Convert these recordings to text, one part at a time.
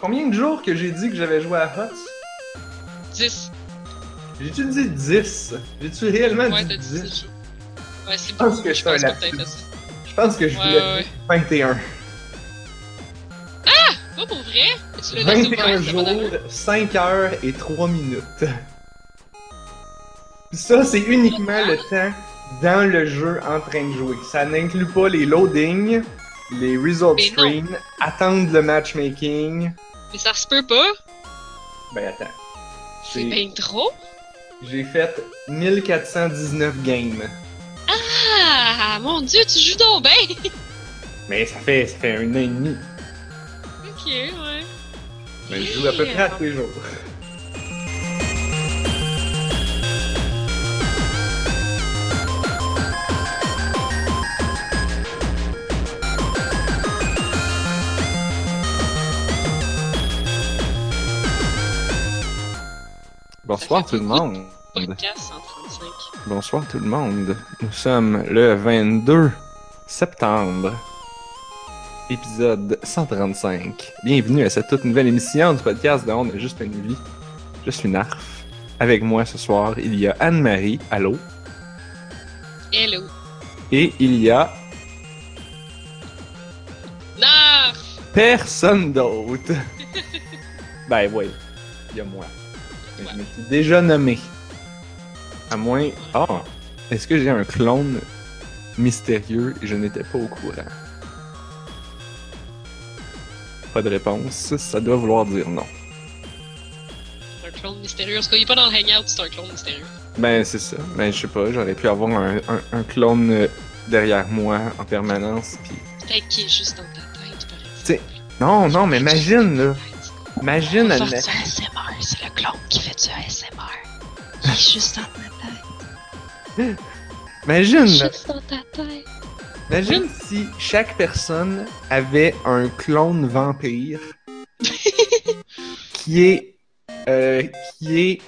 Combien de jours que j'ai dit que j'avais joué à Hots? 10. J'ai-tu dit 10? J'ai-tu réellement Ouais, dit t'as dit 10? 10 jours. Ouais, c'est que Je un pense que fait ça. Je pense que je Ouais, voulais ouais, dire 21. Pas pour vrai? mais Tu l'as laissé 21 ouvert, c'est pas jours, d'affaire. 5 heures et 3 minutes. Ça, c'est uniquement le temps dans le jeu en train de jouer. Ça n'inclut pas les loadings, les result screens, attendre le matchmaking. Mais ça se peut pas. Ben attends. C'est bien trop. J'ai fait 1419 games. Ah, mon dieu, tu joues donc bien! Mais ça fait, ça fait un an et demi. ok, ouais. Ben, je joue à peu près à tous les jours. Bonsoir tout le monde. Podcast 135. Bonsoir tout le monde. Nous sommes le 22 septembre. Épisode 135. Bienvenue à cette toute nouvelle émission du podcast de On a juste une vie. Je suis Narf. Avec moi ce soir, il y a Anne-Marie. Allô? Hello. Et il y a Narf! personne d'autre. ben oui, il y a moi. Mais Je me suis déjà nommé. À moins... Ah! Est-ce que j'ai un clone mystérieux? Et je n'étais pas au courant? Pas de réponse. Ça doit vouloir dire non. Un clone mystérieux. En tout cas, il est pas dans le hangout, c'est un clone mystérieux. Ben, c'est ça. Ben, je sais pas. J'aurais pu avoir un, un- un clone euh, derrière moi en permanence. Puis... Peut-être qu'il est juste dans ta tête, par exemple. T'sais, Non, non, mais imagine, là. Imagine, du ASMR, c'est le clone qui fait du ASMR. Il est juste dans ta tête. Imagine. Juste dans ta tête. Imagine si chaque personne avait un clone vampire qui est euh, qui est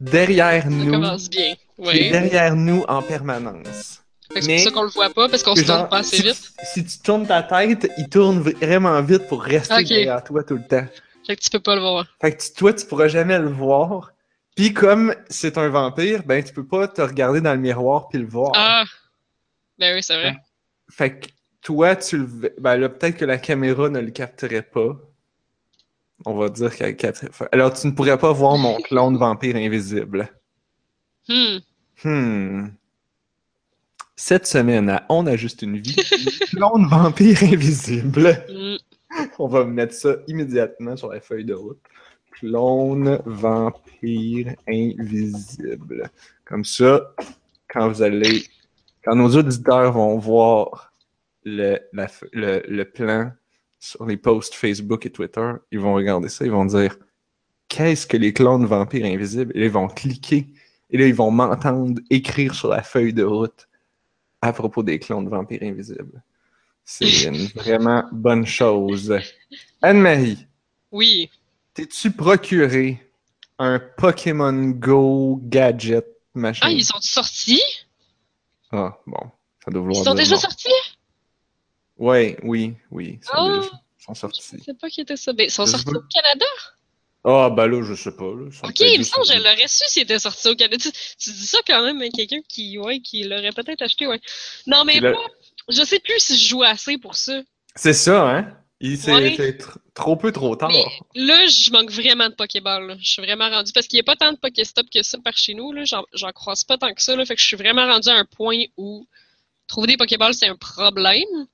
derrière Ça nous, commence bien. qui est Oui. derrière nous en permanence. Fait que C'est pour ça qu'on le voit pas, parce qu'on se tourne pas assez si, vite. si tu tournes ta tête, il tourne vraiment vite pour rester derrière toi tout le temps. Fait que tu peux pas le voir. Fait que tu- toi, tu pourras jamais le voir. Puis comme c'est un vampire, ben tu peux pas te regarder dans le miroir puis le voir. Ah! Ben oui, c'est vrai. Fait que toi, tu le. Ben là, peut-être que la caméra ne le capterait pas. On va dire qu'elle capterait. Alors, tu ne pourrais pas voir mon clone vampire invisible. Hmm. Hmm. Cette semaine, à On a juste une vie, clone vampire invisible. Hmm. On va mettre ça immédiatement sur la feuille de route. Clone vampire invisible. Comme ça, quand vous allez. Quand nos auditeurs vont voir le, la f- le, le plan sur les posts Facebook et Twitter, ils vont regarder ça, ils vont dire Qu'est-ce que les clones vampires invisibles? Et là, ils vont cliquer. Et là, ils vont m'entendre écrire sur la feuille de route à propos des clones vampires invisibles. C'est une vraiment bonne chose. Anne-Marie, Oui. t'es-tu procuré un Pokémon Go gadget machin? Ah, ils sont sortis? Ah, bon. Ça doit Ils vouloir sont dire déjà non. sortis? Ouais, oui, oui. Ils sont, Oh! déjà- ils sont Je sortis. sais pas qui était ça. Ben, ils sont Je sortis veux- au Canada? Ah, ben là, je sais pas. Là. Ok, il me semble que je l'aurais su s'ils étaient sortis au Canada. Tu, tu dis ça quand même à quelqu'un qui, ouais, qui l'aurait peut-être acheté, ouais. Non, mais moi, je sais plus si je joue assez pour ça. C'est ça, hein? Il s'est Ouais. c'est tr- trop peu, trop tard. Mais là, je manque vraiment de Pokéball. là. Je suis vraiment rendu. Parce qu'il n'y a pas tant de Pokéstop que ça par chez nous. là. J'en croise pas tant que ça. Là. Fait que je suis vraiment rendu à un point où trouver des Pokéballs, c'est un problème.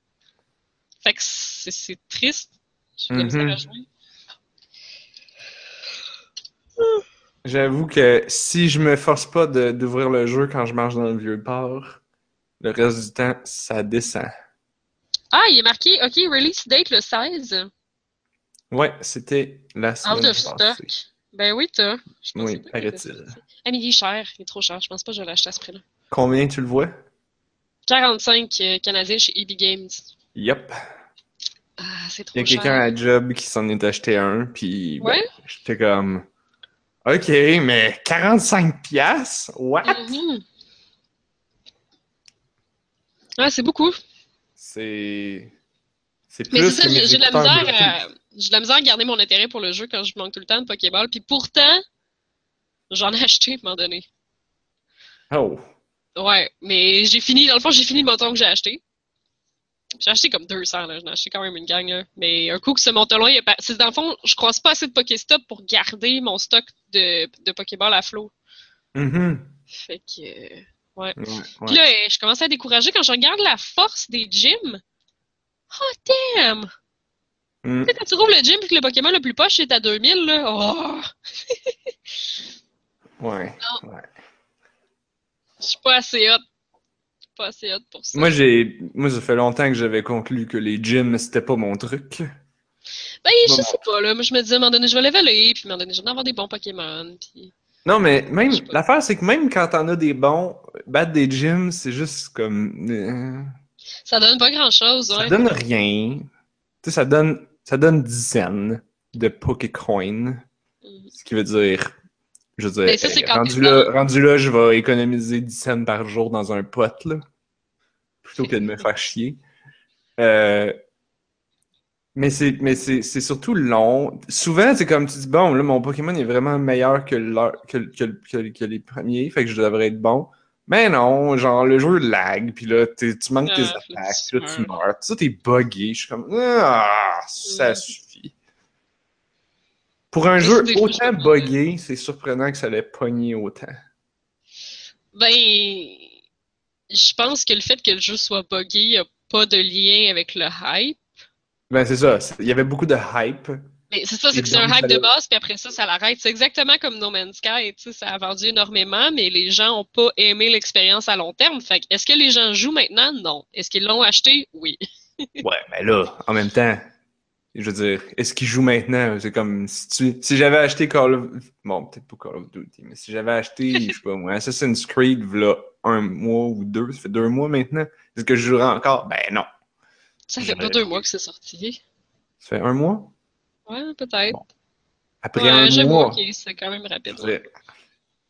Fait que c'est triste. De la misère Mhm. à jouer. J'avoue que si je me force pas d'ouvrir le jeu quand je marche dans le vieux port, le reste du temps, ça descend. Ah, il est marqué, OK, release date le 16. Ouais, c'était la Out semaine of stock. Ben oui, pensais Oui, paraît-il. Ah, mais il est cher. Il est trop cher. Je pense pas que je vais l'acheter à ce prix-là. Combien tu le vois? 45 euh, Canadiens chez EB Games. Yep. Ah, c'est trop Il y a cher. quelqu'un à job qui s'en est acheté un, puis ben, Ouais? j'étais comme... OK, mais 45 piastres? What? Mhm. Ouais, c'est beaucoup. C'est... C'est Mais plus c'est ça, j'ai de la misère à... J'ai de la misère à garder mon intérêt pour le jeu quand je manque tout le temps de Pokéball. Puis pourtant, j'en ai acheté à un moment donné. Oh. Ouais, mais j'ai fini, dans le fond, j'ai fini le montant que j'ai acheté. J'ai acheté comme 200, là. J'en ai acheté quand même une gang, là. Mais un coup que ce montant-là, il a c'est dans le fond, je croise pas assez de Pokéstop pour garder mon stock de, de Pokéball à flot. Mhm. Fait que, euh, ouais. Ouais, ouais. Puis là, euh, je commence à décourager quand je regarde la force des gyms. Oh, damn! Mm. Tu sais, quand tu rouvres le gym et que le Pokémon le plus poche est à 2000, là, oh! Ouais. ouais. Je suis pas assez hot. Je suis pas assez hot pour ça. Moi, j'ai, moi, ça fait longtemps que j'avais conclu que les gyms, c'était pas mon truc. Ben, je Bon. sais pas, là. Moi, je me disais, à un moment donné, je vais leveler, puis à un moment donné, je vais avoir des bons Pokémon, puis... Non, mais même, l'affaire, c'est que même quand t'en as des bons, battre des gyms, c'est juste comme, euh, Ça donne pas grand-chose, ça ouais. donne rien. Tu sais, ça donne, ça donne 10 cents de Pokécoin. Mhm. Ce qui veut dire, je veux dire, ça, quand rendu là, rendu là, je vais économiser 10 cents par jour dans un pot, là. Plutôt que de me faire chier. Euh, mais c'est, mais c'est, c'est surtout long. Souvent, c'est comme tu dis, bon, là, mon Pokémon est vraiment meilleur que, que, que, les premiers, fait que je devrais être bon. Mais non, genre, le jeu lag, puis là, tu manques tes Ah, attaques, là, tu puis là, tu meurs. meurs. Ça, t'es buggé. Je suis comme, ah, ça Mm. suffit. Pour un jeu autant buggé, c'est surprenant que ça l'ait pogné autant. Ben, je pense que le fait que le jeu soit buggé a pas de lien avec le hype. Ben, c'est ça. Il y avait beaucoup de hype. Mais c'est ça, c'est que c'est un hype de base, puis après ça, ça l'arrête. C'est exactement comme No Man's Sky, tu sais, ça a vendu énormément, mais les gens ont pas aimé l'expérience à long terme. Fait que, est-ce que les gens jouent maintenant? Non. Est-ce qu'ils l'ont acheté? Oui. Ouais, mais là, en même temps, je veux dire, est-ce qu'il joue maintenant? C'est comme si tu. Si j'avais acheté Call of. Bon, peut-être pas Call of Duty, mais si j'avais acheté, je sais pas moi, Assassin's Creed, là, un mois ou deux, ça fait deux mois maintenant, est-ce que je jouerais encore? Ben non. Ça fait pas deux mois que c'est sorti. Ça fait un mois? Ouais, peut-être. Bon, Après Ouais, un j'avoue, mois. c'est quand même rapide. Dire,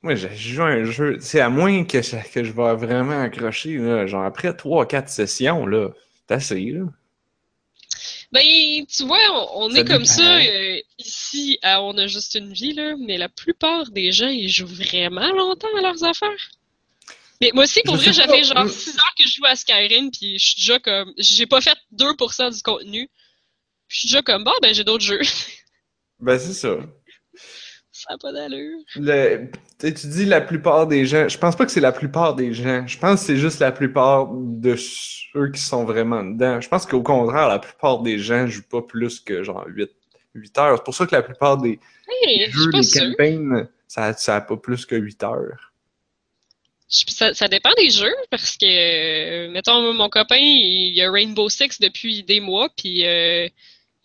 Moi, j'ai joué à un jeu. C'est à moins que, je- que je vais vraiment accrocher, là, genre après trois, quatre sessions, là. C'est assez, là. Ben, tu vois, on, est comme ça euh, ici à On a juste une vie, là, mais la plupart des gens, ils jouent vraiment longtemps à leurs affaires. Mais moi aussi, pour Je vrai, fait genre Mm. 6 heures que je joue à Skyrim, puis je suis déjà comme. J'ai pas fait 2% du contenu. Puis je suis déjà comme, bon, ben j'ai d'autres jeux. Ben, c'est ça. ça n'a pas d'allure. Le, tu dis la plupart des gens. Je pense pas que c'est la plupart des gens. Je pense que c'est juste la plupart de ceux qui sont vraiment dedans. Je pense qu'au contraire, la plupart des gens jouent pas plus que genre 8, 8 heures. C'est pour ça que la plupart des Hey, jeux, des sûre. campagnes, ça, ça a pas plus que 8 heures. Ça, ça dépend des jeux, parce que, euh, mettons, mon copain, il, il a Rainbow Six depuis des mois, puis euh,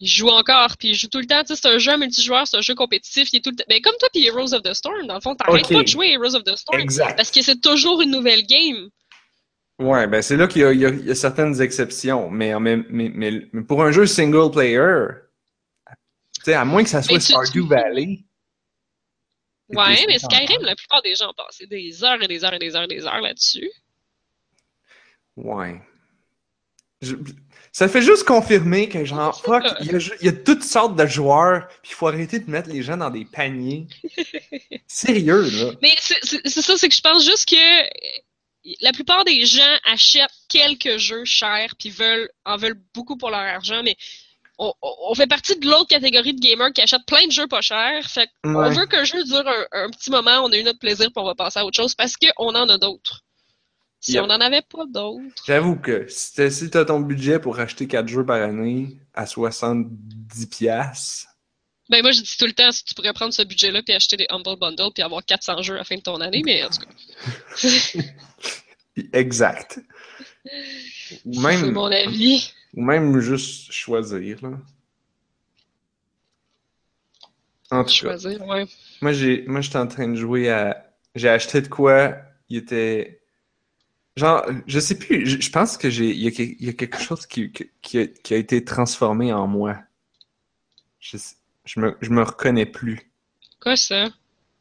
il joue encore, puis il joue tout le temps. Tu sais, c'est un jeu multijoueur, c'est un jeu compétitif, il est tout le temps. Ben, comme toi, puis Heroes of the Storm, dans le fond, t'arrêtes pas de jouer à Heroes of the Storm, Exact. parce que c'est toujours une nouvelle game. Ouais, ben c'est là qu'il y, a- y y certaines exceptions. Mais, mais, mais, mais pour un jeu single player, tu sais, à moins que ça soit tu- Stardew tu- Valley. Ouais, mais. Skyrim, la plupart des gens ont passé des heures et des heures et des heures et des heures là-dessus. Ouais. Je- ça fait juste confirmer que, genre, fuck, il y, a, ju- il y a toutes sortes de joueurs, puis il faut arrêter de mettre les gens dans des paniers. Sérieux, là. Mais c'est ça, c'est que je pense juste que la plupart des gens achètent quelques jeux chers puis veulent en veulent beaucoup pour leur argent, mais on, on- on fait partie de l'autre catégorie de gamers qui achètent plein de jeux pas chers. Fait qu'on Ouais. veut qu'un jeu dure un, un petit moment, on a eu notre plaisir puis on va passer à autre chose parce qu'on en a d'autres. Si on n'en avait pas d'autres. J'avoue que si si t'as ton budget pour acheter 4 jeux par année à 70$, piastres, Ben moi je dis tout le temps si tu pourrais prendre ce budget-là puis acheter des Humble Bundle puis avoir 400 jeux à la fin de ton année, mais en tout cas. exact. Ou C'est même, mon avis. ou même juste choisir, là. En tout cas. Choisir, ouais. Moi, j'ai, moi, j'étais en train de jouer à. J'ai acheté de quoi? Il était. Genre, je sais plus. Je, je pense que j'ai. Il y y a quelque chose qui, qui, a, qui a été transformé en moi. Je, je me, je me reconnais plus. Quoi ça?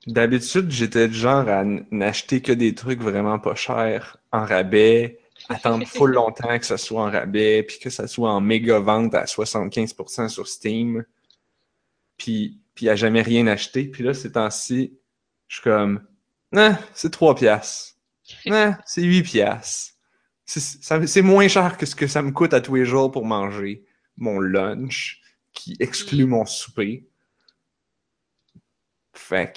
D'habitude, j'étais du genre à n'acheter que des trucs vraiment pas chers en rabais, attendre full longtemps que ça soit en rabais, puis que ça soit en méga vente à 75% sur Steam. puis, puis a jamais rien acheté. Puis là, ces temps-ci, je suis comme, non, c'est 3 piastres. C'est 8 piastres. C'est moins cher que ce que ça me coûte à tous les jours pour manger mon lunch, qui exclut mon souper. Fait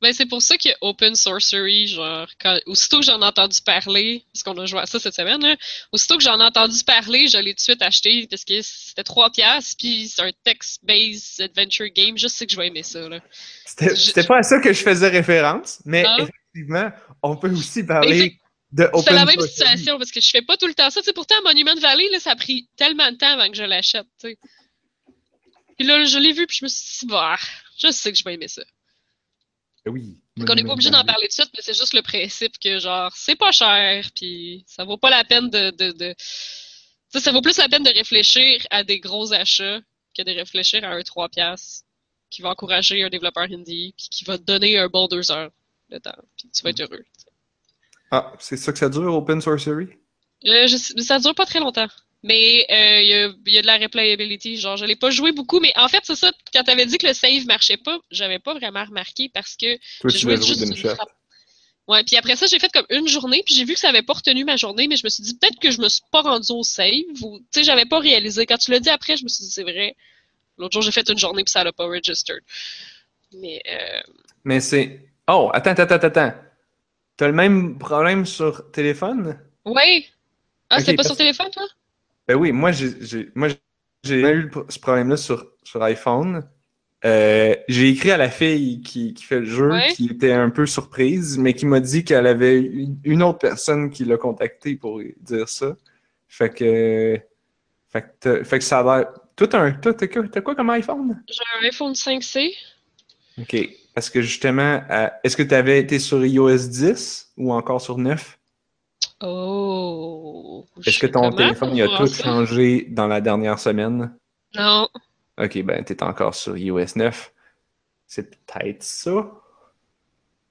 Ben, c'est pour ça que Open Sorcery, genre, quand, aussitôt que j'en ai entendu parler, parce qu'on a joué à ça cette semaine, là, aussitôt que j'en ai entendu parler, je l'ai tout de suite acheté parce que c'était 3 piastres, puis c'est un text-based adventure game, je sais que je vais aimer ça, là. C'était Je- pas à ça que je faisais référence, mais Ah. effectivement, on peut aussi parler de Open C'est la même situation parce que je fais pas tout le temps ça. Tu sais, pourtant, Monument Valley, là, ça a pris tellement de temps avant que je l'achète, tu sais. Puis là, je l'ai vu, puis je me suis dit, bah, je sais que je vais aimer ça. Oui. Donc, on n'est pas obligé d'en parler tout de suite, mais c'est juste le principe que, genre, c'est pas cher, puis ça vaut pas la peine de. de, de... Tu sais, ça vaut plus la peine de réfléchir à des gros achats que de réfléchir à un 3$ piastres qui va encourager un développeur indie, puis qui va te donner un bon 2 heures de temps, puis tu vas être heureux. Ah, c'est ça que ça dure, Open Sorcery? Euh, je ça dure pas très longtemps. Mais euh, il y, a, il y a de la replayability. Genre, je l'ai pas joué beaucoup, mais en fait, c'est ça. Quand t'avais dit que le save marchait pas, j'avais pas vraiment remarqué parce que j'ai joué juste une frappe. Ouais, puis après ça, j'ai fait comme une journée, puis j'ai vu que ça avait pas retenu ma journée, mais je me suis dit peut-être que je me suis pas rendu au save ou tu sais, j'avais pas réalisé. Quand tu l'as dit après, je me suis dit c'est vrai. L'autre jour, j'ai fait une journée puis ça l'a pas registered. Mais euh, Mais c'est. Oh, attends, attends, attends, attends. T'as le même problème sur téléphone? ouais. Ah, Ok, c'est pas parce- sur téléphone, toi? Ben oui, moi, j'ai moi, eu ce problème-là sur, sur iPhone. Euh, j'ai écrit à la fille qui, qui fait le jeu, Ouais. qui était un peu surprise, mais qui m'a dit qu'elle avait une, autre personne qui l'a contacté pour dire ça. Fait que. Fait que, t'as- fait que ça a l'air. Toi, un- t'as quoi comme iPhone? J'ai un iPhone 5C. OK. Parce que justement, euh, est-ce que tu avais été sur iOS 10 ou encore sur 9? Oh. Est-ce que ton téléphone il a tout ça? changé dans la dernière semaine? Non. Ok, ben t'es encore sur iOS 9. C'est peut-être ça.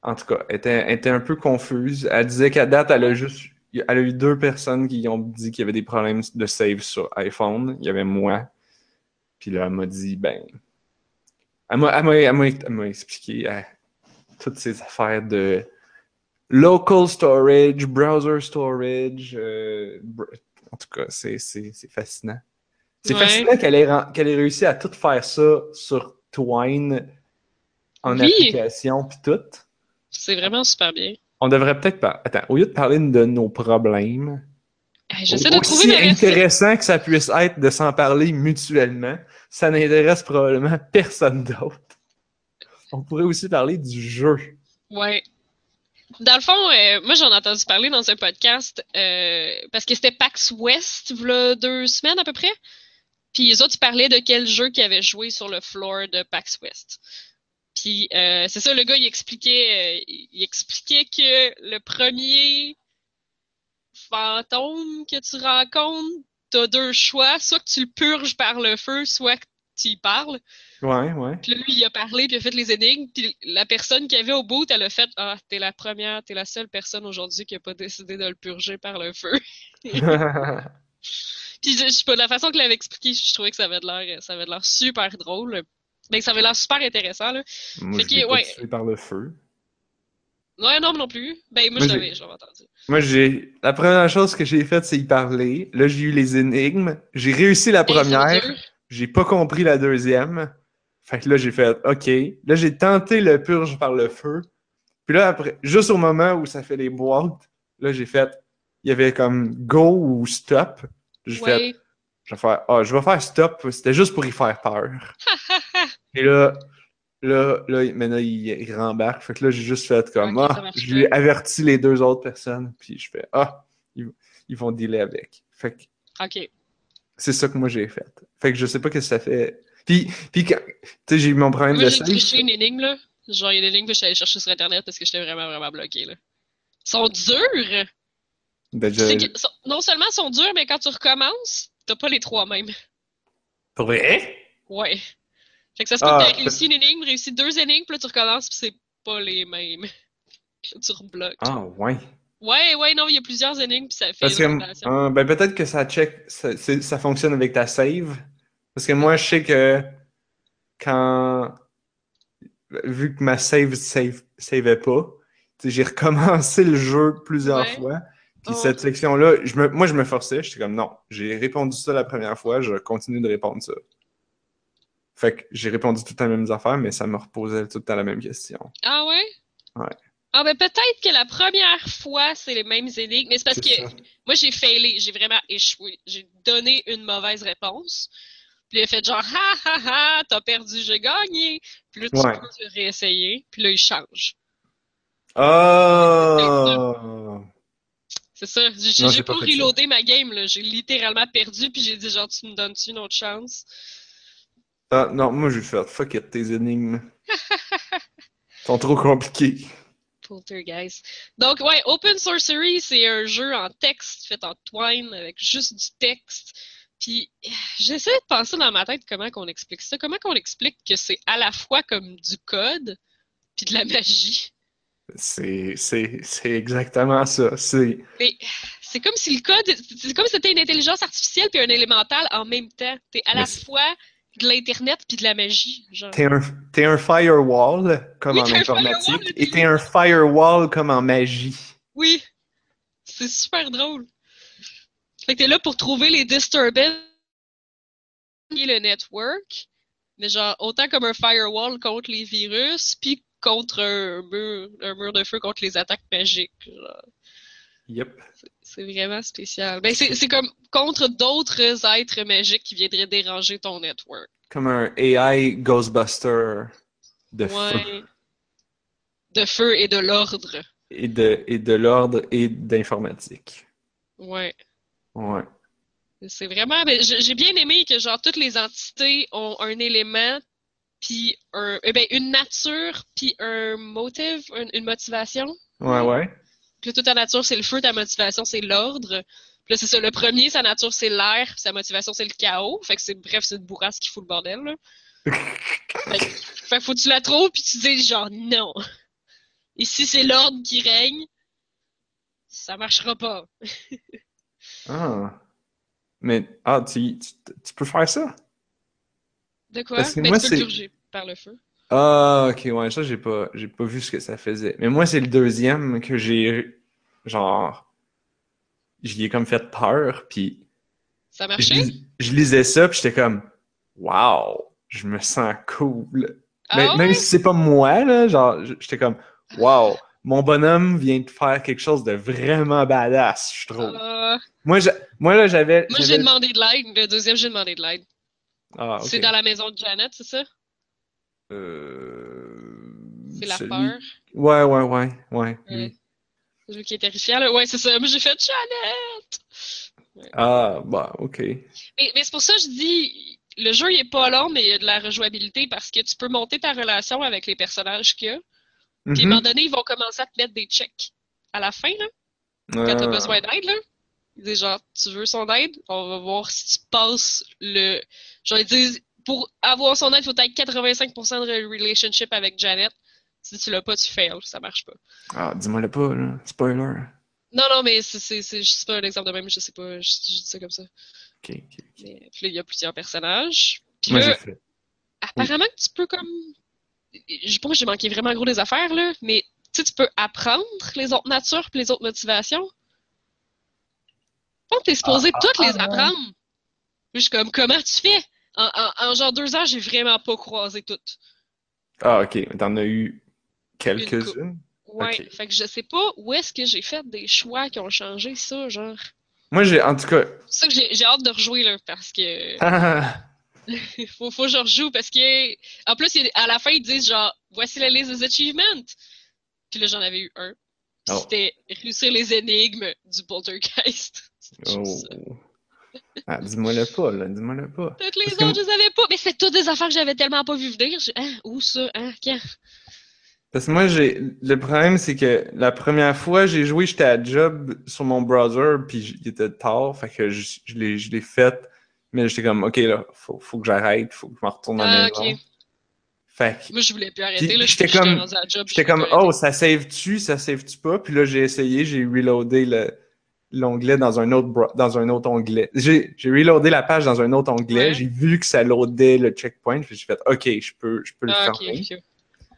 En tout cas, elle était, elle était un peu confuse. Elle disait qu'à date, elle a juste. Elle a eu deux personnes qui ont dit qu'il y avait des problèmes de save sur iPhone. Il y avait moi. Puis là, elle m'a dit, ben. Elle m'a, expliqué euh, toutes ces affaires de local storage, browser storage. euh, br- en tout cas, c'est, fascinant. C'est Ouais. fascinant qu'elle ait, qu'elle ait réussi à tout faire ça sur Twine en Oui. application puis tout. C'est vraiment super bien. On devrait peut-être pas. Attends, au lieu de parler de nos problèmes, J'essaie de trouver recette. intéressant que ça puisse être de s'en parler mutuellement, ça n'intéresse probablement personne d'autre. On pourrait aussi parler du jeu. Ouais. Dans le fond, euh, moi j'en ai entendu parler dans un podcast euh, parce que c'était PAX West, il deux semaines à peu près. Puis les autres, ils parlaient de quel jeu qu'ils avaient joué sur le floor de PAX West. Puis euh, c'est ça, le gars, il expliquait, il expliquait que le premier fantôme que tu rencontres, t'as deux choix, soit que tu le purges par le feu, soit que tu y parles. Ouais, ouais. Puis là, lui, il a parlé, puis il a fait les énigmes. Puis la personne qui avait au bout, elle a fait Ah, t'es la première, t'es la seule personne aujourd'hui qui a pas décidé de le purger par le feu. Puis je, je sais pas, de la façon qu'il l'avait expliqué, je trouvais que ça avait de l'air, ça avait de l'air super drôle. Mais que ça avait l'air super intéressant, là. Moi, Fait je que, ouais. par le feu. Ouais, non, non plus. Ben, moi, Moi, je l'avais, j'avais entendu. Moi, j'ai. La première chose que j'ai faite, c'est y parler. Là, j'ai eu les énigmes. J'ai réussi la première. J'ai pas compris la deuxième. Fait que là, j'ai fait OK. Là, j'ai tenté le purge par le feu. Puis là, après, juste au moment où ça fait les boîtes, là, j'ai fait. Il y avait comme go ou stop. J'ai fait. Je vais faire. Ah, je vais faire stop. C'était juste pour y faire peur. Et là, là, là, maintenant, il, il rembarque. Fait que là, j'ai juste fait comme. Ok, ça ah, marche je lui ai pas. averti les deux autres personnes. Puis je fais. Ah, ils, ils vont dealer avec. Fait que Ok. c'est ça que moi j'ai fait. Fait que je sais pas qu'est-ce que ça fait. Puis, puis quand, tu sais, j'ai eu mon problème Moi, de j'ai triché une énigme, là. Genre, il y a des énigmes que je suis allé chercher sur Internet parce que j'étais vraiment, vraiment bloqué, là. Ils sont durs! Ben, je- que- non seulement ils sont durs, mais quand tu recommences, t'as pas les trois mêmes. Pour vrai? Ouais. Fait que ça se peut Ah, que t'aies réussi une énigme, réussi deux énigmes, puis là tu recommences, puis c'est pas les mêmes. Tu rebloques. Ah, ouais. Ouais, ouais, non, il y a plusieurs énigmes, puis ça fait Parce une que, rotation. ah, ben, peut-être que ça check, ça, ça fonctionne avec ta save. Parce que moi, je sais que quand. Vu que ma save save savait pas, tu j'ai recommencé le jeu plusieurs Ouais. fois. Puis Oh. cette section-là, je me, moi, je me forçais. J'étais comme non, j'ai répondu ça la première fois, je continue de répondre ça. Fait que j'ai répondu tout le temps les mêmes affaires, mais ça me reposait tout le temps la même question. Ah ouais? Ouais. Ah ben peut-être que la première fois, c'est les mêmes énigmes, mais c'est parce que ça. moi j'ai failé, j'ai vraiment échoué. J'ai donné une mauvaise réponse. Puis il a fait genre ha ha ha, t'as perdu, j'ai gagné. Puis là tu Ouais. peux réessayer, puis là il change. Oh! C'est ça. J'ai pas pas ça. reloadé ma game là, j'ai littéralement perdu puis j'ai dit genre tu me donnes-tu une autre chance? Ah, non, moi, je vais faire fuck it, tes énigmes. sont trop compliqués. Poltergeist. Donc, ouais, Open Sorcery, c'est un jeu en texte fait en twine avec juste du texte. Puis, j'essaie de penser dans ma tête comment qu'on explique ça. Comment qu'on explique que c'est à la fois comme du code puis de la magie? C'est, c'est, c'est exactement ça. C'est, Mais c'est comme si le code, c'est comme si c'était une intelligence artificielle puis un élémental en même temps. T'es à Mais la fois de l'internet puis de la magie, t'es un, un firewall, comme Oui, en informatique, et t'es un firewall comme en magie. Oui, c'est super drôle. Fait que t'es là pour trouver les disturbances et le network, mais genre autant comme un firewall contre les virus, puis contre un mur, un mur de feu contre les attaques magiques. genre. Yep. C'est vraiment spécial. Ben c'est comme contre d'autres êtres magiques qui viendraient déranger ton network. Comme un AI Ghostbuster de feu. De feu et de l'ordre. Et de, et de l'ordre et d'informatique. Ouais. Ouais. C'est vraiment. ben, j'ai bien aimé que genre toutes les entités ont un élément, puis un, eh ben, une nature, puis un motive, un- une motivation. Ouais, ouais. Puis toute ta nature, c'est le feu, ta motivation, c'est l'ordre. Puis là, c'est ça. Le premier, sa nature, c'est l'air, puis sa motivation, c'est le chaos. Fait que c'est bref, c'est une bourrasse qui fout le bordel. Là. Fait, que- fait que faut que tu la trouves, puis tu dis genre non. Ici, c'est l'ordre qui règne. Ça marchera pas. Ah. Mais, ah, tu, tu, tu peux faire ça? De quoi? Parce que Ben, moi, tu peux le c'est- purger par le feu. Ah, ok, ouais, ça, j'ai pas, j'ai pas vu ce que ça faisait. Mais moi, c'est le deuxième que j'ai, genre, j'y ai comme fait peur, puis Ça je, marchait? je lisais ça, puis j'étais comme, wow, je me sens cool. Ah Mais- ouais? Même si c'est pas moi, là, genre, j'étais comme, wow, mon bonhomme vient de faire quelque chose de vraiment badass, je trouve. Euh, Moi, j'a- moi, là, j'avais, moi, j'ai demandé de l'aide. Le deuxième, j'ai demandé de l'aide. Ah. C'est dans la maison de Janet, c'est ça? Euh, C'est la celui- peur. Ouais, ouais, ouais, ouais. Ouais. Celui qui est terrifiant, là. Ouais, c'est ça. Moi, j'ai fait Janet! Ah, bah, ok. Mais, mais c'est pour ça que je dis, le jeu, il est pas long, mais il y a de la rejouabilité parce que tu peux monter ta relation avec les personnages qu'il y a. Puis, à un moment donné, ils vont commencer à te mettre des checks à la fin, là, quand t'as Ah. besoin d'aide, là. Ils disent genre, tu veux son aide? On va voir si tu passes le. Genre, ils disent, pour avoir son aide, il faut être 85% de relationship avec Janet. Si tu l'as pas, tu fails. Ça marche pas. Ah, dis-moi le pas, là. Spoiler. Non, non, mais c'est, c'est pas un exemple de même, je sais pas, je, je dis ça comme ça. Ok, ok. Mais, puis là, il y a plusieurs personnages. Puis Moi, là, fait. apparemment que tu peux comme. Je pense que j'ai manqué vraiment gros des affaires, là, mais tu sais, tu peux apprendre les autres natures puis les autres motivations. Je pense que t'es supposé Ah, toutes ah, les ah, apprendre. Je suis comme, comment tu fais? En, en, en genre deux ans, j'ai vraiment pas croisé toutes. Ah, ok. T'en as eu quelques-unes? Ouais, Ok. fait que je sais pas où est-ce que j'ai fait des choix qui ont changé ça, genre. Moi, j'ai, en tout cas. C'est ça que j'ai j'ai hâte de rejouer, là, parce que. Ah, faut, faut que je rejoue parce que en plus à la fin ils disent genre voici la liste des achievements puis là j'en avais eu un Oh. c'était réussir les énigmes du poltergeist oh. Ah, dis-moi le pas, là. Dis-moi le pas. toutes les Parce que- autres je les avais pas mais c'était toutes des affaires que j'avais tellement pas vu venir J'ai- hein, où ça hein quand? Parce que moi, j'ai. Le problème, c'est que la première fois, j'ai joué, j'étais à job sur mon browser, puis il était tard, fait que je, je l'ai, je l'ai fait. Mais j'étais comme, ok, là, faut, faut que j'arrête, faut que je me retourne à la maison. Fait que moi je voulais plus arrêter Puis là j'étais comme- j'étais comme, oh, ça save-tu, ça save-tu pas? Puis là, j'ai essayé, j'ai reloadé le, l'onglet dans un autre dans un autre onglet. J'ai j'ai reloadé la page dans un autre onglet, Ouais. j'ai vu que ça loadait le checkpoint, puis j'ai fait OK, je peux je peux le Ah, fermer.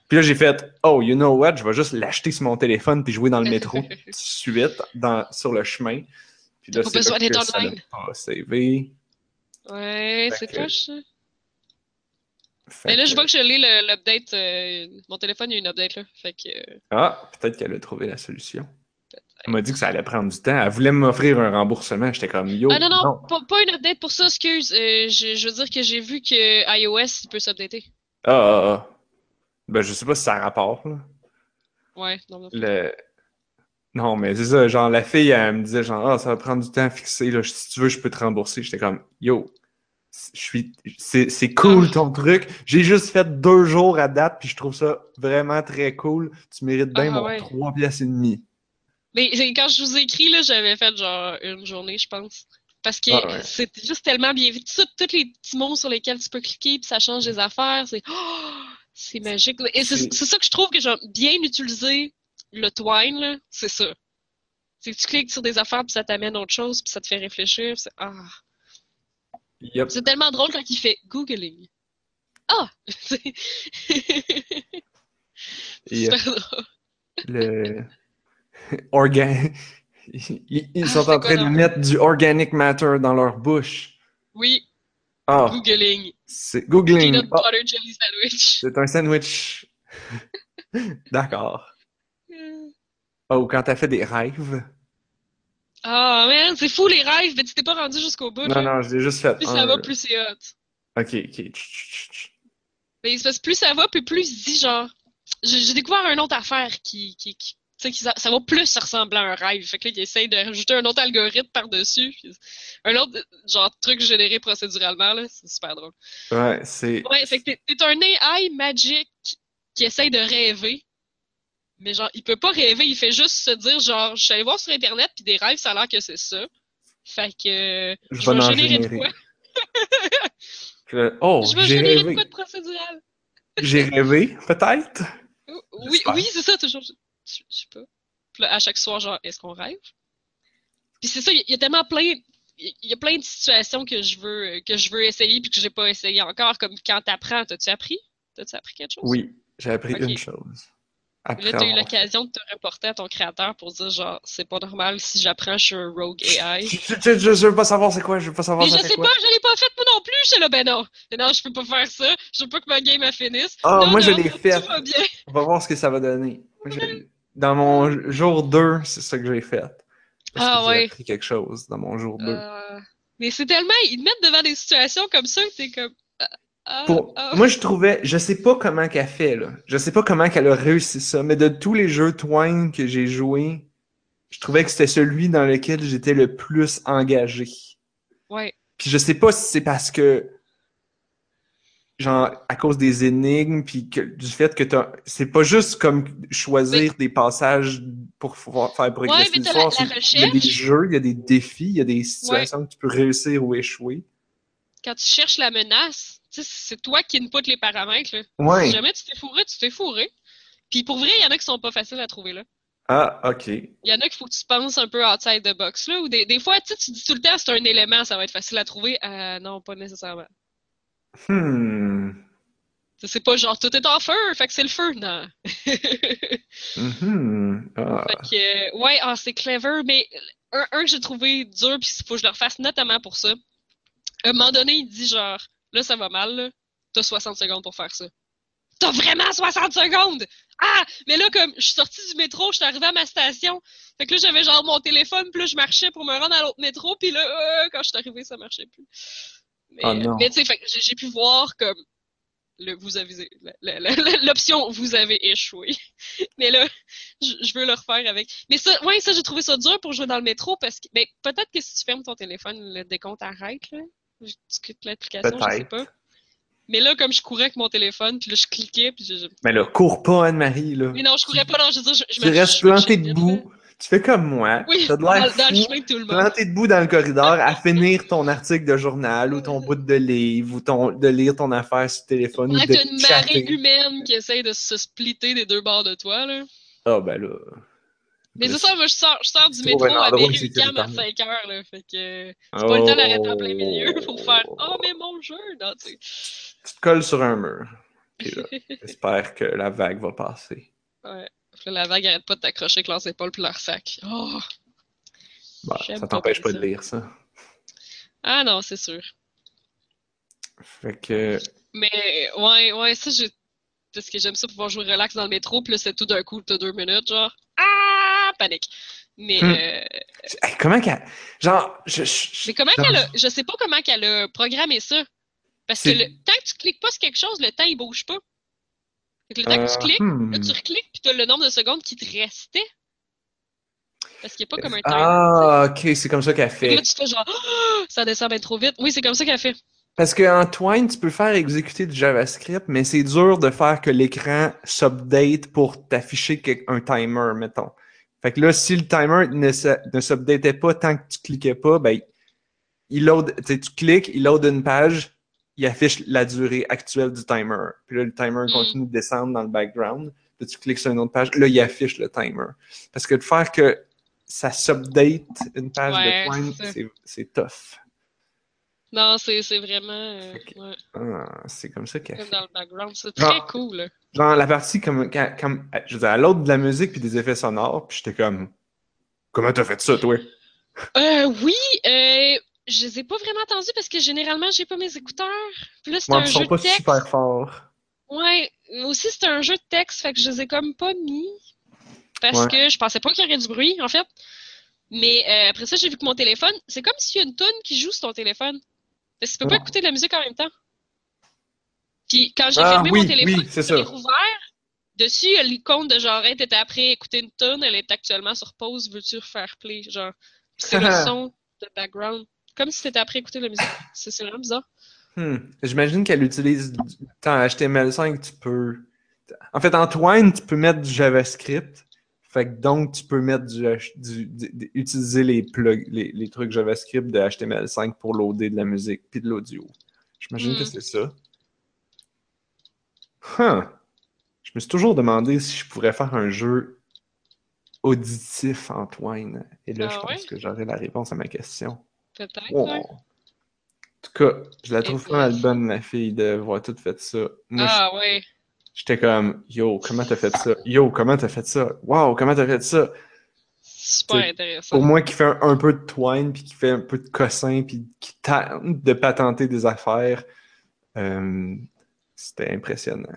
Puis là j'ai fait oh, you know what, je vais juste l'acheter sur mon téléphone puis jouer dans le métro tout de suite dans sur le chemin. Puis là c'est besoin que d'être online? pas savé. Ouais, c'est que- ça. Fait Mais là, je que- vois que je l'ai, le- l'update. euh, mon téléphone, il y a une update, là. Fait que. euh, Ah, peut-être qu'elle a trouvé la solution. Elle m'a dit que ça allait prendre du temps. Elle voulait m'offrir un remboursement. J'étais comme yo. Ah non, non, Pas, pas une update pour ça, excuse. Euh, je, je veux dire que j'ai vu que iOS il peut s'updater. Ah, ah, ah. Ben, je sais pas si ça a rapport, là. Ouais, non, non. Le... Non, mais c'est ça. Genre, la fille, elle me disait, genre, ah, ça va prendre du temps à fixer, là. Si tu veux, je peux te rembourser. J'étais comme, yo, je suis. C'est cool ton truc. J'ai juste fait deux jours à date, puis je trouve ça vraiment très cool. Tu mérites bien Ah, mon trois pièces et demie. Mais c'est- quand je vous ai écrit, là, j'avais fait genre une journée, je pense. Parce que Ah, ouais. c'était juste tellement bien vu. Tous les petits mots sur lesquels tu peux cliquer, puis ça change des affaires. C'est oh, c'est magique. Et c'est C'est- c'est ça que je trouve que genre, bien utiliser le twine, c'est ça. C'est que tu cliques sur des affaires, puis ça t'amène à autre chose, puis ça te fait réfléchir. C'est ah. Yep. C'est tellement drôle quand il fait googling. Ah! C'est Yep. super drôle. le organ ils, ils Ah, sont en train de mettre du organic matter dans leur bouche. Oui, Ah, googling. c'est googling. Peanut butter jelly sandwich. c'est un sandwich. D'accord. Oh, quand t'as fait des rêves. Ah, man, c'est fou les rêves, mais tu t'es pas rendu jusqu'au bout. Non, là. non, je l'ai juste fait. Plus un. ça va, plus c'est hot. Ok, ok. Mais c'est parce que plus ça va, puis plus je dis genre. J'ai découvert une autre affaire qui. qui ça, ça va plus ressembler à un rêve. Fait que là, il essaye de rajouter un autre algorithme par-dessus. Un autre, genre, truc généré procéduralement, là. C'est super drôle. Ouais, c'est. Ouais, fait que t'es un AI magique qui essaye de rêver. Mais genre, il peut pas rêver, il fait juste se dire genre, je suis allé voir sur Internet, puis des rêves, ça a l'air que c'est ça. Fait que. Je Je vais en générer de quoi? Que- Oh, Je vais générer de rêvé. quoi de procédural? J'ai rêvé, peut-être? Oui, oui, c'est ça, toujours. Je, je- je sais pas. Puis là, à chaque soir, genre, est-ce qu'on rêve? Puis c'est ça, il y, a- il y a tellement plein. Il y a plein de situations que je veux que je veux essayer puis que j'ai pas essayé encore, comme quand t'apprends, t'as-tu appris? T'as-tu appris quelque chose? Oui, j'ai appris une chose. Après là, t'as eu l'occasion de te reporter à ton créateur pour dire genre, c'est pas normal si j'apprends, je suis un rogue AI. Je, je, je, je veux pas savoir c'est quoi, je veux pas savoir Mais je ça fait sais quoi. pas, je l'ai pas fait moi non plus, je là, ben non. Mais non, je peux pas faire ça. Je veux pas que ma game elle finisse. Ah, Non, moi, je l'ai fait. Tout va bien. On va voir ce que ça va donner. Moi, Dans mon jour 2, c'est ça que j'ai fait. Parce Ah, que j'ai ouais. appris quelque chose dans mon jour 2. Euh, mais c'est tellement, ils te mettent devant des situations comme ça que t'es comme. ah, ah, Pour... ah. Moi, je trouvais, je sais pas comment qu'elle fait, là. Je sais pas comment qu'elle a réussi ça, mais de tous les jeux Twine que j'ai joués, je trouvais que c'était celui dans lequel j'étais le plus engagé. Ouais. Puis je sais pas si c'est parce que, genre, à cause des énigmes, puis que, du fait que t'as, c'est pas juste comme choisir des passages pour faire progresser t'as l'histoire. Il y a des jeux, il y a des défis, il y a des situations que tu peux réussir ou échouer. Quand tu cherches la menace, c'est toi qui input les paramètres. Là. Ouais. Si jamais tu t'es fourré, tu t'es fourré. Puis pour vrai, il y en a qui sont pas faciles à trouver là. Ah, ok. Il y en a qu'il faut que tu penses un peu outside the box là. Ou des, des fois, tu sais, tu dis tout le temps c'est un élément, ça va être facile à trouver. Euh, non, pas nécessairement. Hmm. C'est pas genre tout est en feu, fait que c'est le feu, non. Mhm. Ah. Fait que, ouais, ah, c'est clever, mais un, un que j'ai trouvé dur, puis il faut que je le refasse notamment pour ça. À un moment donné, il dit genre, là, ça va mal, là. T'as 60 secondes pour faire ça. T'as vraiment 60 secondes! Ah! Mais là, comme, je suis sortie du métro, je suis arrivée à ma station. Fait que là, j'avais genre mon téléphone, puis là, je marchais pour me rendre à l'autre métro, puis là, euh, quand je suis arrivée, ça marchait plus. Mais, Oh non. mais tu sais, j'ai pu voir comme, le, vous avez, l'option, vous avez échoué. Mais là, je, je veux le refaire avec. Mais ça, ouais, ça, j'ai trouvé ça dur pour jouer dans le métro parce que, ben, peut-être que si tu fermes ton téléphone, le décompte arrête, là. Tu quittes l'application, je sais pas. Mais là, comme je courais avec mon téléphone, puis là, je cliquais, puis je. je- Mais là, cours pas, Anne-Marie, là. Mais non, je courais pas, non, je veux dire, je, je Tu me- restes je planté debout. là. Tu fais comme moi. Oui, T'as de l'air. Planté debout dans le corridor à finir ton article de journal ou ton bout de livre ou ton, de lire ton affaire sur le téléphone ou de t'as une marée chatter. humaine qui essaye de se splitter des deux bords de toi, là. Ah, ben là. Mais c'est ça, moi, je sors, je sors du métro à Berry-UQAM à sécuritaire. 5 heures, là. Fait que c'est pas le temps d'arrêter en plein milieu pour faire « Oh, mais mon jeu! » Non, tu. Tu te colles sur un mur. Puis là, j'espère que la vague va passer. Ouais. Puis là, la vague arrête pas de t'accrocher avec leurs épaules puis leur sac. Oh! J'aime ça t'empêche pas de lire ça. Ah non, c'est sûr. Fait que. Mais ouais, ouais, ça, j'ai. Parce que j'aime ça pouvoir jouer relax dans le métro, puis là, c'est tout d'un coup, t'as deux minutes, genre. Ah! Panique. Mais, Hmm. euh, Hey, comment qu'elle. Genre, je. je- mais comment qu'elle a. Je sais pas comment qu'elle a programmé ça. Parce que le... tant que tu cliques pas sur quelque chose, le temps, il bouge pas. Fait que le temps que tu Euh, cliques, hmm. là, tu recliques, puis t'as le nombre de secondes qui te restait. Parce qu'il n'y a pas comme un timer. Ah, ok, c'est comme ça qu'elle Fait là, tu fais genre, Ah! ça descend bien trop vite. Oui, c'est comme ça qu'elle fait. Parce qu'en Twine, tu peux faire exécuter du JavaScript, mais c'est dur de faire que l'écran s'update pour t'afficher un timer, mettons. Fait que là, si le timer ne, ne s'updatait pas tant que tu cliquais pas, ben, il load, tu tu cliques, il load une page, il affiche la durée actuelle du timer. Puis là, le timer Mm. continue de descendre dans le background. Puis tu cliques sur une autre page, là, il affiche le timer. Parce que de faire que ça s'update une page Ouais, de Twine, c'est tough. Non, c'est vraiment. euh, ouais, Ah, c'est comme ça qu'elle comme dans le background. C'est Genre- très cool. là. Genre, la partie comme, comme je veux dire, à l'autre de la musique puis des effets sonores, puis j'étais comme, comment t'as fait ça, toi? Euh, oui, euh, je les ai pas vraiment entendus parce que généralement, j'ai pas mes écouteurs. Puis là, c'est un ils jeu sont pas de texte. super forts. Ouais, aussi, c'est un jeu de texte, fait que je les ai comme pas mis. Parce Ouais. que je pensais pas qu'il y aurait du bruit, en fait. Mais euh, après ça, j'ai vu que mon téléphone, c'est comme s'il y a une toune qui joue sur ton téléphone. Parce que tu peux pas écouter de la musique en même temps. Puis quand j'ai Ah, fermé oui, mon téléphone, oui, je l'ai rouvert. Dessus, il y a l'icône de genre, hey, t'étais après écouter une tune, elle est actuellement sur pause, veux-tu refaire play? Genre, c'est le son de background. Comme si t'étais après écouter la musique. C'est vraiment bizarre. Hmm. J'imagine qu'elle utilise temps HTML5, tu peux. En fait, en Twine, tu peux mettre du JavaScript. Fait que donc, tu peux mettre du, utiliser les plugs, les, les trucs JavaScript de HTML5 pour loader de la musique puis de l'audio. J'imagine Hmm. que c'est ça. Huh. Je me suis toujours demandé si je pourrais faire un jeu auditif en Twine. Et là, Ah je pense que j'aurai la réponse à ma question. Peut-être, Oh. ouais. En tout cas, je la trouve pas mal bonne, la fille, de voir tout fait ça. Moi, Ah ouais. j'étais comme, yo, comment t'as fait ça? Yo, comment t'as fait ça? Wow, comment t'as fait ça? Super intéressant. Pour moi qui fait un, un peu de twine, puis qui fait un peu de cossin, puis qui tente de patenter des affaires, euh, c'était impressionnant.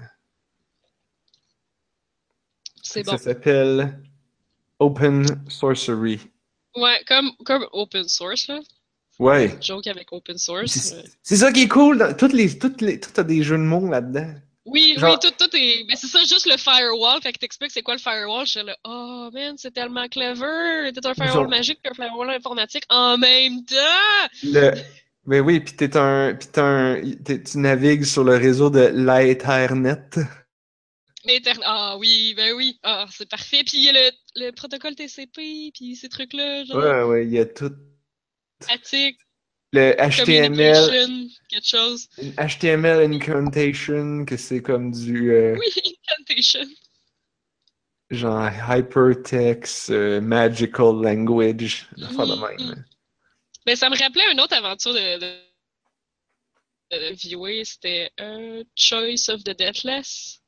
C'est Ça bon. s'appelle Open Sorcery. Ouais, comme, comme open source, là. Ouais. Joke avec open source. C'est ça qui est cool. Dans, toutes les, toutes les, tout a des jeux de mots là-dedans. Oui, Genre- oui, tout, tout est. Mais c'est ça, juste le firewall. Quand il t'explique c'est quoi le firewall, je suis là, oh man, c'est tellement clever. T'es un firewall Genre- magique puis un firewall informatique en même temps. Le... Ben oui, puis t'es un, puis t'es un, t'es- tu navigues sur le réseau de l'Ethernet. Ah oui, ben oui. Ah, c'est parfait. Puis il y a le, le protocole TCP, puis ces trucs-là, genre, Ouais, ouais, il y a tout. Attic, Le HTML, quelque chose. HTML incantation, que c'est comme du euh, Oui, incantation. genre hypertext, euh, magical language, de Mhm. même. Ben, ça me rappelait une autre aventure de, de, de viewer, c'était euh, Choice of the Deathless.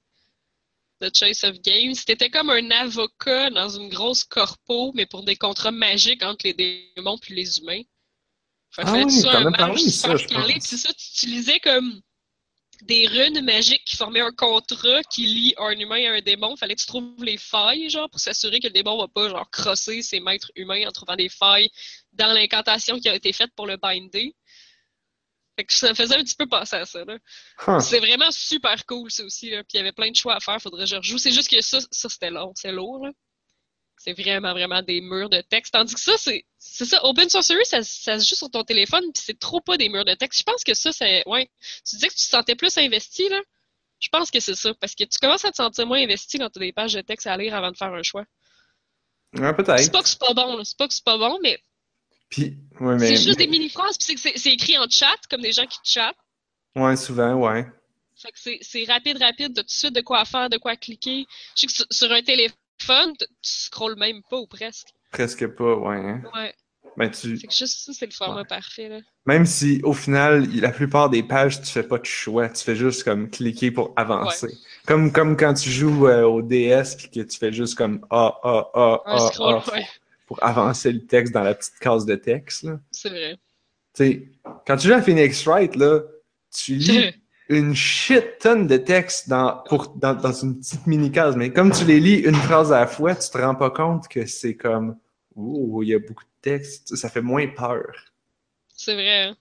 The Choice of Games. C'était comme un avocat dans une grosse corpo, mais pour des contrats magiques entre les démons puis les humains. Fait que Ah oui, t'en as parlé, ça, je pense. puis ça, tu utilisais comme des runes magiques qui formaient un contrat qui lie un humain à un démon. Fallait que tu trouves les failles, genre, pour s'assurer que le démon va pas, genre, crosser ses maîtres humains en trouvant des failles dans l'incantation qui a été faite pour le binder. Fait que ça faisait un petit peu penser à ça, là. Huh. C'est vraiment super cool, ça aussi, là. Puis il y avait plein de choix à faire, faudrait que je rejoue. C'est juste que ça, ça c'était long, c'est lourd, là. C'est vraiment, vraiment des murs de texte. Tandis que ça, c'est, c'est ça, Open Sorcery, ça, ça se joue sur ton téléphone, puis c'est trop pas des murs de texte. Je pense que ça, c'est, ouais. Tu disais que tu te sentais plus investi, là? Je pense que c'est ça, parce que tu commences à te sentir moins investi quand tu as des pages de texte à lire avant de faire un choix. Ouais, C'est peut-être. pas que c'est pas bon, là. C'est pas que c'est pas bon, mais Puis, ouais, mais, c'est juste des mini-phrases, puis c'est c'est, c'est écrit en chat, comme des gens qui chattent. ouais, souvent, ouais. Fait que c'est, c'est rapide, rapide, de tout de suite de quoi faire, de quoi cliquer. Je sais que sur, sur un téléphone, t- tu scrolles même pas ou presque. Presque pas, ouais. hein. Ouais. Ben, tu... Fait que juste ça, c'est le format Ouais. parfait, là. Même si, au final, la plupart des pages, tu fais pas de choix. Tu fais juste comme cliquer pour avancer. Comme, comme quand tu joues euh, au DS puis que tu fais juste comme A, A, A, A, A pour avancer le texte dans la petite case de texte, là. C'est vrai. Tu sais, quand tu joues à Phoenix Wright, là, tu lis une shit tonne de textes dans, pour, dans, dans une petite mini-case, mais comme tu les lis une phrase à la fois, tu te rends pas compte que c'est comme, oh, il y a beaucoup de textes, ça fait moins peur. c'est vrai. hein.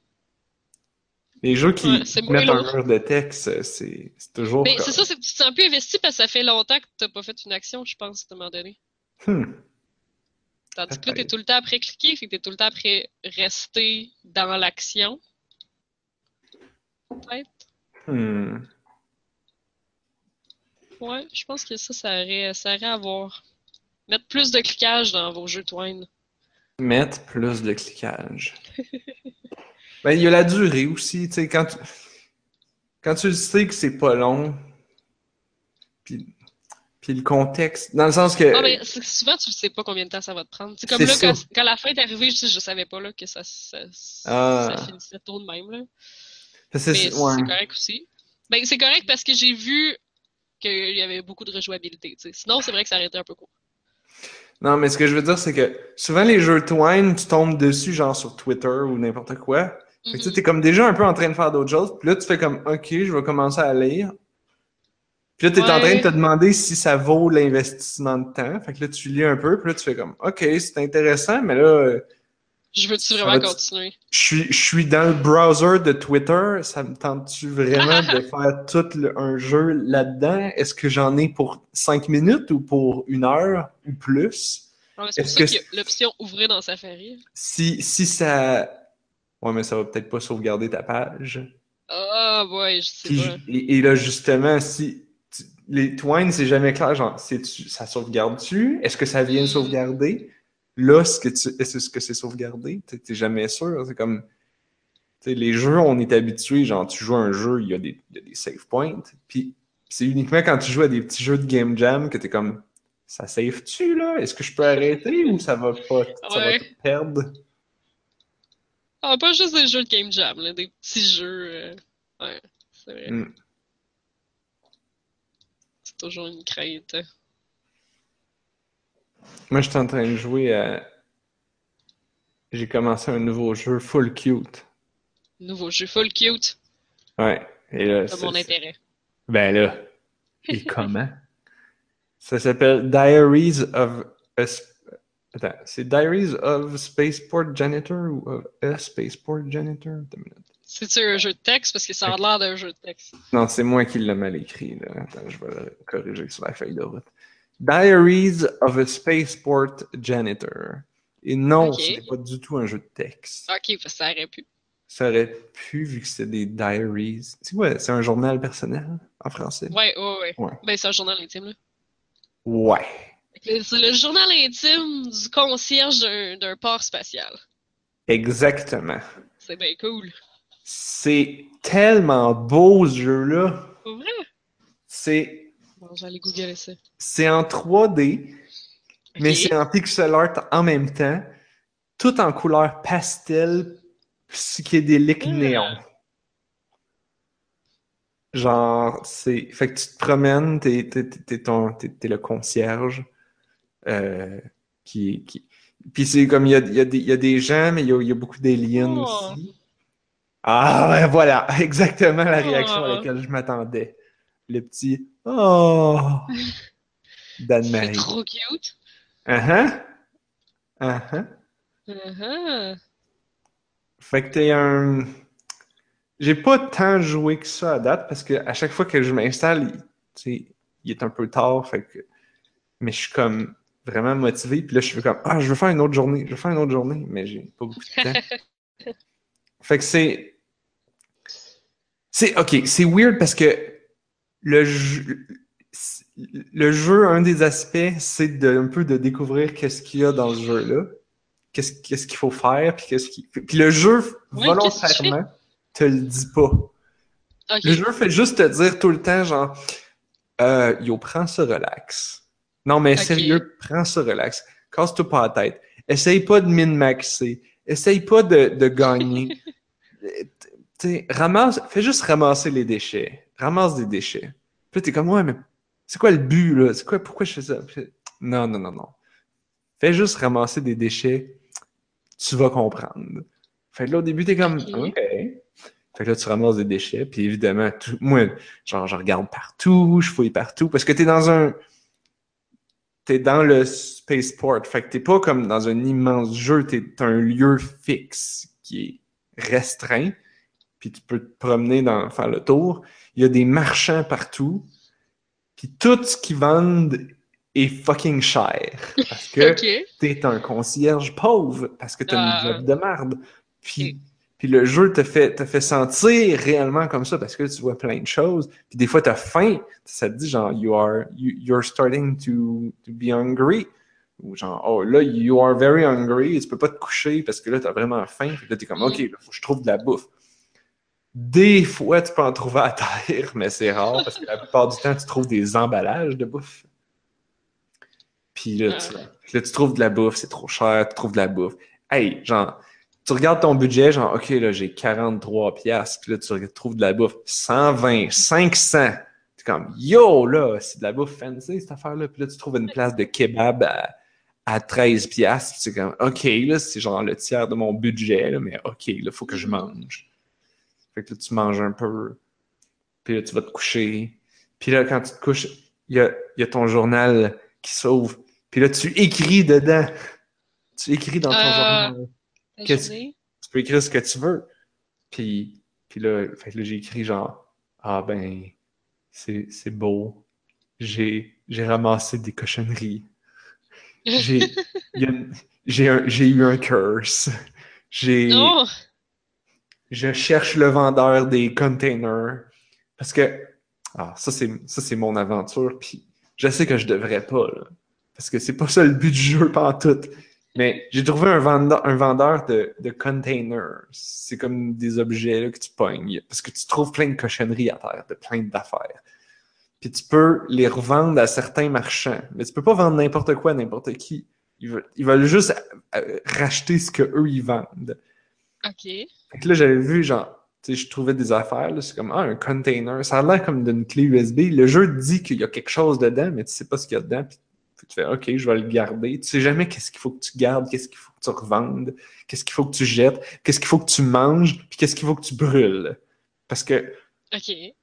Les jeux qui Ouais, mettent un mur de texte, c'est toujours Mais c'est ça, c'est que tu te sens plus investi parce que ça fait longtemps que t'as pas fait une action, je pense, à un moment donné. Hmm. Tandis que là, t'es Peut-être. tout le temps après cliquer, fait que t'es tout le temps après rester dans l'action. Peut-être. Hmm. Ouais, je pense que ça, ça aurait, ça aurait à voir. Mettre plus de cliquage dans vos jeux Twine. Mettre plus de cliquage. ben, il y a la durée aussi, tu sais, quand tu, quand tu sais que c'est pas long, puis, puis le contexte, dans le sens que... Ah, mais que souvent, tu sais pas combien de temps ça va te prendre. C'est comme là, quand, la fin est arrivée, je, je savais pas là, que ça, ça, Ah. ça finissait tôt de même. Là. C'est- ouais. correct aussi. Ben, c'est correct parce que j'ai vu qu'il y avait beaucoup de rejouabilité. tu. Sinon, c'est vrai que ça aurait été un peu court. Non, mais ce que je veux dire, c'est que souvent les jeux Twine, tu tombes dessus, genre sur Twitter ou n'importe quoi. Fait que tu Mhm. t'es comme déjà un peu en train de faire d'autres choses. Puis là, tu fais comme, OK, je vais commencer à lire. Puis là, t'es en Ouais. train de te demander si ça vaut l'investissement de temps. Fait que là, tu lis un peu. Puis là, tu fais comme, OK, c'est intéressant, mais là, Je veux-tu vraiment va- continuer? je suis, je suis dans le browser de Twitter. Ça me tente-tu vraiment de faire tout le- un jeu là-dedans? Est-ce que j'en ai pour cinq minutes ou pour une heure ou plus? Est-ce ça que qu'il y a l'option ouvrir dans Safari. Si, si ça. Ouais, mais ça va peut-être pas sauvegarder ta page. Ah, ouais, je sais Puis, pas. et, et là, justement, si. tu- Les Twine, c'est jamais clair, genre, c'est-tu- ça sauvegarde-tu? Est-ce que ça vient de Mm. sauvegarder? Là, est-ce que c'est sauvegardé? T'es jamais sûr. C'est comme. Les jeux, on est habitué, genre, tu joues à un jeu, il y a des, il y a des save points. Puis, c'est uniquement quand tu joues à des petits jeux de Game Jam que t'es comme. Ça save-tu, là? Est-ce que je peux arrêter ou ça va pas. Ça va te perdre? Ah, pas juste des jeux de Game Jam, là, des petits jeux. euh, Ouais, c'est vrai. Mm. C'est toujours une crainte. Moi, je suis en train de jouer à. J'ai commencé un nouveau jeu full cute. Nouveau jeu full cute, Ouais. Et là, mon intérêt. Ben là. Et comment? Ça s'appelle Diaries of a Attends, c'est Diaries of Spaceport Janitor ou of a Spaceport Janitor? Attends une minute. C'est-tu un jeu de texte? Parce que ça a l'air d'un jeu de texte. Non, c'est moi qui l'ai mal écrit. Là. Attends, je vais le corriger sur la feuille de route. Diaries of a Spaceport Janitor. Et non, Ok. ce n'est pas du tout un jeu de texte. Ok, que ça aurait pu. Ça aurait pu, vu que c'est des diaries. C'est quoi? C'est un journal personnel en français? Ouais, ouais, ouais. Ouais. Ben, c'est un journal intime, là. Ouais. C'est le journal intime du concierge d'un port spatial. Exactement. C'est bien cool. C'est tellement beau ce jeu-là. Pas vrai? C'est Bon, j'allais googler ça. c'est en 3D, mais c'est en pixel art en même temps, tout en couleur pastel, psychédélique Ah. néon. Genre, c'est. Fait que tu te promènes, t'es, t'es, t'es- ton- le concierge. euh, qui, qui... Puis c'est comme il y a, y a y a des gens, mais il y a, il y a beaucoup d'aliens Oh. aussi. Ah, ouais, voilà, exactement la réaction à Oh. laquelle je m'attendais. Le petit Oh C'est trop cute. Uh-huh. Uh-huh. Uh-huh. Fait que t'es un. J'ai pas tant joué que ça à date parce que à chaque fois que je m'installe, il, il est un peu tard. Fait que... Mais je suis comme vraiment motivé. Puis là, je suis comme Ah, je veux faire une autre journée. Je veux faire une autre journée. Mais j'ai pas beaucoup de temps. fait que c'est. C'est. Ok, c'est weird parce que le jeu. Le jeu, un des aspects, c'est de, un peu de découvrir qu'est-ce qu'il y a dans ce jeu-là. Qu'est-ce qu'est-ce qu'il faut faire, puis qu'est-ce qui... Puis le jeu, Oui, volontairement, te le dit pas. Le jeu fait juste te dire tout le temps, genre, euh, yo, prends ça relax. Non, mais sérieux, prends ça relax. Casse-toi pas la tête. Essaye pas de min-maxer. Essaye pas de, de gagner. Euh, t'sais, ramasse, fais juste ramasser les déchets. Ramasse des déchets. Puis t'es comme, ouais, mais c'est quoi le but, là? C'est quoi, pourquoi je fais ça? Puis, non, non, non, non. Fais juste ramasser des déchets. Tu vas comprendre. Fait que là, au début, t'es comme, Ok. Fait que là, tu ramasses des déchets. Puis évidemment, tout- moi, genre, je regarde partout, je fouille partout. Parce que t'es dans un. T'es dans le spaceport. Fait que t'es pas comme dans un immense jeu. T'es un lieu fixe qui est restreint. Puis tu peux te promener dans, faire le tour. Il y a des marchands partout. Puis tout ce qu'ils vendent est fucking cher. Parce que t'es un concierge pauvre parce que t'as Ah. une job de merde. Puis, le jeu te fait, te fait sentir réellement comme ça parce que tu vois plein de choses. Puis des fois, t'as faim. Ça te dit genre, you are, you, you're starting to, to be hungry. Ou genre, oh là, you are very hungry. Tu peux pas te coucher parce que là, t'as vraiment faim. Puis là, t'es comme, Mm. OK, là, faut que je trouve de la bouffe. Des fois, tu peux en trouver à terre, mais c'est rare parce que la plupart du temps, tu trouves des emballages de bouffe. Puis là, tu, Ah. là, tu trouves de la bouffe, c'est trop cher, tu trouves de la bouffe. Hey, genre, tu regardes ton budget, genre, OK, là, j'ai 43 piastres, puis là, tu trouves de la bouffe 120, 500. T'es comme, yo, là, c'est de la bouffe fancy, cette affaire-là. Puis là, tu trouves une place de kebab à, à 13 piastres, puis c'est comme, OK, là, c'est genre le tiers de mon budget, là, mais OK, là, faut que je mange. Fait que là, tu manges un peu, puis là, tu vas te coucher. Puis là, quand tu te couches, il y a, il y a ton journal qui s'ouvre. Puis là, tu écris dedans. Tu écris dans ton Ah. journal. Tu peux écrire ce que tu veux. Puis, puis là, fait que là, j'ai écrit genre, ah ben, c'est c'est beau. J'ai j'ai ramassé des cochonneries. J'ai eu un curse. J'ai Non! Je cherche le vendeur des containers parce que ah, ça c'est mon aventure puis je sais que je devrais pas là, parce que c'est pas ça le but du jeu tout. Mais j'ai trouvé un vendeur, un vendeur de, de containers. C'est comme des objets là, que tu pognes. Parce que tu trouves plein de cochonneries à terre, de plein d'affaires. Puis tu peux les revendre à certains marchands. Mais tu peux pas vendre n'importe quoi à n'importe qui. Ils veulent, ils veulent juste euh, racheter ce que eux ils vendent. Ok. Fait que là, j'avais vu, genre, tu sais, je trouvais des affaires, là, c'est comme, ah, un container. Ça a l'air comme d'une clé USB. Le jeu dit qu'il y a quelque chose dedans, mais tu sais pas ce qu'il y a dedans. Puis tu fais, OK, je vais le garder. Tu sais jamais qu'est-ce qu'il faut que tu gardes, qu'est-ce qu'il faut que tu revendes, qu'est-ce qu'il faut que tu jettes, qu'est-ce qu'il faut que tu manges, puis qu'est-ce qu'il faut que tu brûles. Parce que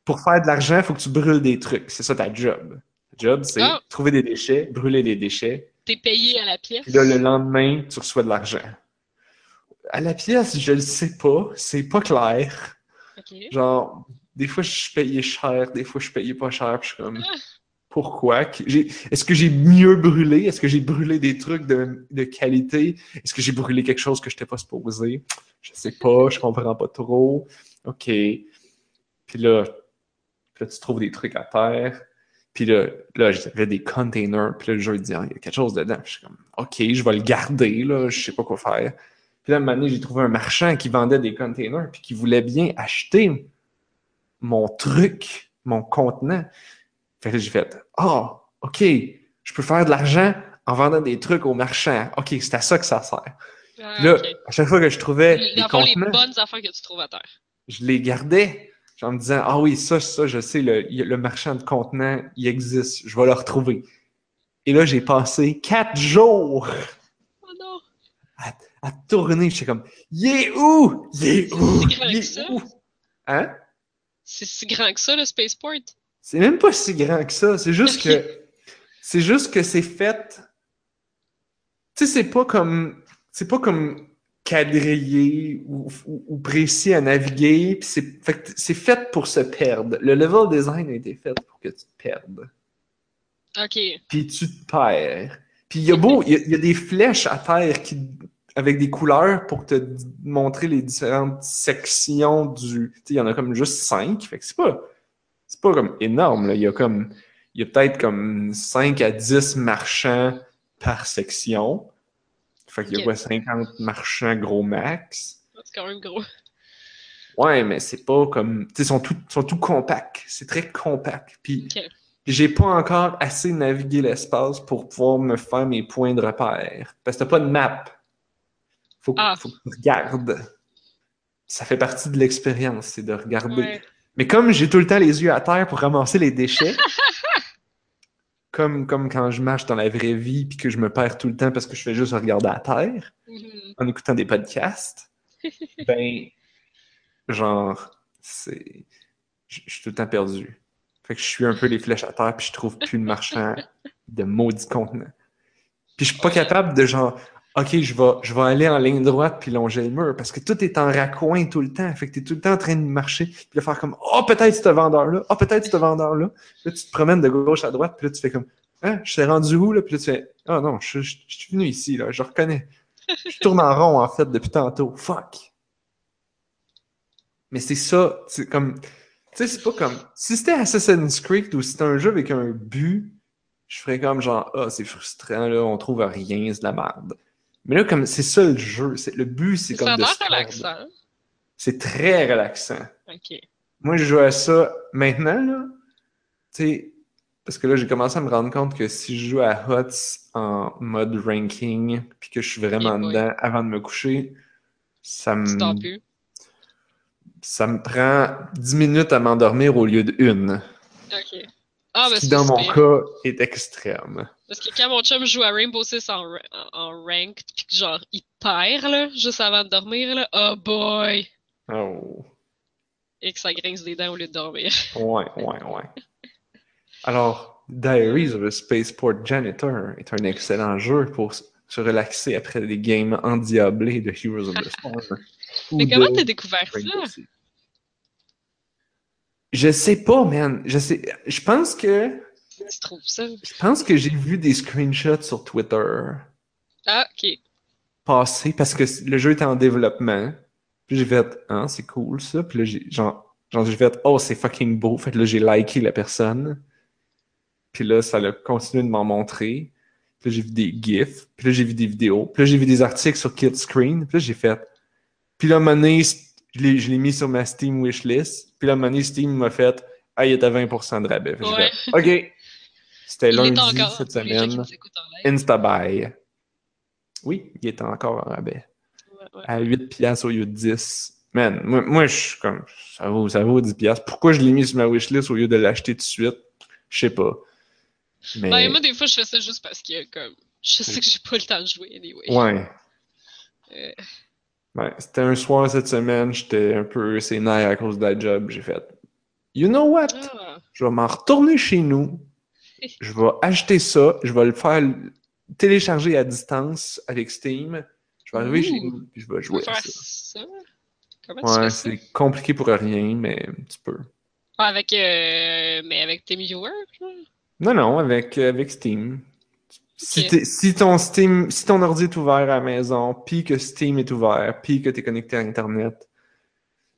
pour faire de l'argent, il faut que tu brûles des trucs. C'est ça ta job. Ta job, c'est Ah. trouver des déchets, brûler des déchets, T'es payé à la pièce? puis là, le lendemain, tu reçois de l'argent. À la pièce, je le sais pas. C'est pas clair. Genre, des fois, je suis payé cher, des fois, je suis payé pas cher, puis je suis comme, Ah. pourquoi? Est-ce que j'ai mieux brûlé? Est-ce que j'ai brûlé des trucs de, de qualité? Est-ce que j'ai brûlé quelque chose que je n'étais pas supposé? Je sais pas, je comprends pas trop. OK. Puis là, puis là, tu trouves des trucs à terre. Puis là, là j'avais des containers. Puis là, le jeu il dit, Ah, il y a quelque chose dedans. Puis je suis comme, OK, je vais le garder, là, je sais pas quoi faire. Puis là, un moment donné, j'ai trouvé un marchand qui vendait des containers, puis qui voulait bien acheter mon truc, mon contenant. Fait que j'ai fait, ah, OK, je peux faire de l'argent en vendant des trucs aux marchands. OK, c'est à ça que ça sert. Ah, là, à chaque fois que je trouvais des D'avoir les contenants, bonnes affaires que tu trouves à terre. je les gardais. En me disant, ah oui, ça, ça, je sais, le, le marchand de contenants, il existe, je vais le retrouver. Et là, j'ai passé quatre jours Oh non! à tourner. J'étais comme, il est où? Il est où? C'est grand Il que est ça? où? Hein? C'est si grand que ça, le spaceport? C'est même pas si grand que ça. C'est juste que, c'est juste que c'est fait. Tu sais, c'est pas comme, c'est pas comme quadrillé ou, ou- ou précis à naviguer. c'est fait, fait pour se perdre. Le level design a été fait pour que tu te perdes. Ok. Puis tu te perds. Puis il y a beau, il y a, il y a des flèches à terre qui, avec des couleurs pour te montrer les différentes sections du. Tu sais, il y en a comme juste cinq. Fait que c'est pas, c'est pas comme énorme. Là. Il y a comme, il y a peut-être comme 5 à 10 marchands par section. Fait qu'il y a quoi, 50 marchands gros max? C'est quand même gros. Ouais, mais c'est pas comme. Tu sais, ils sont tout, sont tout compacts. C'est très compact. Puis, j'ai pas encore assez navigué l'espace pour pouvoir me faire mes points de repère. Parce que t'as pas de map. Faut, Ah. faut que tu regardes. Ça fait partie de l'expérience, c'est de regarder. Ouais. Mais comme j'ai tout le temps les yeux à terre pour ramasser les déchets, comme, comme quand je marche dans la vraie vie puis que je me perds tout le temps parce que je fais juste regarder à terre Mhm. en écoutant des podcasts, ben, genre, c'est. Je suis tout le temps perdu. Fait que je suis un peu les flèches à terre puis je trouve plus le marchand de maudits contenants. Puis je suis pas capable de genre, ok, je vais, je vais aller en ligne droite puis longer le mur parce que tout est en raccoin tout le temps. Fait que t'es tout le temps en train de marcher puis de faire comme, oh, peut-être ce vendeur-là, oh, peut-être ce vendeur-là. Là, tu te promènes de gauche à droite puis là, tu fais comme, hein, je suis rendu où là? Puis là, tu fais, oh non, je, je- je suis venu ici, là, je reconnais. Je tourne en rond en fait depuis tantôt. Fuck. Mais c'est ça, c'est comme. Tu sais, c'est pas comme. Si c'était Assassin's Creed ou si c'était un jeu avec un but, je ferais comme genre, ah, c'est frustrant, là, on trouve rien, c'est de la merde. Mais là, comme c'est ça le jeu, c'est, le but, c'est comme de perdre. relaxant. C'est très relaxant. Ok. Moi, je joue à ça maintenant, là. Tu sais, parce que là, j'ai commencé à me rendre compte que si je joue à HOTS en mode ranking, puis que je suis vraiment dedans avant de me coucher, ça me, ça me prend 10 minutes à m'endormir au lieu d'une. Ok. Ah, ben ce qui, c'est dans mon cas, est extrême. Parce que quand mon chum joue à Rainbow Six en, en ranked, pis que genre, il perd, là, juste avant de dormir, là, oh boy! Oh. Et que ça grince des dents au lieu de dormir. Ouais, ouais, ouais. Alors, Diaries of a Spaceport Janitor est un excellent jeu pour se relaxer après des games endiablés de Heroes of the Storm. Mais comment de t'as découvert ça? Six. Je sais pas, man. Je sais. Je pense que. Tu trouves ça? Je pense que j'ai vu des screenshots sur Twitter Ah, ok. passer parce que le jeu était en développement. Puis j'ai fait, ah, c'est cool ça. Puis là, j'ai genre, genre j'ai fait, oh, c'est fucking beau. Fait que là, j'ai liké la personne. Puis là, ça a continué de m'en montrer. Puis là, j'ai vu des GIFs. Puis là, j'ai vu des vidéos. Puis là, j'ai vu des articles sur Kid Screen. Puis là, j'ai fait. Puis là, donné, je l'ai je l'ai mis sur ma Steam wishlist. Puis là, donné, Steam m'a fait, ah, il est à 20% de rabais. Fait que j'ai Ouais. fait, OK. C'était Il lundi encore cette semaine. Instabuy. Oui, il est encore en rabais. Ouais, ouais. À 8 piastres au lieu de 10. Man, moi, moi, je suis comme, ça vaut, ça vaut 10 piastres. Pourquoi je l'ai mis sur ma wishlist au lieu de l'acheter tout de suite? Je sais pas. Mais, Ben, moi, des fois, je fais ça juste parce que, comme, je sais que j'ai pas le temps de jouer, anyway. ouais. Euh, Ouais, c'était un soir cette semaine, j'étais un peu sénère à cause de la job. J'ai fait, you know what? ah, Je vais m'en retourner chez nous. Je vais acheter ça. Je vais le faire télécharger à distance avec Steam. Je vais arriver Ouh. chez nous puis je vais jouer faire ça. ça? Comment tu Ouais, c'est compliqué pour rien, mais tu peux. Ah, avec, euh, mais avec tes viewers, genre? Non, non, avec, euh, avec Steam. Si, t'es- si ton Steam, si ton ordi est ouvert à la maison, puis que Steam est ouvert, puis que tu es connecté à Internet,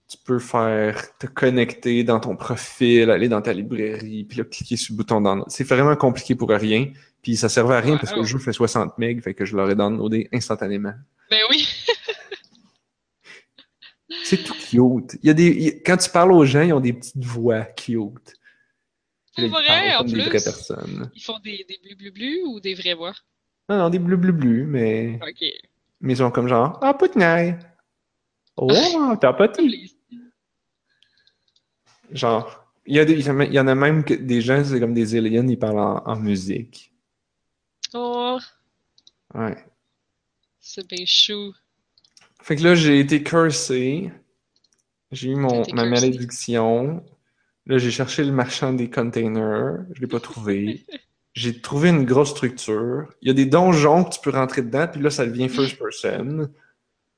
tu peux faire te connecter dans ton profil, aller dans ta librairie, puis là, cliquer sur le bouton download. C'est vraiment compliqué pour rien, puis ça servait à rien parce que le jeu fait 60 MB, fait que je l'aurais downloadé instantanément. Ben oui. C'est tout cute. Il y a des, il quand tu parles aux gens, ils ont des petites voix cute. C'est Ils vrai, en plus. personnes. Ils font des, des bleu bleu bleu ou des vraies voix? Non, non, des bleu bleu bleu, mais, Ok. mais ils sont comme genre, ah, putnaille. Oh, t'as pas Genre, il y, a des- il y en a même que des gens, c'est comme des aliens, ils parlent en, en musique. Oh, Ouais. c'est bien chou. Fait que là, j'ai été cursé. J'ai eu mon, ma malédiction. Là, j'ai cherché le marchand des containers. Je l'ai pas trouvé. J'ai trouvé une grosse structure. Il y a des donjons que tu peux rentrer dedans, puis là, ça devient first person.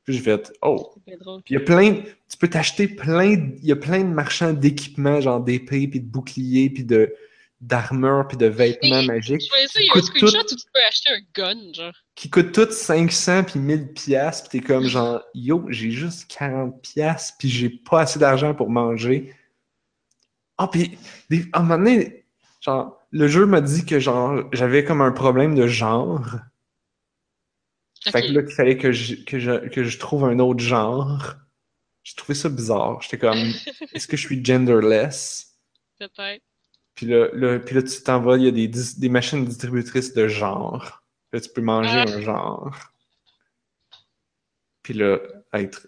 Puis j'ai fait, oh. Drôle. Puis il y a plein, tu peux t'acheter plein, de- il y a plein de marchands d'équipements, genre d'épées, puis de boucliers, puis de d'armure, puis de vêtements magiques. Je ça, il y a un screenshot toutes- où tu peux acheter un gun, genre. qui coûtent toutes 500 puis 1000 piastres, puis t'es comme genre, yo, j'ai juste 40 piastres, puis j'ai pas assez d'argent pour manger. Ah, puis des- à un moment donné, genre, le jeu m'a dit que genre, j'avais comme un problème de genre. Fait que là, il fallait que je, que, je, que je trouve un autre genre. J'ai trouvé ça bizarre. J'étais comme, est-ce que je suis genderless? Peut-être. Puis là, là, puis là tu t'en vas, il y a des, des machines distributrices de genre. Là, tu peux manger Ah. un genre. Puis là, être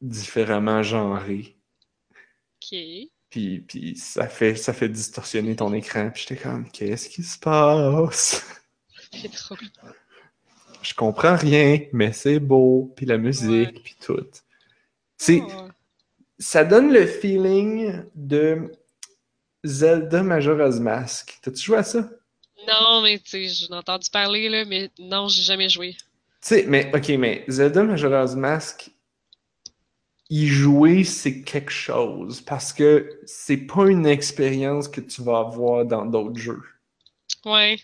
différemment genré. Ok. Puis, puis ça, fait, ça fait distorsionner ton écran. Puis j'étais comme, qu'est-ce qui se passe? C'est trop. Je comprends rien, mais c'est beau. Puis la musique, Ouais. puis tout. C'est, Oh. ça donne le feeling de Zelda Majora's Mask. T'as-tu joué à ça? Tu Non, mais tu sais, j'en ai entendu parler, là, mais non, j'ai jamais joué. sais, mais ok, mais Zelda Majora's Mask, y jouer, c'est quelque chose. Parce que c'est pas une expérience que tu vas avoir dans d'autres jeux. Ouais.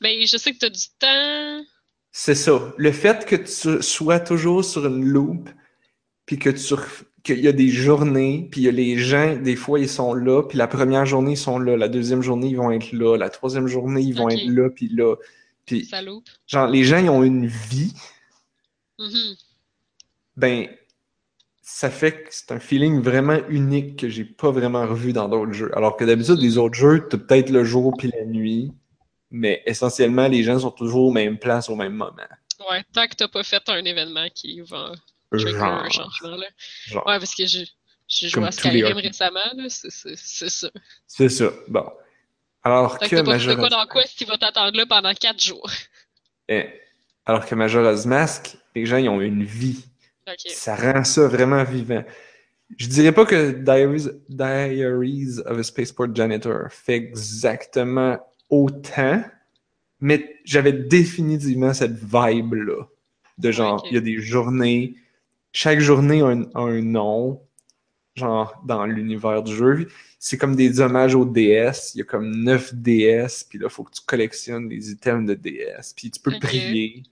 Ben, je sais que t'as du temps. C'est ça. Le fait que tu sois toujours sur une loop, puis que tu qu'il y a des journées, puis il y a les gens, des fois, ils sont là, puis la première journée, ils sont là, la deuxième journée, ils vont être là, la troisième journée, ils vont être là, puis là. Puis, Ça loupe. genre, les gens, ils ont une vie, Mhm. ben, ça fait que c'est un feeling vraiment unique que j'ai pas vraiment revu dans d'autres jeux. Alors que d'habitude, les autres jeux, t'as peut-être le jour puis la nuit, mais essentiellement, les gens sont toujours aux mêmes places au même moment. Ouais, tant que t'as pas fait un événement qui va trigger un changement, là. genre. Ouais, parce que j'ai joué à Skyrim récemment, là, c'est ça. C'est ça. Bon. Alors Tant que que quoi dans Quest qui va t'attendre là pendant 4 jours. eh, alors que Majora's Mask, les gens, ils ont une vie. Ça rend ça vraiment vivant. Je dirais pas que Diaries, Diaries of a Spaceport Janitor fait exactement autant, mais j'avais définitivement cette vibe-là. De genre, il y a des journées, chaque journée a un, a un nom, genre dans l'univers du jeu. C'est comme des hommages aux DS. Il y a comme 9 DS, puis là, il faut que tu collectionnes des items de DS. Puis tu peux prier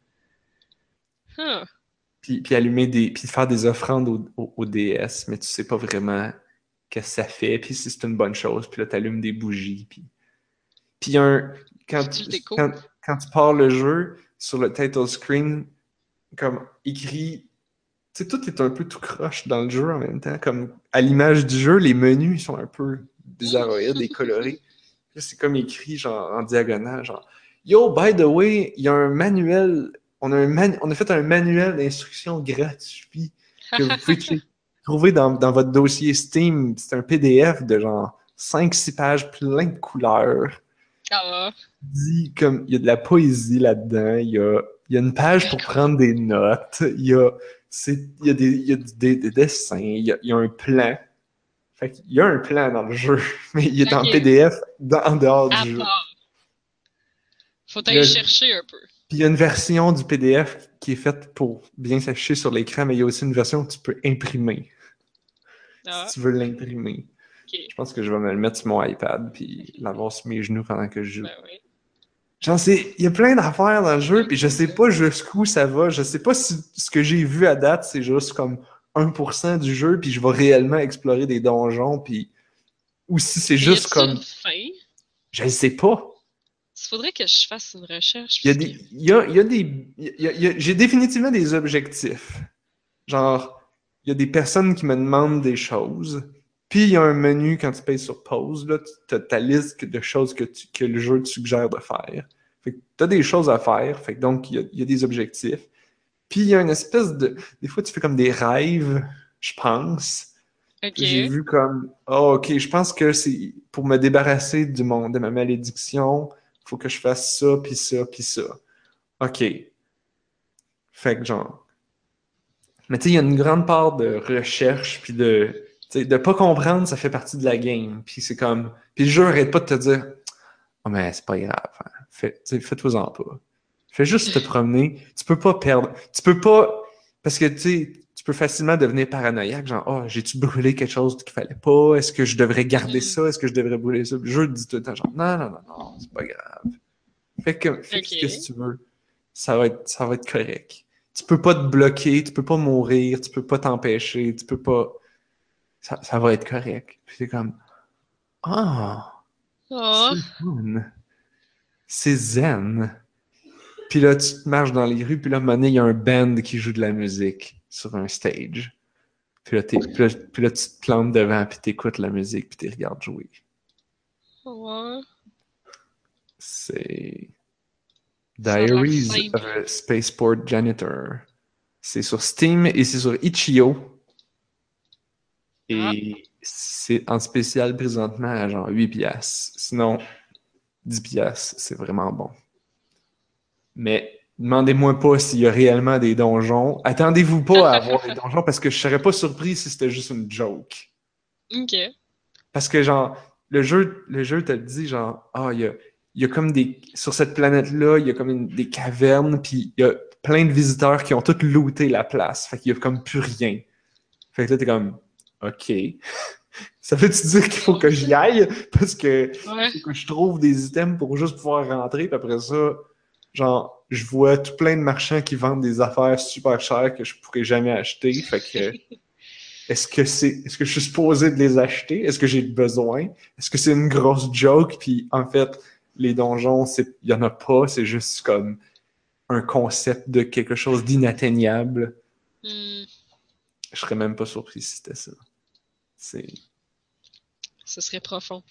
puis, puis allumer des puis faire des offrandes au, au- au DS, mais tu sais pas vraiment qu'est-ce que ça fait, puis si c'est une bonne chose, puis là tu allumes des bougies, puis puis un quand Tu quand, quand tu pars le jeu sur le title screen comme écrit tu sais tout est un peu tout croche dans le jeu en même temps comme à l'image du jeu les menus sont un peu bizarroïdes et colorés. Là, c'est comme écrit genre en diagonale genre Yo by the way, il y a un manuel on a, un manu- on a fait un manuel d'instruction gratuit que vous pouvez trouver dans, dans votre dossier Steam. C'est un PDF de genre 5-6 pages plein de couleurs. ah, Dit comme il y a de la poésie là-dedans, il y a, il y a une page pour prendre des notes, il y a, c'est, il y a, des, il y a des, des dessins, il y a, il y a un plan. Fait qu'il y a un plan dans le jeu, mais il est en. PDF dans- en dehors du jeu. part. Faut Le- aller chercher un peu. Puis il y a une version du PDF qui est faite pour bien s'afficher sur l'écran, mais il y a aussi une version que tu peux imprimer Ah, si tu veux l'imprimer. Je pense que je vais me le mettre sur mon iPad puis l'avoir sur mes genoux pendant que je joue. Ben oui. J'en sais, il y a plein d'affaires dans le jeu, puis je sais pas jusqu'où ça va. Je sais pas si ce que j'ai vu à date, c'est juste comme 1% du jeu, puis je vais réellement explorer des donjons, puis ou si c'est juste comme, une fin? je ne sais pas. Il faudrait que je fasse une recherche. Il y a des, que- il y a, il y a des, il y a- il y a- j'ai définitivement des objectifs. Genre, il y a des personnes qui me demandent des choses. Puis il y a un menu quand tu payes sur pause, là, tu as ta liste de choses que, tu- que le jeu te suggère de faire. Fait que tu as des choses à faire, fait que donc il y a, il y a des objectifs. Puis il y a une espèce de. Des fois, tu fais comme des rêves, je pense. Ok. J'ai vu comme, oh, ok, je pense que c'est pour me débarrasser du monde, de ma malédiction, faut que je fasse ça, puis ça, puis ça. Ok. Fait que genre. Mais tu sais, il y a une grande part de recherche, puis de. Sais, de pas comprendre, ça fait partie de la game. Puis c'est comme. Puis le jeu arrête pas de te dire, oh, mais c'est pas grave. hein. Fais-toi-en pas. Fais juste te promener. Tu peux pas perdre. Tu peux pas. Parce que tu sais, tu peux facilement devenir paranoïaque, genre, oh, j'ai-tu brûlé quelque chose qu'il fallait pas? Est-ce que je devrais garder Mhm. ça? Est-ce que je devrais brûler ça? Le te dit tout le temps, genre, non, non, non, non, c'est pas grave. Fais, que, fais ce que tu veux. Ça va, être, ça va être correct. Tu peux pas te bloquer, tu peux pas mourir, tu peux pas t'empêcher, tu peux pas. Ça, ça va être correct. Puis c'est comme, ah, Ah, c'est fun. C'est zen. Puis là, tu te marches dans les rues, puis là, à un moment donné, il y a un band qui joue de la musique sur un stage. Puis là, t'es- puis là, puis là, tu te plantes devant, puis t'écoutes la musique, puis tu regardes jouer. Ouais. C'est. Diaries of a Spaceport Janitor. C'est sur Steam et c'est sur Itch.io. Et c'est en spécial présentement à genre 8 piastres. Sinon, 10 piastres, c'est vraiment bon. Mais demandez-moi pas s'il y a réellement des donjons. Attendez-vous pas à avoir des donjons parce que je serais pas surpris si c'était juste une joke. Ok. Parce que, genre, le jeu, le jeu te dit, genre, ah, il y a, il y a comme des. Sur cette planète-là, il y a comme une- des cavernes, puis il y a plein de visiteurs qui ont tous looté la place. Fait qu'il y a comme plus rien. Fait que là, t'es comme, OK. Ça veut-tu dire qu'il faut que j'y aille? Parce que, Ouais. que je trouve des items pour juste pouvoir rentrer, puis après ça, genre, je vois tout plein de marchands qui vendent des affaires super chères que je pourrais jamais acheter. Fait que. Est-ce que c'est est-ce que je suis supposé de les acheter? Est-ce que j'ai besoin? Est-ce que c'est une grosse joke? Puis en fait, les donjons, c'est il y en a pas, c'est juste comme un concept de quelque chose d'inatteignable. Hmm, Je serais même pas surpris si c'était ça. C'est ce serait profond.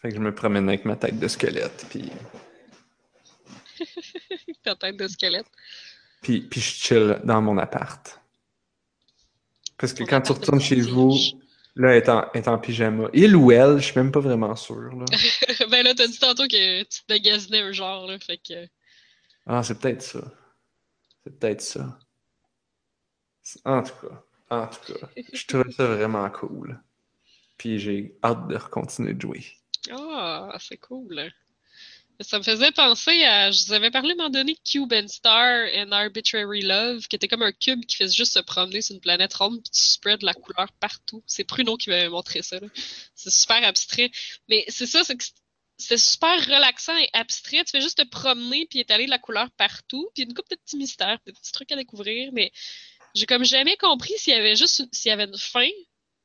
fait que je me promène avec ma tête de squelette puis Ta tête de squelette. puis, puis je chill dans mon appart. Parce que quand tu retournes chez vous, là, elle est en, elle est en pyjama. Il ou elle, je suis même pas vraiment sûr. Là. ben là, t'as dit tantôt que tu te magasinais un genre, là. Fait que. Ah, c'est peut-être ça. C'est peut-être ça. En tout cas, en tout cas, je trouve ça vraiment cool. Puis j'ai hâte de continuer de jouer. Ah, c'est cool. Ça me faisait penser à. Je vous avais parlé à un moment donné Cube and Star and Arbitrary Love, qui était comme un cube qui faisait juste se promener sur une planète ronde puis tu spread la couleur partout. C'est Pruno qui m'avait montré ça. C'est super abstrait. Mais c'est ça, c'est que c'est super relaxant et abstrait. Tu fais juste te promener puis étaler de la couleur partout. Puis une couple de petits mystères, de petits trucs à découvrir. Mais j'ai comme jamais compris s'il y avait juste s'il y avait une fin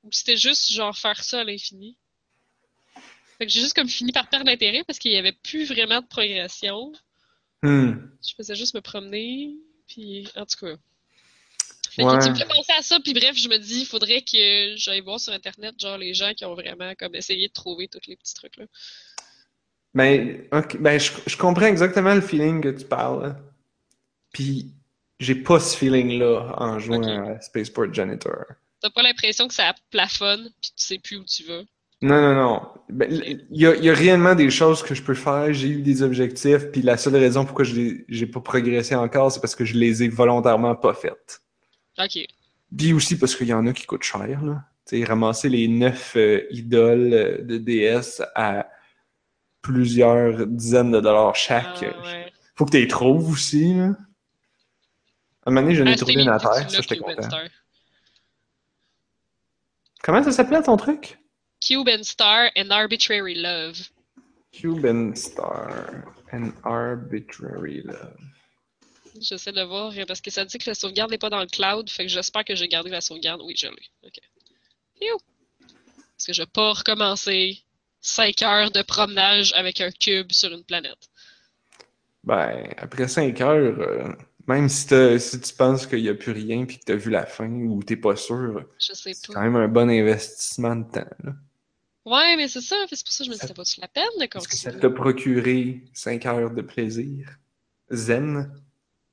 ou si c'était juste genre faire ça à l'infini. Fait que j'ai juste comme fini par perdre l'intérêt parce qu'il y avait plus vraiment de progression. Hmm. Je faisais juste me promener, puis en tout cas. Fait Ouais. que tu me fais penser à ça, puis bref, je me dis, il faudrait que j'aille voir sur Internet, genre, les gens qui ont vraiment comme essayé de trouver tous les petits trucs là. Ben, ben je, je comprends exactement le feeling que tu parles. Puis j'ai pas ce feeling-là en jouant à Spaceport Janitor. T'as pas l'impression que ça plafonne, puis tu sais plus où tu vas. Non, non, non. Ben, Il y a, il y a réellement des choses que je peux faire. J'ai eu des objectifs, puis la seule raison pourquoi je les- j'ai pas progressé encore, c'est parce que je les ai volontairement pas faites. Ok. Puis aussi parce qu'il y en a qui coûtent cher, là. Tu sais, ramasser les neuf euh, idoles euh, de DS à plusieurs dizaines de dollars chaque. Ah, ouais. Faut que tu les trouves aussi, là. À un moment donné, j'en ai Ah, trouvé c'était une à les terre, ça, j'étais content. Comment ça s'appelait ton truc? Cube and Star and Arbitrary Love. Cuban Star and Arbitrary Love. J'essaie de voir, euh, parce que ça dit que la sauvegarde n'est pas dans le cloud, fait que j'espère que j'ai gardé la sauvegarde. Oui, je l'ai. Ok. Piou! Parce que je vais pas recommencer 5 heures de promenage avec un cube sur une planète. Ben, après 5 heures, euh, même si, si tu penses qu'il n'y a plus rien puis que tu as vu la fin ou t'es pas sûr, c'est quand même un bon investissement de temps. là. Ouais, mais c'est ça. C'est pour ça que je me dis, Ça- vaut-tu la peine de que ça continuer? t'a procuré 5 heures de plaisir? Zen?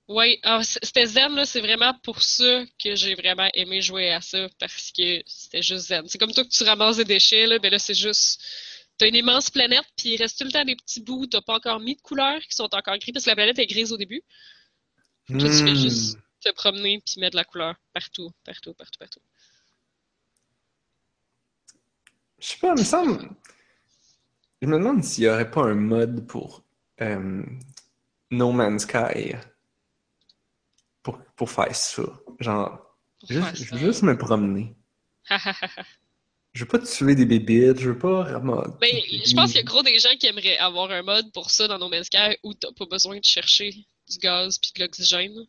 Oui, ah, c'était zen, là, c'est vraiment pour ça que j'ai vraiment aimé jouer à ça, parce que c'était juste zen. C'est comme toi que tu ramasses des déchets, là, ben là, c'est juste. T'as une immense planète, puis il reste tout le temps des petits bouts où t'as pas encore mis de couleurs, qui sont encore gris, parce que la planète est grise au début. Toi, tu fais Hmm. juste te promener, puis mettre de la couleur partout, partout, partout, partout. Je sais pas, il me semble. Je me demande s'il n'y aurait pas un mode pour euh, No Man's Sky pour, pour faire ça. Genre, Pour juste, ça. juste me promener. Je veux pas tuer des bébites, je veux pas vraiment. Ben, je pense qu'il y a gros des gens qui aimeraient avoir un mode pour ça dans No Man's Sky où t'as pas besoin de chercher du gaz puis de l'oxygène.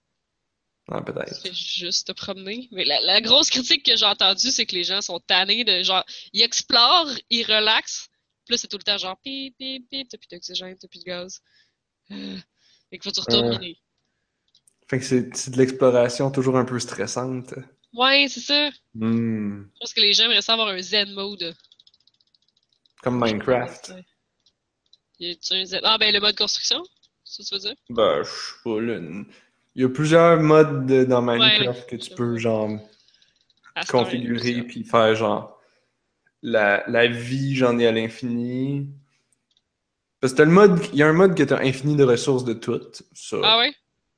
Ah, Tu peut-être. fais juste te promener. Mais la, la grosse critique que j'ai entendue, c'est que les gens sont tannés de genre, ils explorent, ils relaxent, puis là c'est tout le temps genre pip, pip, pip, t'as plus d'oxygène, t'as plus de gaz. Euh, et qu'il faut que tu retournes Euh. Fait que c'est c'est de l'exploration toujours un peu stressante. Ouais, c'est ça. Hmm. Je pense que les gens aimeraient ça avoir un zen mode. Comme Minecraft. Y a-tu un Z- Ah, ben le mode construction, c'est ça que tu veux dire? Ben, je sais pas, là. une- Il y a plusieurs modes de- dans Minecraft que tu peux, genre, configurer puis faire, genre, la, la vie, j'en ai à l'infini. Parce que t'as le mode, il y a un mode que t'as infini de ressources de toutes. Ça. Ah ouais?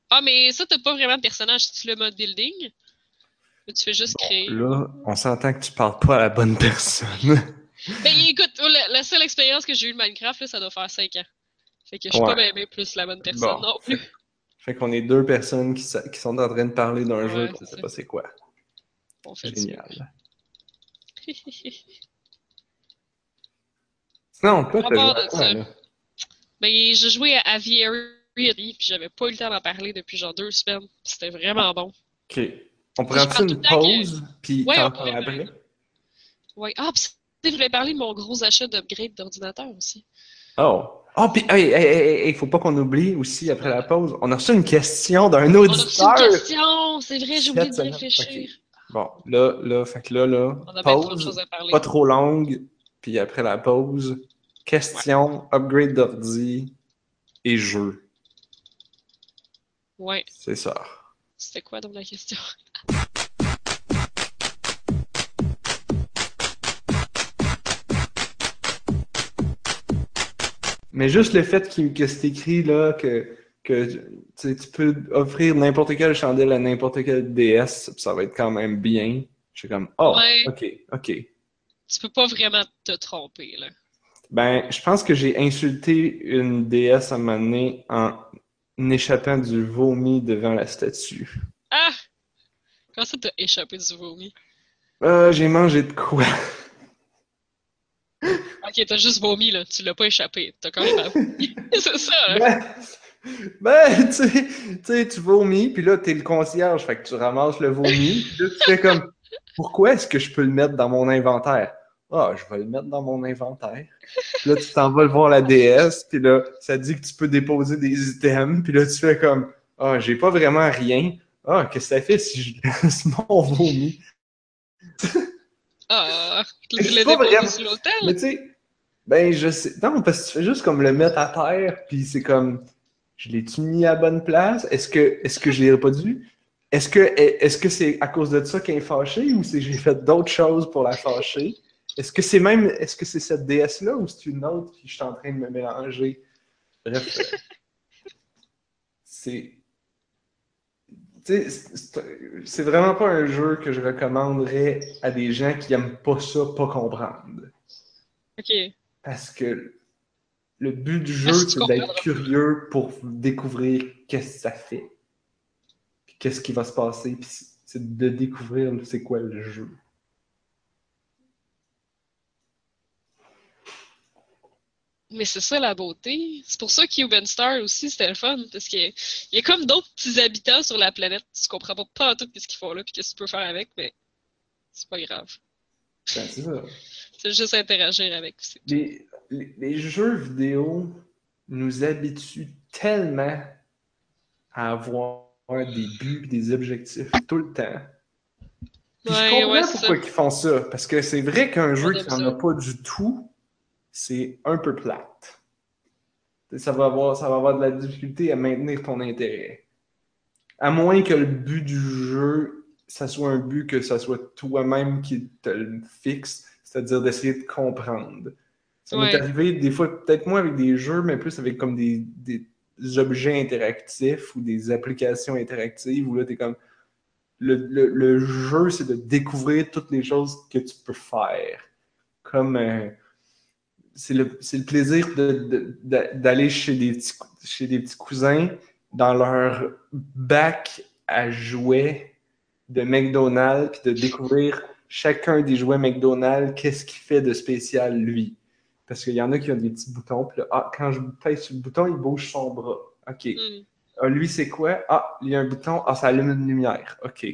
Ah, mais ça, t'as pas vraiment de personnage. C'est le mode building? Ou tu fais juste créer? Là, on s'entend que tu parles pas à la bonne personne. Ben écoute, la, la seule expérience que j'ai eue de Minecraft, là, ça doit faire 5 ans. Fait que je suis Ouais. pas bien plus la bonne personne Bon. non plus. Fait qu'on est deux personnes qui, sont en train de parler d'un Ouais, jeu c'est sait ça. pas c'est quoi. On fait Génial. Sinon, toi, t'as quoi, là? Ben j'ai joué à Aviary, puis j'avais pas eu le temps d'en parler depuis genre deux semaines. puis C'était vraiment bon. Ok. On Je prend une temps que- pause, puis Ouais, t'en parles après? Ouais. Ah, pis je voulais parler de mon gros achat d'upgrade d'ordinateur aussi. Oh. Oh, puis, hey, hey, hey, hey, faut pas qu'on oublie aussi, après la pause, on a reçu une question d'un On a reçu auditeur. une question! C'est vrai, j'ai oublié de réfléchir. Bon, là, là, fait que là, là, On avait trop de pause, choses à parler. pas trop longue, puis après la pause, question, upgrade d'ordi et jeu. Ouais. C'est ça. C'était quoi donc la question? Mais juste le fait que c'est écrit là que, que tu peux offrir n'importe quelle chandelle à n'importe quelle DS, ça va être quand même bien. Je suis comme, oh, Ouais. ok, ok. Tu peux pas vraiment te tromper, là. Ben, je pense que j'ai insulté une déesse à un moment donné en échappant du vomi devant la statue. Ah! Comment ça t'as échappé du vomi? Euh, j'ai mangé de quoi? Ok, t'as juste vomi, là. Tu l'as pas échappé. T'as quand même. C'est ça, là. Ben, ben, tu sais, tu sais, tu vomis, puis là, t'es le concierge, fait que tu ramasses le vomi, puis là, tu fais comme, pourquoi est-ce que je peux le mettre dans mon inventaire? Ah, je vais le mettre dans mon inventaire. Puis là, tu t'en vas le voir la DS, puis là, ça dit que tu peux déposer des items, puis là, tu fais comme, ah, j'ai pas vraiment rien. Ah, qu'est-ce que ça fait si je laisse mon vomi? Ah! Tu C'est l'as déposé sur l'hôtel? Mais tu sais, ben je sais. Non, parce que tu fais juste comme le mettre à terre, puis c'est comme, je l'ai-tu mis à la bonne place? Est-ce que, est-ce que je l'ai pas dû? Est-ce que, est-ce que c'est à cause de ça qu'elle est fâchée ou c'est que j'ai fait d'autres choses pour la fâcher? Est-ce que c'est même, est-ce que c'est cette déesse-là ou c'est une autre puis je suis en train de me mélanger? Bref. c'est. Tu sais, c'est- vraiment pas un jeu que je recommanderais à des gens qui aiment pas ça, pas comprendre. Ok. Parce que le but du jeu, c'est d'être curieux pour découvrir qu'est-ce que ça fait. Qu'est-ce qui va se passer. Puis c'est de découvrir c'est quoi le jeu. Mais c'est ça la beauté. C'est pour ça qu'Uben Star aussi, c'était le fun. Parce qu'il y a- comme d'autres petits habitants sur la planète. Tu comprends pas, pas tout ce qu'ils font là, puis qu'est-ce que tu peux faire avec, mais c'est pas grave. Ben, c'est ça. C'est juste interagir avec. Les, les- les jeux vidéo nous habituent tellement à avoir des buts et des objectifs tout le temps. Puis je comprends ouais, pourquoi ils font ça. Parce que c'est vrai qu'un jeu qui n'en a pas du tout, c'est un peu plate. Ça va, avoir, ça va avoir de la difficulté à maintenir ton intérêt. À moins que le but du jeu, ça soit un but que ça soit toi-même qui te le fixe, c'est-à-dire d'essayer de comprendre. Ça m'est Ouais. arrivé des fois, peut-être moins avec des jeux, mais plus avec comme des, des objets interactifs ou des applications interactives où là, t'es comme. Le, le- le jeu, c'est de découvrir toutes les choses que tu peux faire. Comme. euh, c'est le, c'est le plaisir de- de- de- d'aller chez, des petits cou- chez des petits cousins dans leur bac à jouets de McDonald's, puis de découvrir chacun des jouets McDonald's, qu'est-ce qu'il fait de spécial lui. Parce qu'il y en a qui ont des petits boutons, puis là, ah, quand je taille sur le bouton, il bouge son bras. OK. Hmm. Ah, lui, c'est quoi? Ah, il y a un bouton. Ah, ça allume une lumière. OK.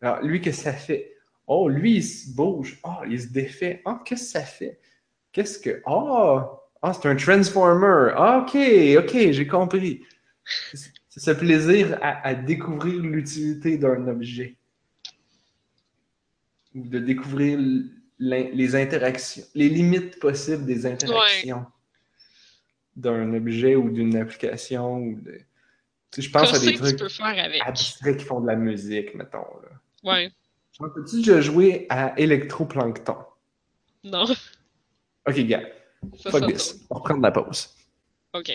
Alors, lui, qu'est-ce que ça fait? Oh, lui, il se bouge. Ah, il se défait. Ah, qu'est-ce que ça fait? Qu'est-ce que. Ah, ah c'est un transformer. OK, OK, j'ai compris. C'est ce plaisir à, à découvrir l'utilité d'un objet. Ou de découvrir les interactions, les limites possibles des interactions d'un objet ou d'une application. Ou de... tu sais, je pense à des trucs peux faire avec? abstraits qui font de la musique, mettons. Là. Ouais. Peux-tu déjà jouer à Electroplankton? Non. Ok, gars, fuck this. On va reprendre la pause. OK.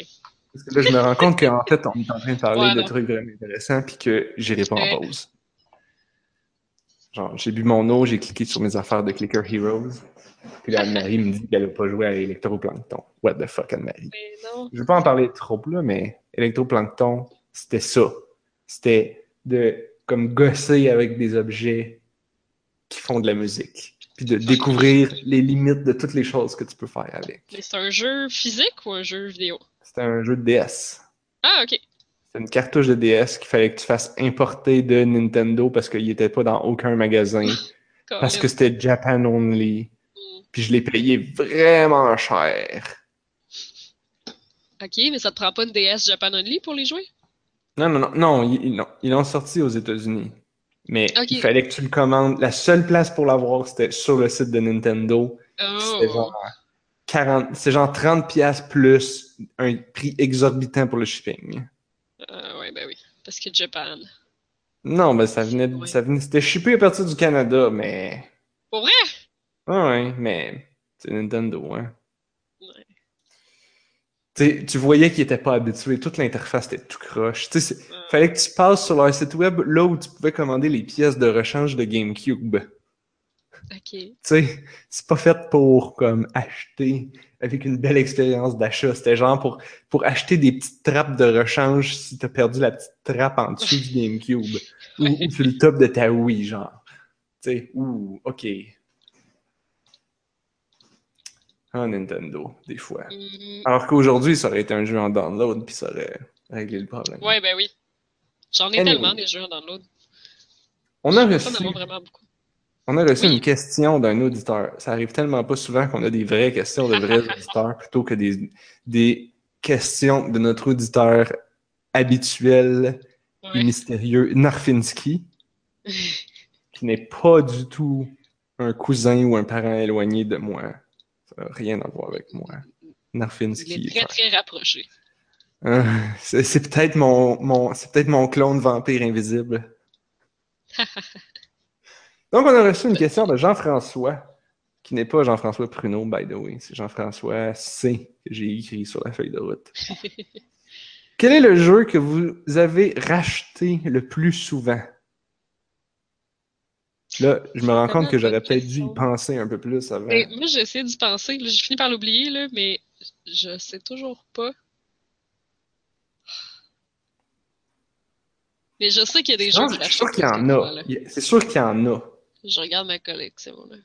Parce que là, je me rends compte qu'en fait, on est en train de parler de trucs vraiment intéressants puis que j'irai pas en pause. Genre, j'ai bu mon eau, j'ai cliqué sur mes affaires de Clicker Heroes. Puis là, Anne-Marie me dit qu'elle a pas joué à Electroplankton. What the fuck, Anne-Marie? Je veux pas en parler trop là, mais Electroplankton, c'était ça. C'était de comme gosser avec des objets qui font de la musique. Puis de découvrir les limites de toutes les choses que tu peux faire avec. Mais c'est un jeu physique ou un jeu vidéo? C'était un jeu de DS. Ah, OK. C'est une cartouche de DS qu'il fallait que tu fasses importer de Nintendo parce qu'il était pas dans aucun magasin. Parce que c'était Japan only. Mm. Puis je l'ai payé vraiment cher. OK, mais ça te prend pas une DS Japan Only pour les jouer? Non, non, non, non, ils l'ont sorti aux États-Unis. Mais il fallait que tu le commandes. La seule place pour l'avoir, c'était sur le site de Nintendo. C'était Oh. genre 40, c'est genre 30 pièces plus un prix exorbitant pour le shipping. Euh, ouais, ben oui. Parce que Japan. Non, ben ça venait, de- Ouais. ça venait, c'était shippé à partir du Canada, mais Pour vrai? Ah ouais, mais c'est Nintendo, hein. Tu voyais qu'ils étaient pas habitués. Toute l'interface était tout croche. Tu sais, c'est- Ouais. fallait que tu passes sur leur site web là où tu pouvais commander les pièces de rechange de GameCube. OK. Tu sais, c'est pas fait pour comme acheter avec une belle expérience d'achat. C'était genre pour, pour acheter des petites trappes de rechange si t'as perdu la petite trappe en dessous du GameCube. Ou, ou sur le top de ta Wii, genre. Tu sais, ouh, ok. Ah, Nintendo, des fois. Mhm. Alors qu'aujourd'hui, ça aurait été un jeu en download, puis ça aurait réglé le problème. Ouais, ben oui. J'en ai Anyway. tellement des jeux en download. On a reçu, on a reçu Oui. une question d'un auditeur. Ça arrive tellement pas souvent qu'on a des vraies questions de vrais auditeurs plutôt que des, des questions de notre auditeur habituel et mystérieux, Narfinski, qui n'est pas du tout un cousin ou un parent éloigné de moi. Rien à voir avec moi. Il Narfinski. est très, très rapproché. Euh, c'est c'est peut-être mon, mon, c'est peut-être mon clone vampire invisible. Donc, on a reçu une question de Jean-François, qui n'est pas Jean-François Pruneau, by the way. C'est Jean-François C, que j'ai écrit sur la feuille de route. Quel est le jeu que vous avez racheté le plus souvent? Là, je me rends compte que j'aurais peut-être dû y penser un peu plus avant. Mais moi, j'ai essayé d'y penser. J'ai fini par l'oublier, là, mais je sais toujours pas. Mais je sais qu'il y a des je j'ai suis sûr qu'il y en a- C'est sûr qu'il y en a. Je regarde ma collection, là.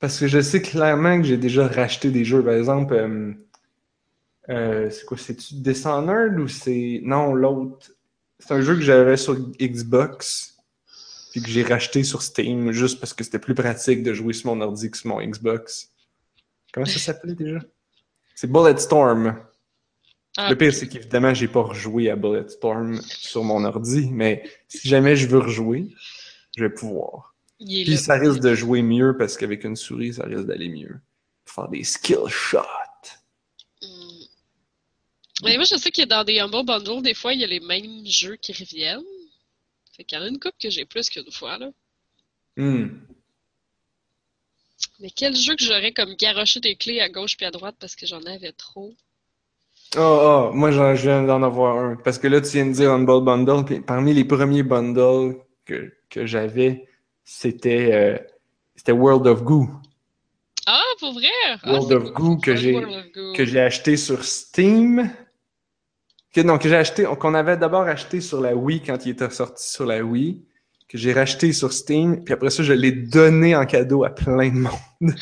Parce que je sais clairement que j'ai déjà racheté des jeux. Par exemple, euh, euh, c'est quoi, c'est-tu Dishonored ou c'est. Non, l'autre? C'est un jeu que j'avais sur Xbox, puis que j'ai racheté sur Steam juste parce que c'était plus pratique de jouer sur mon ordi que sur mon Xbox. Comment ça s'appelait déjà? C'est Bulletstorm. Ah, Le pire, c'est qu'évidemment, j'ai pas rejoué à Bulletstorm sur mon ordi, mais si jamais je veux rejouer, je vais pouvoir. Puis là. ça risque de jouer mieux parce qu'avec une souris, ça risque d'aller mieux. Faire des skill shots. Hmm. Mais moi, je sais que dans des Humble Bundle, des fois, il y a les mêmes jeux qui reviennent. Fait qu'il y en a une couple que j'ai plus qu'une fois, là. Hmm. Mais quel jeu que j'aurais comme garoché des clés à gauche puis à droite parce que j'en avais trop? Oh, oh, moi j'en- je viens d'en avoir un. Parce que là, tu viens de dire Humble Bundle, puis parmi les premiers bundles que, que j'avais, c'était euh, c'était World of Goo. Ah, pour vrai? Ah, of cool, World of Goo. que j'ai acheté sur Steam. Que, non, que j'ai acheté, qu'on avait d'abord acheté sur la Wii quand il était sorti sur la Wii, que j'ai racheté sur Steam, puis après ça, je l'ai donné en cadeau à plein de monde.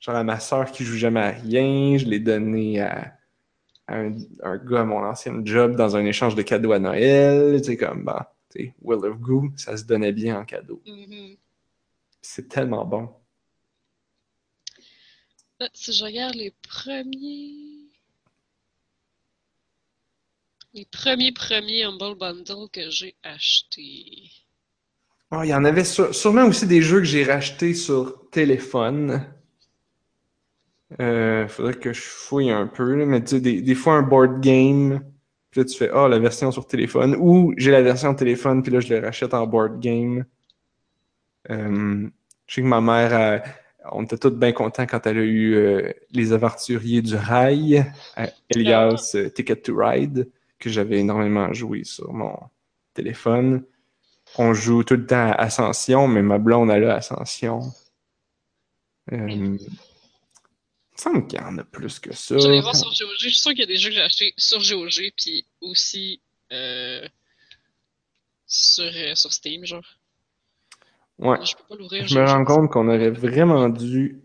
Genre à ma soeur qui joue jamais à rien, je l'ai donné à, à un, un gars à mon ancien job dans un échange de cadeaux à Noël. Tu sais, comme, bah, tu sais, Will of Goo, ça se donnait bien en cadeau. Mhm. C'est tellement bon. Ah, Si je regarde les premiers. Les premiers premiers Humble Bundle que j'ai achetés. Ah, il y en avait sur- sûrement aussi des jeux que j'ai rachetés sur téléphone. Euh, faudrait que je fouille un peu, là, mais tu sais, des, des fois un board game, puis là tu fais Ah, la version sur téléphone, ou j'ai la version téléphone, puis là je le rachète en board game. Euh, je sais que ma mère, on était tous bien contents quand elle a eu euh, Les Aventuriers du Rail, euh, Elias euh, Ticket to Ride, que j'avais énormément joué sur mon téléphone. On joue tout le temps à Ascension, mais ma blonde, elle a Ascension. Euh, il me semble qu'il y en a plus que ça. J'allais voir sur GOG. Je suis sûr qu'il y a des jeux que j'ai achetés sur GOG, puis aussi euh, sur, euh, sur Steam, genre. Ouais. Je peux pas l'ouvrir. Je me rends compte qu'on aurait vraiment dû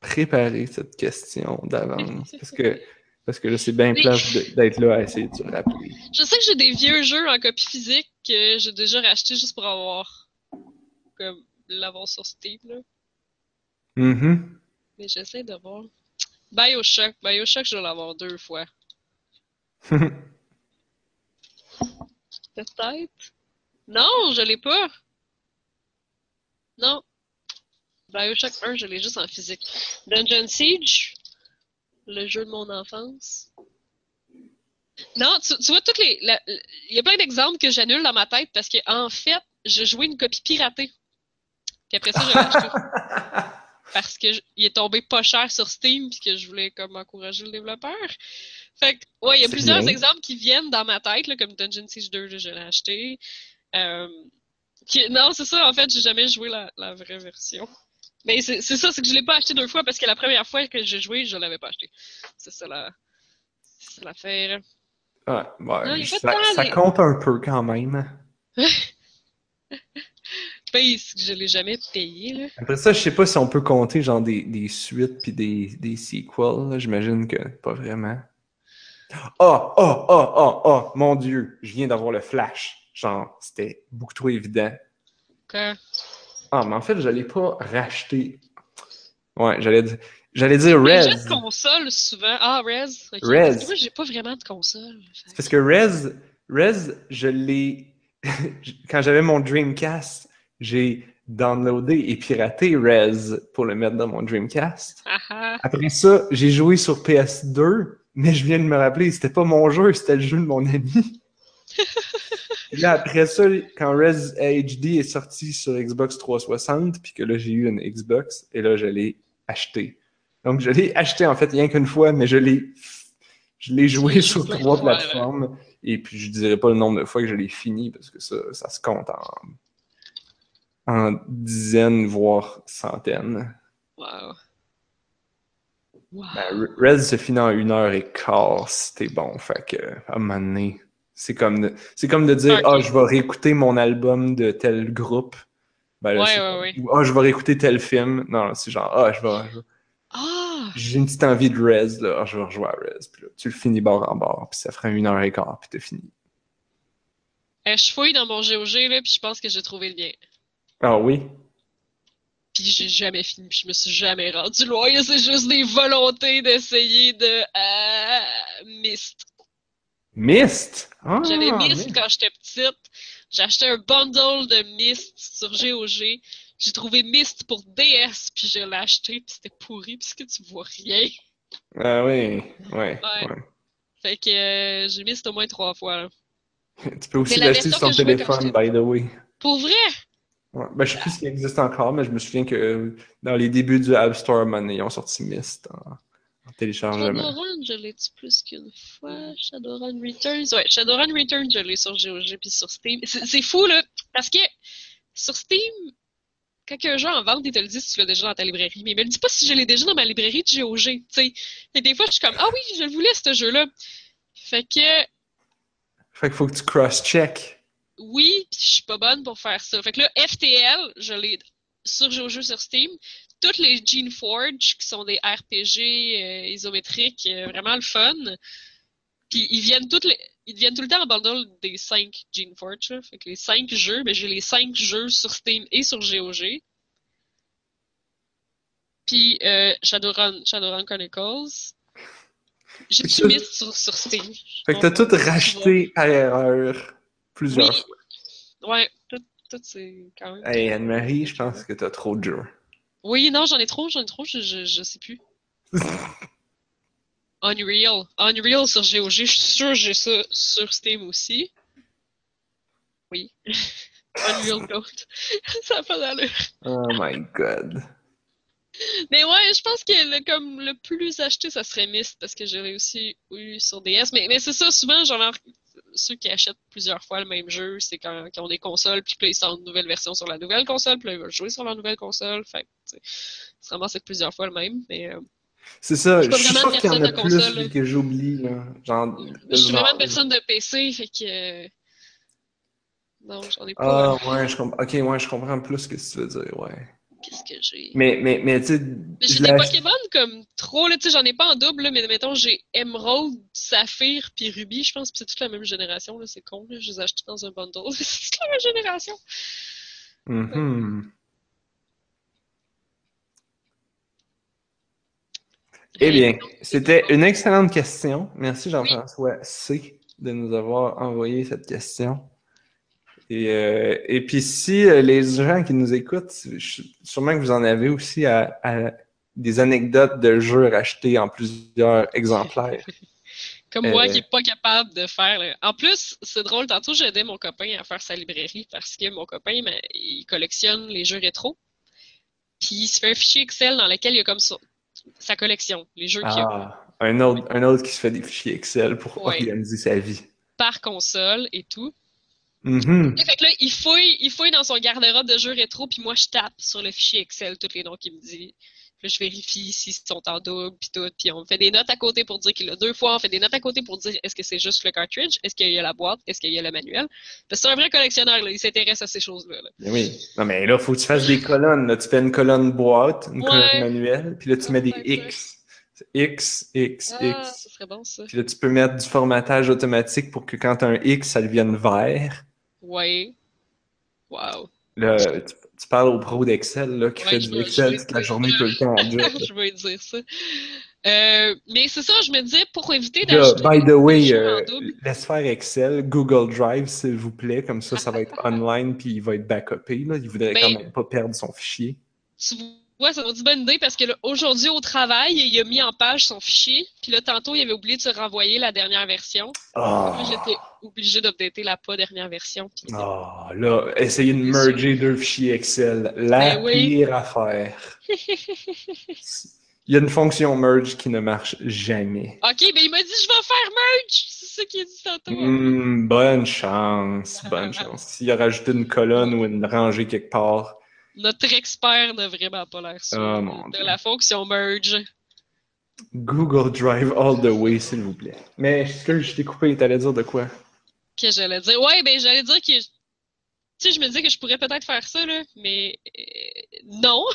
préparer cette question d'avance. Parce que, parce que là, c'est bien place d'être là à essayer de se rappeler. Je sais que j'ai des vieux jeux en copie physique que j'ai déjà racheté juste pour avoir. comme l'avoir sur Steam, là. Mhm. Mais j'essaie de voir. Bioshock. Bioshock, je dois l'avoir deux fois. Peut-être. Non, je l'ai pas. Non. Bioshock 1, je l'ai juste en physique. Dungeon Siege, le jeu de mon enfance. Non, tu, tu vois, toutes les. Il y a plein d'exemples que j'annule dans ma tête parce que, en fait, j'ai joué une copie piratée. Puis après ça, je l'ai acheté. Parce que j- il est tombé pas cher sur Steam puis que je voulais comme encourager le développeur. Fait que, ouais, il y a plusieurs bien. exemples qui viennent dans ma tête, là, comme Dungeon Siege 2, là, je l'ai acheté. Euh, qui- non, c'est ça, en fait, j'ai jamais joué la, la vraie version. Mais c'est c'est ça, c'est que je l'ai pas acheté deux fois parce que la première fois que j'ai joué, je l'avais pas acheté. C'est ça la. C'est l'affaire. Ouais, ouais, Non, il y a pas de ça, temps, ça les- compte un peu quand même. Paye, c'est que je l'ai jamais payé, là. Après ça, je sais pas si on peut compter genre des, des suites puis des, des sequels. J'imagine que pas vraiment. Oh, oh, oh, oh, oh, mon Dieu, je viens d'avoir le flash. Genre, c'était beaucoup trop évident. Ah, mais en fait, je l'ai pas racheté. Ouais, j'allais dire, j'allais dire Les Rez. jeux de console, souvent. Ah, Rez. ok. Rez. Parce que moi, j'ai pas vraiment de console. Fait Parce que Rez, Rez, je l'ai. Quand j'avais mon Dreamcast, j'ai downloadé et piraté Rez pour le mettre dans mon Dreamcast. Ah ah. Après ça, j'ai joué sur PS2, mais je viens de me rappeler, c'était pas mon jeu, c'était le jeu de mon ami. Et là, après ça, quand Res HD est sorti sur Xbox 360, puis que là, j'ai eu une Xbox, et là, je l'ai acheté. Donc, je l'ai acheté, en fait, rien qu'une fois, mais je l'ai je l'ai joué sur trois plateformes, et puis je dirais pas le nombre de fois que je l'ai fini, parce que ça, ça se compte en, en dizaines, voire centaines. Wow. Wow. Ben, se finit en une heure et quart, t'es bon. Fait que, à un moment donné, c'est comme de, c'est comme de dire, ah, je vais réécouter mon album de tel groupe. Ben là, Ouais, c'est ouais, comme- ouais. Ou, ah, je vais réécouter tel film. Non, c'est genre, ah, je vais, je- Ah! j'ai une petite envie de Rez, là. Ah, je vais rejouer à Rez. Puis là, tu le finis bord en bord, puis ça fera une heure et quart, puis t'as fini. Euh, je fouille dans mon GOG, là, puis je pense que j'ai trouvé le lien. Ah oui? Puis j'ai jamais fini, puis je me suis jamais rendu loin. C'est juste des volontés d'essayer de... Euh, Myst. Myst! Ah, J'avais Myst Myst. quand j'étais petite. J'ai acheté un bundle de Myst sur GOG. J'ai trouvé Myst pour DS, puis je l'ai acheté, puis c'était pourri, puisque tu vois rien. Ah oui, ouais, Ouais. ouais. Fait que euh, j'ai Myst au moins trois fois. là. Tu peux aussi l'acheter sur ton téléphone, by the way. Pour vrai? Ouais. Ben, je sais plus s'il existe encore, mais je me souviens que euh, dans les débuts du App Store, man, ils ont sorti Myst en, en téléchargement. Shadowrun, je l'ai-tu plus qu'une fois? Shadowrun Returns? Ouais, Shadowrun Returns, je l'ai sur GOG puis sur Steam. C'est fou, là, parce que sur Steam, quand il y a un jeu en vente, il te le dit si tu l'as déjà dans ta librairie. Mais il me le dit pas si je l'ai déjà dans ma librairie de GOG, tu sais. Et des fois, je suis comme, ah oui, je le voulais, ce jeu-là. Fait que, Fait qu'il faut que tu cross-check. oui, puis je suis pas bonne pour faire ça. Fait que là, FTL, je l'ai sur GOG sur Steam. Toutes les Gene Forge, qui sont des RPG euh, isométriques, euh, vraiment le fun. Puis ils viennent toutes les, ils viennent tout le temps en bundle des 5 Gene Forge. là. Fait que les 5 jeux, mais j'ai les 5 jeux sur Steam et sur GOG. Puis euh, Shadowrun, Shadowrun Chronicles. J'ai tout mis sur, sur Steam. Fait que t'as tout racheté par erreur plusieurs Oui. fois. Ouais, tout, tout, c'est quand même. Hey, Anne-Marie, je pense que t'as trop de jeux. Oui, non, j'en ai trop, j'en ai trop, je, je, je sais plus. Unreal. Unreal sur GOG, je suis sûr que j'ai ça sur Steam aussi. Oui. Unreal Gold. ça n'a pas d'allure. Oh my god. Mais ouais, je pense que le, comme le plus acheté, ça serait Myst, parce que j'ai aussi eu sur DS. Mais, mais c'est ça, souvent, genre, ceux qui achètent plusieurs fois le même jeu, c'est quand ils ont des consoles, puis là, ils sortent une nouvelle version sur la nouvelle console, puis là, ils veulent jouer sur la nouvelle console. Fait c'est vraiment c'est plusieurs fois le même. Mais, euh, C'est ça, Je je suis sûr qu'il y en a console, plus que j'oublie, là. Genre, je suis vraiment une personne de PC, fait que. euh, Non, j'en ai pas. Ah, ouais, je comprends. Ok, ouais, je comprends plus ce que tu veux dire, ouais. Qu'est-ce que j'ai? Mais, mais, mais, tu sais, Mais j'ai des Pokémon comme trop, là, tu sais, j'en ai pas en double, là, mais mettons, j'ai Emerald, Saphir, puis Ruby, je pense, que c'est toute la même génération, là, c'est con, là, je les ai achetés dans un bundle, c'est toute la même génération. Mhm. Eh bien, c'était une excellente question. Merci Jean-François C de nous avoir envoyé cette question. Et, euh, et puis si euh, les gens qui nous écoutent, je- sûrement que vous en avez aussi à, à des anecdotes de jeux rachetés en plusieurs exemplaires. Comme moi Euh, qui est pas capable de faire. là. En plus, c'est drôle, tantôt j'ai aidé mon copain à faire sa librairie parce que mon copain, ben, il collectionne les jeux rétro. Puis il se fait un fichier Excel dans lequel il y a comme ça, sa collection, les jeux qu'il y a Ah, un autre, un autre qui se fait des fichiers Excel pour Ouais. organiser sa vie. par console et tout. Mhm. Et fait que là, il fouille, il fouille dans son garde-robe de jeux rétro, puis moi je tape sur le fichier Excel tous les noms qu'il me dit. Puis là, je vérifie s'ils sont en double, puis tout. Puis on fait des notes à côté pour dire qu'il l'a deux fois. On fait des notes à côté pour dire est-ce que c'est juste le cartridge, est-ce qu'il y a la boîte, est-ce qu'il y a le manuel? Parce que c'est un vrai collectionneur, là. il s'intéresse à ces choses-là. là. Oui. Non, mais là, faut que tu fasses des colonnes. Là, tu fais une colonne boîte, une Ouais. colonne manuelle, puis là, tu mets des X. X, X, Ah, X. ce serait bon ça. Puis là, tu peux mettre du formatage automatique pour que quand tu as un X, ça devienne vert. Ouais. Wow. Là, tu, tu parles au pro d'Excel, là, qui Ouais, fait du Excel toute la journée, ça. tout le temps en job. je vais dire ça. Euh, mais c'est ça, je me disais, pour éviter d'acheter by the way, euh, laisse faire Excel, Google Drive, s'il vous plaît. Comme ça, ça va être online, puis il va être backupé. Là. Il voudrait Ben- quand même pas perdre son fichier. tu vois, ça m'a dit bonne idée parce que là, aujourd'hui au travail, il a mis en page son fichier. Puis là, tantôt, il avait oublié de se renvoyer la dernière version. Ah, j'étais obligée d'updater la pas dernière version. Ah, là, essayez de merger deux fichiers Excel. La Ben oui. pire affaire. Il y a une fonction merge qui ne marche jamais. Ok, ben il m'a dit je vais faire merge! C'est ça qu'il a dit tantôt. Hmm, bonne chance, bonne chance. S'il a rajouté une colonne ou une rangée quelque part. Notre expert n'a vraiment pas l'air sûr Oh, mon de Dieu. la fonction merge. Google Drive all the way, s'il vous plaît. Mais excuse, je t'ai coupé, t'allais dire de quoi? Que j'allais dire. Ouais, ben j'allais dire que. Tu sais, je me disais que je pourrais peut-être faire ça, là, mais euh, non.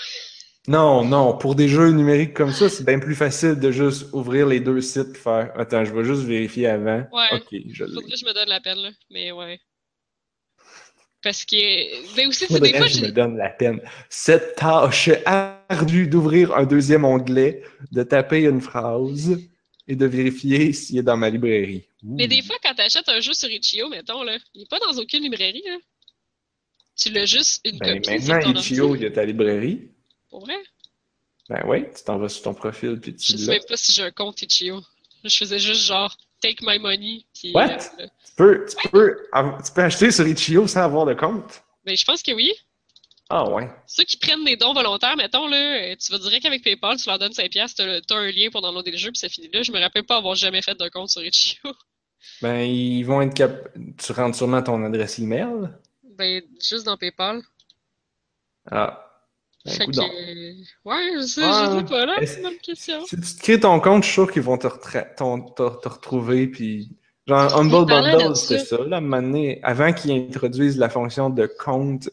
Non, non, pour des jeux numériques comme ça, c'est bien plus facile de juste ouvrir les deux sites et faire Attends, je vais juste vérifier avant. Ouais. Ok, je. Faudrait que je me donne la peine, là. Mais ouais. Parce que. Ben aussi, c'est des fois, que je me donne la peine. Cette tâche ardue d'ouvrir un deuxième onglet, de taper une phrase et de vérifier s'il est dans ma librairie. Mais des fois, quand t'achètes un jeu sur Itch.io, mettons, là, il est pas dans aucune librairie, là. Tu l'as juste une Ben, copie sur maintenant, Itch.io, il y a ta librairie. Pour vrai? Ben oui, tu t'en vas sur ton profil puis tu Je sais l'as. même pas si j'ai un compte Itch.io. Je faisais juste genre, take my money, puis... What? euh, Tu peux, tu, peux, tu peux acheter sur Itch.io sans avoir de compte? ben, je pense que oui. Ah ouais. Ceux qui prennent des dons volontaires, mettons, là, euh, tu vas direct avec PayPal, tu leur donnes 5$, piastres, t'as le- t'as un lien pour downloader le jeu, puis c'est fini là. Je me rappelle pas avoir jamais fait de compte sur Itch.io. Ben, ils vont être cap... Tu rentres sûrement ton adresse email. Ben, juste dans PayPal. Ah. Ben, Fait que... Ouais, je sais, Ah, je sais pas, là. C'est une question. Si tu te crées ton compte, je suis sûr qu'ils vont te, retra- ton- te- te retrouver. Puis... Genre, Humble Bundle, c'était ça. Là, à un moment donné, avant qu'ils introduisent la fonction de compte,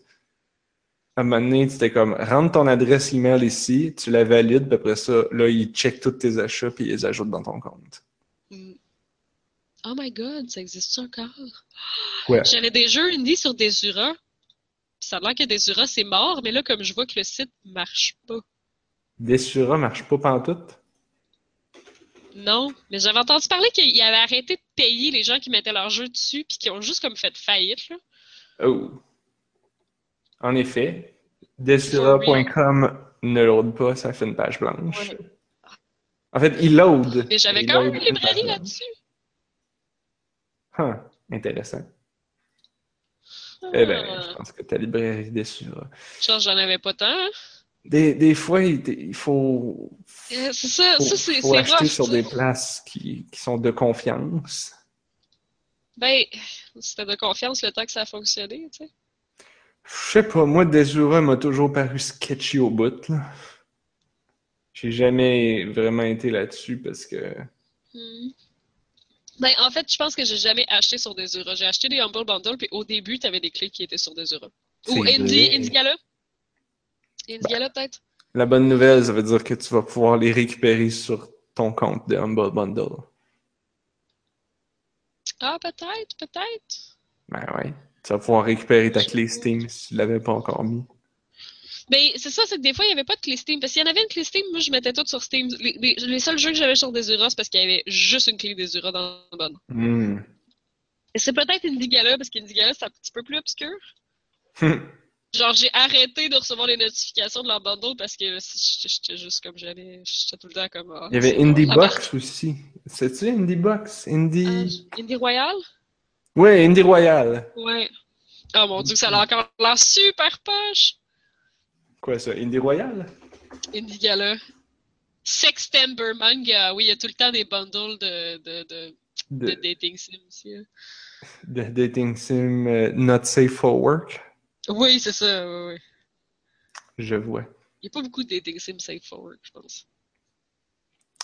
à un moment donné, c'était comme rentre ton adresse email ici, tu la valides, puis après ça, là, ils checkent tous tes achats, puis ils les ajoutent dans ton compte. Mm. Oh my god, ça existe encore? Ouais. J'avais des jeux indie sur Desura. Puis ça a l'air que Desura, c'est mort, mais là, comme je vois que le site marche pas. Desura marche pas pantoute? Non, mais j'avais entendu parler qu'il avait arrêté de payer les gens qui mettaient leurs jeux dessus, puis qui ont juste comme fait faillite, là. Oh. En effet, Desura.com ne load pas, ça fait une page blanche. Ouais. En fait, il load. Mais j'avais quand même une librairie là-dessus. Intéressant. Eh ben, Ah. je pense que ta librairie Desura. Genre, j'en avais pas tant. hein. Des, des fois, il, faut, Euh, C'est ça, faut, ça c'est faut acheter rough. sur des places qui, qui sont de confiance. Ben, c'était de confiance le temps que ça a fonctionné, tu sais. Je sais pas, moi, Desura m'a toujours paru sketchy au bout, là. J'ai jamais vraiment été là-dessus parce que. Hmm. Ben, en fait, je pense que j'ai jamais acheté sur Desura. J'ai acheté des Humble Bundle, puis au début, t'avais des clés qui étaient sur Desura. Ou C'est Indie. Indigala? Indigala, peut-être? La bonne nouvelle, ça veut dire que tu vas pouvoir les récupérer sur ton compte de Humble Bundle. Ah, peut-être, peut-être. Ben ouais. Tu vas pouvoir récupérer ta clé Steam si tu l'avais pas encore mis. Ben, c'est ça, c'est que des fois, il n'y avait pas de clé Steam. Parce qu'il y en avait une clé Steam, moi, je mettais tout sur Steam. Les, les- les seuls jeux que j'avais sur Desura, c'est parce qu'il y avait juste une clé Desura dans le bundle. Hmm. C'est peut-être Indigala, parce qu'Indigala, c'est un petit peu plus obscur. Genre, j'ai arrêté de recevoir les notifications de leur bundle parce que j'étais juste comme j'allais. J'étais tout le temps comme. ah, Il y avait c'est bon, Indie la Box aussi. C'est-tu Indie Box? Indie. Royal? Ouais, Indie Royal. Ouais. Oh mon dieu, ça a encore l'air super poche! Quoi ça? Indie Royal? Indie Gala. Sextember Manga. Oui, il y a tout le temps des bundles de, de, de, de De, dating sim aussi. hein. de Dating Sim euh, Not Safe for Work? Oui, c'est ça. Oui, oui. Je vois. Il n'y a pas beaucoup de dating sim safe for work, je pense.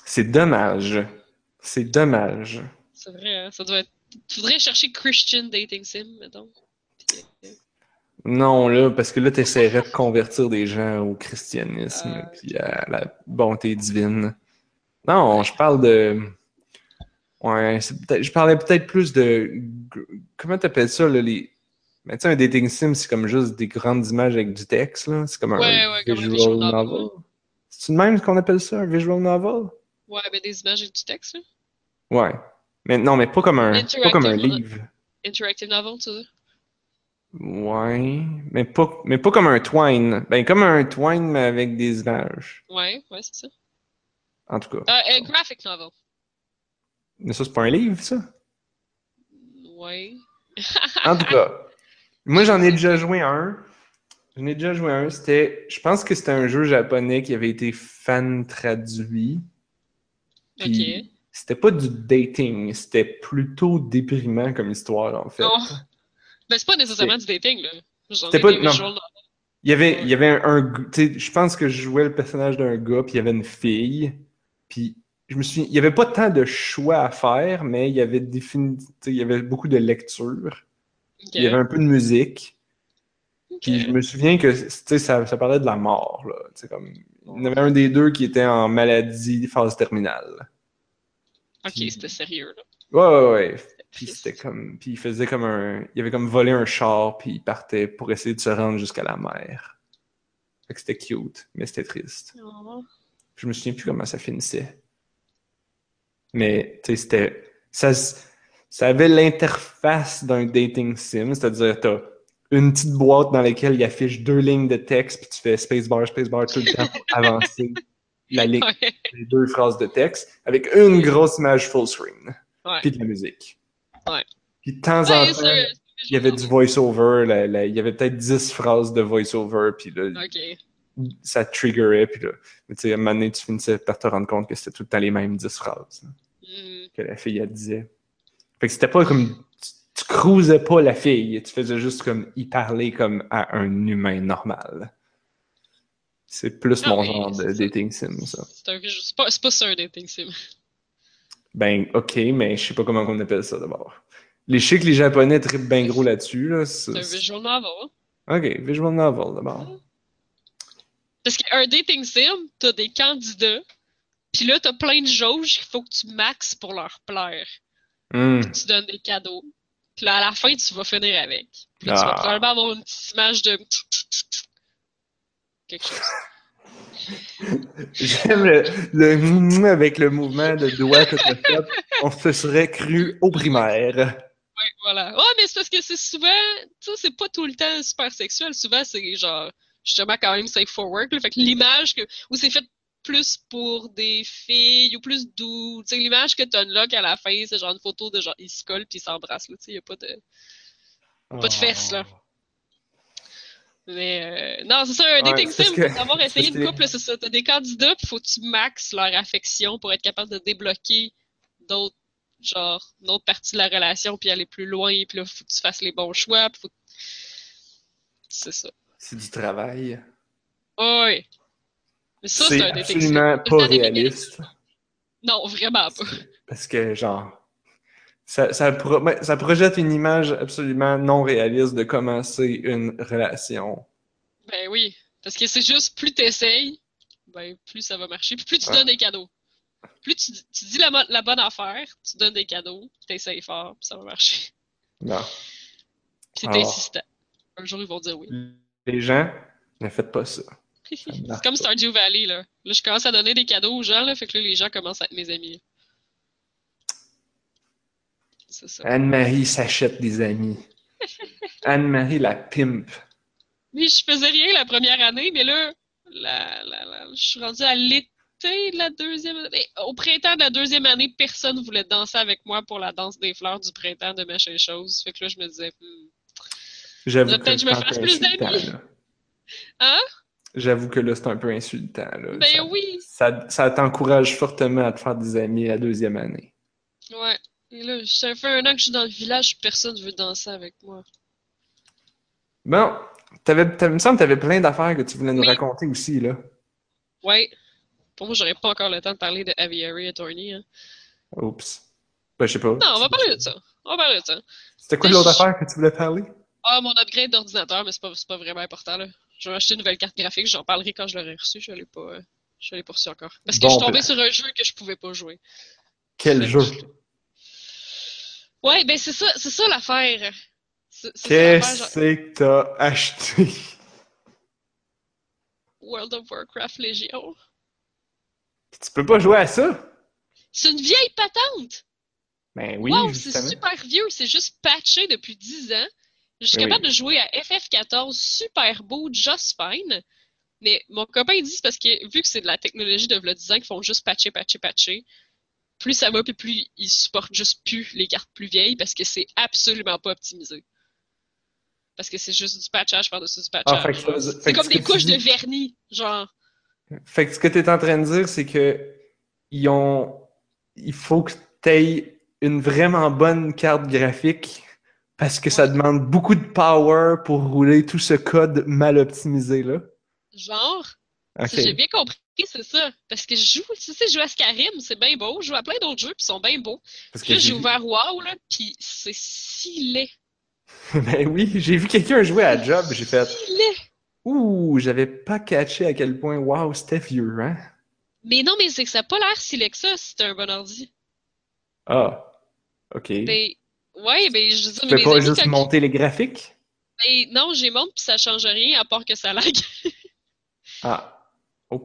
C'est dommage. C'est dommage. C'est vrai, hein? Ça doit être. Tu voudrais chercher Christian dating sim, mettons. Puis, euh, Non, là, parce que là, t'essaierais de convertir des gens au christianisme Ah, puis à la bonté divine. Non, je parle de. Ouais, je parlais peut-être plus de. Comment t'appelles ça, là, les. Mais tu sais, un dating sim, c'est comme juste des grandes images avec du texte, là. C'est comme un Ouais, ouais, comme un visual novel. novel. C'est le même qu'on appelle ça, un visual novel? Ouais, ben des images et du texte, là. Ouais. Mais non, mais pas comme un, pas comme un livre. Interactive novel, tu sais. Ouais. Mais pas, mais pas comme un twine. Ben, comme un twine, mais avec des images. Ouais, ouais, c'est ça. En tout cas. Euh, euh, graphic novel. Mais ça, c'est pas un livre, ça? Ouais. En tout cas, moi, j'en ai déjà joué un. J'en ai déjà joué un. C'était, je pense que c'était un jeu japonais qui avait été fan traduit. Puis Ok. C'était pas du dating, c'était plutôt déprimant comme histoire, en fait. Oh. Ben, c'est pas nécessairement du dating, là. C'était pas- non. Il y avait, il y avait un, je pense que je jouais le personnage d'un gars, puis il y avait une fille, puis je me suis, il y avait pas tant de choix à faire, mais il y avait défini, il y avait beaucoup de lecture, Ok. il y avait un peu de musique, puis je me souviens que, tu sais, ça, ça parlait de la mort, là, comme, il y en avait un des deux qui était en maladie phase terminale. Ok, c'était sérieux, là. Ouais, ouais, ouais. Puis c'était comme, puis il faisait comme un, il avait comme volé un char, puis il partait pour essayer de se rendre jusqu'à la mer. Fait que c'était cute, mais c'était triste. Oh. Je me souviens plus comment ça finissait. Mais, tu sais, c'était. Ça, avait l'interface d'un dating sim, c'est-à-dire, t'as une petite boîte dans laquelle il affiche deux lignes de texte, puis tu fais spacebar, spacebar tout le temps pour avancer la ligne, Ouais. les deux phrases de texte, avec une grosse image full screen, Ouais. puis de la musique. Ouais. Puis de temps en Ouais, temps, il y avait du voice-over, il y avait peut-être 10 phrases de voice-over, puis là, ça triggerait, puis là, mais tu sais, à un moment donné, tu finissais par te rendre compte que c'était tout le temps les mêmes 10 phrases là, Hmm. que la fille, elle disait. Fait que c'était pas comme, tu, tu cruisais pas la fille, tu faisais juste comme y parler comme à un humain normal. C'est plus Ah mon genre de dating sim, ça. C'est pas, pas ça un dating sim. Ben, ok, mais je sais pas comment on appelle ça d'abord. Les chics, les japonais trippent bien gros là-dessus, là. C'est un visual novel. Ok, visual novel d'abord. Parce qu'un dating sim, t'as des candidats, puis là, t'as plein de jauges qu'il faut que tu maxes pour leur plaire. Hmm. Tu donnes des cadeaux. Puis là, à la fin, tu vas finir avec. Puis tu Ah. vas probablement avoir une petite image de... Quelque chose. J'aime le, avec le mouvement de doigt que tu as fait. On se serait cru au primaire. Ouais, voilà. Ouais, mais c'est parce que c'est souvent, tu sais, c'est pas tout le temps super sexuel. Souvent, c'est genre, justement, quand même safe for work. Là. Fait que l'image que, où c'est fait plus pour des filles ou plus doux. Tu sais, l'image que tu unlock à la fin, c'est genre une photo de genre, ils se collent puis ils s'embrassent, là. Tu sais, y a pas de, pas de fesses, là. Mais euh, non, c'est ça, un dating sim, que- pour avoir essayé une couple, c'est ça. T'as des candidats, puis faut que tu maxes leur affection pour être capable de débloquer d'autres, genre, d'autres parties de la relation, puis aller plus loin, puis là, faut que tu fasses les bons choix, puis faut que- C'est ça. C'est du travail. Oui. Mais ça, C'est un dating sim. absolument pas réaliste. Non, vraiment pas. Parce que, genre, ça, ça, pro- ça projette une image absolument non réaliste de commencer une relation. Ben oui. Parce que c'est juste, plus t'essayes, ben plus ça va marcher, puis plus tu donnes des cadeaux. Plus tu, tu dis la, bonne affaire, tu donnes des cadeaux, t'essayes fort, puis ça va marcher. Non. C'est insistant. Un jour, ils vont dire oui. Les gens, ne faites pas ça. C'est comme Stardew Valley, là. Là, je commence à donner des cadeaux aux gens, là, fait que là, les gens commencent à être mes amis. C'est ça. Anne-Marie s'achète des amis. Anne-Marie la pimp. Mais je faisais rien la première année, mais là, la, la, la- je suis rendue à l'été de la deuxième année. Au printemps de la deuxième année, personne voulait danser avec moi pour la danse des fleurs du printemps de machin chose. Fait que là, je me disais, hmm. J'avoue que peut-être que je me fasse plus d'amis. Hein? J'avoue que là, c'est un peu insultant. Là. Ben ça, oui! ça, ça t'encourage fortement à te faire des amis la deuxième année. Ouais. Et là, ça fait un an que je suis dans le village, personne veut danser avec moi. Bon, t'avais, il me semble que tu avais plein d'affaires que tu voulais nous Oui. raconter aussi, là. Ouais. Pour moi, j'aurais pas encore le temps de parler de Aviary Attorney. Hein. Oups. Ben, je sais pas. Non, on va parler de ça. On va parler de ça. C'était quoi l'autre affaire que tu voulais parler? Ah, mon upgrade d'ordinateur, mais c'est pas, c'est pas vraiment important, là. Je vais acheter une nouvelle carte graphique, j'en parlerai quand je l'aurai reçue, je l'ai pas, euh, je l'ai pas reçu encore. Parce que Bon je suis tombée plan. sur un jeu que je pouvais pas jouer. Quel que jeu? je- Ouais, ben c'est ça, c'est ça l'affaire. Qu'est-ce que t'as acheté? World of Warcraft Légion. Tu peux pas jouer à ça? C'est une vieille patente! Ben oui, wow, c'est super vieux, c'est juste patché depuis 10 ans. Je suis Ben capable de jouer à FF14 super beau, just fine. Mais mon copain dit c'est parce que vu que c'est de la technologie de v'là 10 ans qu'ils font juste patcher, patcher, patcher, plus ça va, puis plus ils supportent juste plus les cartes plus vieilles parce que c'est absolument pas optimisé. Parce que c'est juste du patchage par-dessus du patchage. Ah, fait c'est comme des couches dis- de vernis, genre. Fait que ce que tu es en train de dire, c'est que ils ont. Il faut que tu aies une vraiment bonne carte graphique parce que ça demande beaucoup de power pour rouler tout ce code mal optimisé là. Genre, si j'ai bien compris, c'est ça. Parce que je joue, tu sais, je joue à Skyrim, c'est bien beau. Je joue à plein d'autres jeux, puis ils sont bien beaux. Parce Puis là, j'ai ouvert WoW, là, puis c'est si laid. Ben oui, j'ai vu quelqu'un jouer à Job, j'ai fait Si laid. Ouh, j'avais pas catché à quel point wow, c'était vieux, hein? Mais non, mais c'est que ça n'a pas l'air si laid que ça, si t'as un bon ordi. Ah. Ok. Ben, ouais, ben, je dire, tu peux pas amis, juste monter les graphiques? Ben, non, j'ai monte, puis ça change rien, à part que ça lag. Ah.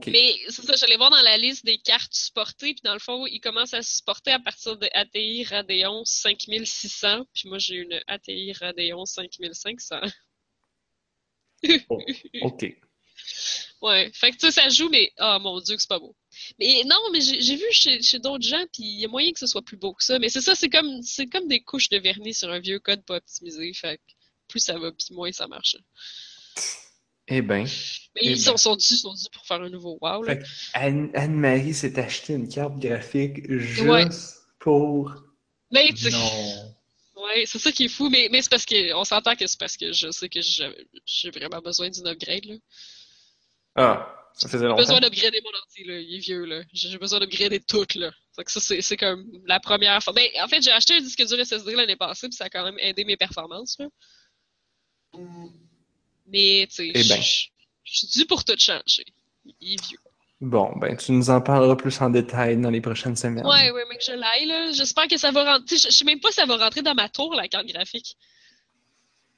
Mais c'est ça, j'allais voir dans la liste des cartes supportées, puis dans le fond, ils commencent à se supporter à partir de ATI Radeon 5600, puis moi j'ai une ATI Radeon 5500. Oh, ok. Ouais, fait que tu sais, ça joue, mais oh mon dieu que c'est pas beau. Mais non, mais j'ai j'ai vu chez, chez d'autres gens, puis il y a moyen que ce soit plus beau que ça. Mais c'est ça, c'est comme c'est comme des couches de vernis sur un vieux code pas optimisé. Fait que plus ça va, puis moins ça marche. Eh ben. Mais ils ben. sont, dus pour faire un nouveau wow. Là. Anne- Anne-Marie s'est acheté une carte graphique juste Ouais. pour. Mais tu Non. ouais, c'est ça qui est fou. Mais, mais c'est parce que on s'entend que c'est parce que je sais que j'ai j'ai vraiment besoin d'une upgrade. Là. Ah, ça faisait J'ai longtemps. besoin d'upgrader mon ordi, là. Il est vieux, là. J'ai j'ai besoin d'upgrader tout, là. Que ça, c'est c'est comme la première fois. Ben, en fait, j'ai acheté un disque dur SSD l'année passée, puis ça a quand même aidé mes performances, là. Mais, tu sais, Eh ben. je je suis dû pour tout changer. Il est vieux. Bon, ben, tu nous en parleras plus en détail dans les prochaines semaines. Ouais, ouais, mais que je l'aille, là. J'espère que ça va rentrer. Je sais même pas si ça va rentrer dans ma tour, la carte graphique.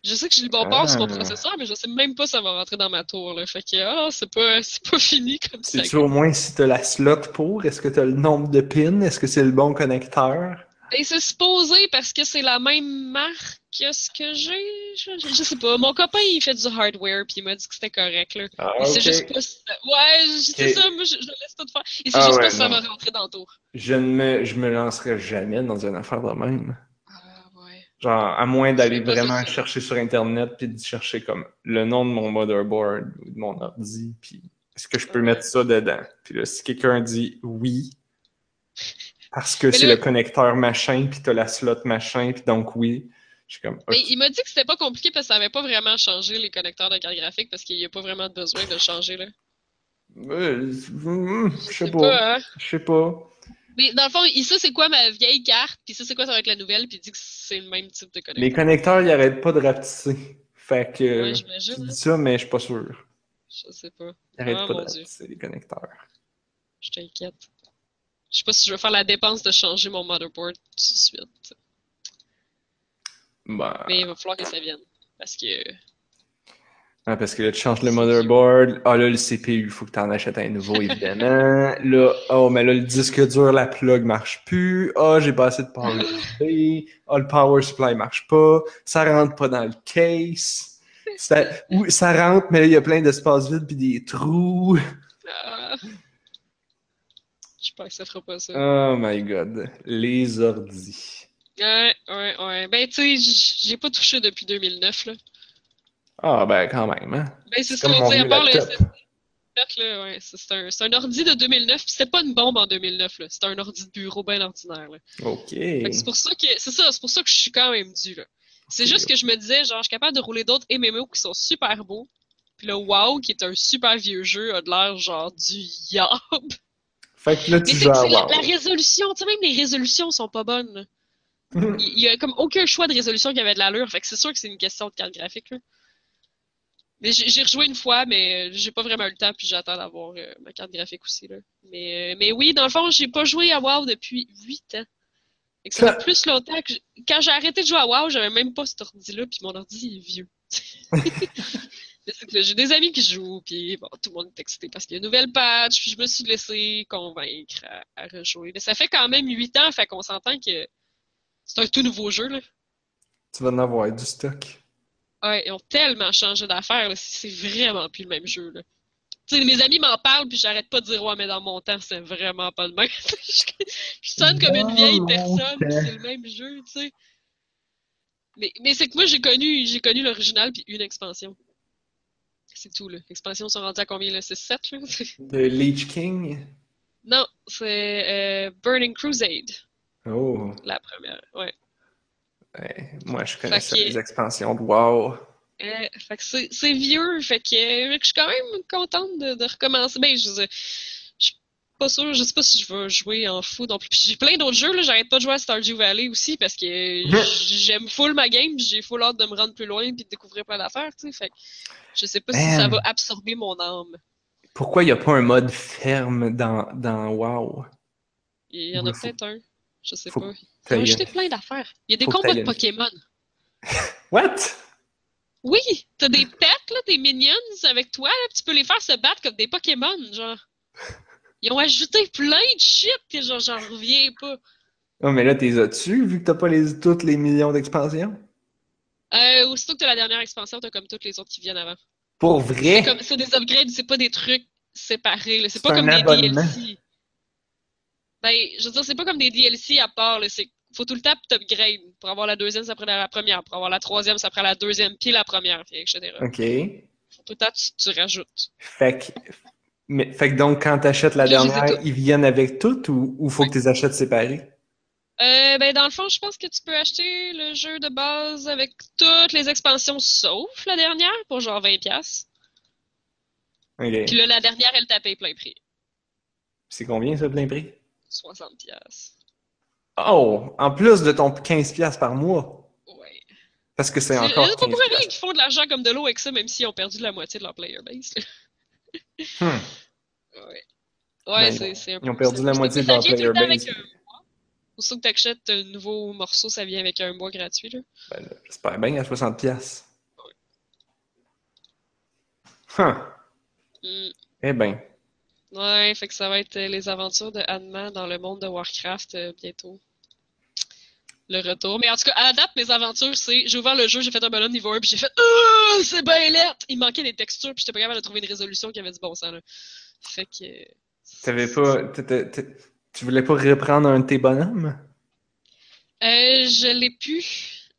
Je sais que j'ai le bon port sur mon Ah. processeur, mais je sais même pas si ça va rentrer dans ma tour, là. Fait que, ah, c'est pas, c'est pas fini comme ça. Sais-tu au moins si tu as la slot pour? Est-ce que tu as le nombre de pins? Est-ce que c'est le bon connecteur? Et c'est supposé parce que c'est la même marque que ce que j'ai. Je, sais pas. Mon copain, il fait du hardware, puis il m'a dit que c'était correct, là. Ah, c'est juste pas. si- Ouais, c'est ça, moi, je, je laisse tout faire. Et c'est Ah juste ouais, pas si ça va rentrer dans le tour. Je ne me, je me lancerai jamais dans une affaire de même. Ah, ouais. Genre, à moins d'aller vraiment chercher sur Internet puis de chercher comme le nom de mon motherboard ou de mon ordi, puis est-ce que je peux Ouais. mettre ça dedans? Puis là, si quelqu'un dit oui, parce que c'est le connecteur machin, puis t'as la slot machin, puis donc oui, je suis comme, Mais il m'a dit que c'était pas compliqué parce que ça avait pas vraiment changé les connecteurs de carte graphique parce qu'il y a pas vraiment besoin de le changer, là. Euh, hum, je sais pas, hein? je sais pas. Mais dans le fond, il- ça c'est quoi ma vieille carte, puis ça c'est quoi ça va être la nouvelle, puis il dit que c'est le même type de Les connecteur. connecteurs, ils arrêtent pas de rapetisser. Fait que, Ouais, tu j'imagine. hein. dis ça, mais je suis pas sûr. Je sais pas. Ils arrêtent Ah, pas de rapetisser les connecteurs. Je t'inquiète. Je sais pas si je vais faire la dépense de changer mon motherboard tout de suite. Bah, Mais il va falloir que ça vienne. Parce que. Ah, parce que là, tu changes le motherboard. Ah, là, le CPU, il faut que tu en achètes un nouveau, évidemment. là, oh, mais là, le disque dur, la plug marche plus. Ah, j'ai pas assez de power USB. Ah, le power supply marche pas. Ça rentre pas dans le case. Ça, ça rentre, mais là, il y a plein d'espace vide puis des trous. Que ça fera pas ça. Oh my god. Les ordis. Ouais, ouais, ouais. Ben, tu sais, j'ai pas touché depuis 2009, là. Ah, ben, quand même, hein. Ben, c'est ça, mon sais, à part le laptop. S7, là, ouais. C'est un, un ordi de 2009, puis c'était pas une bombe en 2009, là. C'était un ordi de bureau bien ordinaire, là. OK. C'est pour ça que, c'est ça, c'est pour ça que je suis quand même dû, là. C'est juste que je me disais, genre, je suis capable de rouler d'autres MMO qui sont super beaux. Puis le WoW, qui est un super vieux jeu, a de l'air genre du yab. Fait que là, tu joues à la, résolution, tu sais, même les résolutions sont pas bonnes. là. Il y a comme aucun choix de résolution qui avait de l'allure, fait que c'est sûr que c'est une question de carte graphique, là. Mais j'ai rejoué une fois, mais euh, j'ai pas vraiment eu le temps, puis j'attends d'avoir euh, ma carte graphique aussi, là. Mais, euh, mais oui, dans le fond, j'ai pas joué à WoW depuis 8 ans. Fait que ça Ça- fait plus longtemps que... Quand j'ai arrêté de jouer à WoW, j'avais même pas cet ordi-là, puis mon ordi est vieux. J'ai des amis qui jouent, puis bon, tout le monde est excité parce qu'il y a une nouvelle patch, puis je me suis laissé convaincre à, à rejouer. Mais ça fait quand même 8 ans, fait qu'on s'entend que c'est un tout nouveau jeu, là. Tu vas en avoir du stock. Ouais, ils ont tellement changé d'affaires, là, c'est vraiment plus le même jeu, là. Tu sais, mes amis m'en parlent, puis j'arrête pas de dire, ouais, mais dans mon temps, c'est vraiment pas le même. je, je sonne comme une vieille personne, c'est le même jeu, tu sais. Mais, mais c'est que moi, j'ai connu, j'ai connu l'original, puis une expansion. C'est tout, là. L'expansion sont rendues à combien, là? C'est 7, là? De Leech King? non, c'est euh, Burning Crusade, Oh. la première, ouais. Ouais, moi, je Fait que- les expansions de WoW. Euh, fait que c'est vieux, fait que, euh, je suis quand même contente de, de recommencer. Ben, je, je, je suis pas sûre, je sais pas si je vais jouer en fou non plus. Puis j'ai plein d'autres jeux, là, j'arrête pas de jouer à Stardew Valley aussi parce que j'aime full ma game, j'ai full hâte de me rendre plus loin puis de découvrir plein d'affaires, tu sais. Fait que je sais pas si ça va absorber mon âme. Pourquoi il n'y a pas un mode ferme dans, dans WoW? Il y en a Faut- peut-être un, je sais faut pas. Ils ont ajouté plein d'affaires. Il y a des faut combats de t'ailles- Pokémon. What? Oui, t'as des pets, là, des minions avec toi, là, tu peux les faire se battre comme des Pokémon, genre. Ils ont ajouté plein de shit que genre, j'en reviens pas. Oh, mais là, t'es as-tu, vu que t'as pas les, toutes les millions d'expansions? Euh, aussitôt que t'as la dernière expansion, t'as comme toutes les autres qui viennent avant. Pour vrai? c'est des upgrades, c'est pas des trucs séparés. C'est pas comme des. DLC. Ben, je veux dire, c'est pas comme des DLC à part, là. Faut tout le temps t'upgrade. Pour avoir la deuxième, ça prend la première. Pour avoir la troisième, ça prend la deuxième, puis la première, puis etc. OK. Faut tout le temps, tu, tu rajoutes. Fait que, mais, fait que donc, quand t'achètes la dernière, ils viennent avec toutes ou, ou faut que tu les achètes séparés? Euh, ben, dans le fond, je pense que tu peux acheter le jeu de base avec toutes les expansions sauf la dernière pour genre 20$. OK. Puis là, la dernière, elle tapait plein prix. C'est combien, ça, plein prix? 60$. Oh! En plus de ton 15$ par mois. Ouais. Parce que c'est encore c'est pas pour 15$. rien qu'ils font de l'argent comme de l'eau avec ça, même s'ils ont perdu la moitié de leur player base. Hmm. Ouais. Ouais, Ben, c'est un peu Ils ont perdu la moitié de leur player base. avec. Aussitôt que t'achètes un nouveau morceau, ça vient avec un mois gratuit, là. Ben, J'espère bien à 60$. Huh. Hmm. Eh ben. Ouais, fait que ça va être euh, les aventures de Anma dans le monde de Warcraft euh, bientôt. le retour. Mais en tout cas, à la date, mes aventures, c'est j'ai ouvert le jeu, j'ai fait un bonhomme niveau 1, puis j'ai fait Oh, c'est bien lettre! Il manquait des textures, puis j'étais pas capable de trouver une résolution qui avait du bon sens. Là. Fait que. T'avais pas. Tu voulais pas reprendre un de tes bonhommes? Euh, je l'ai pu.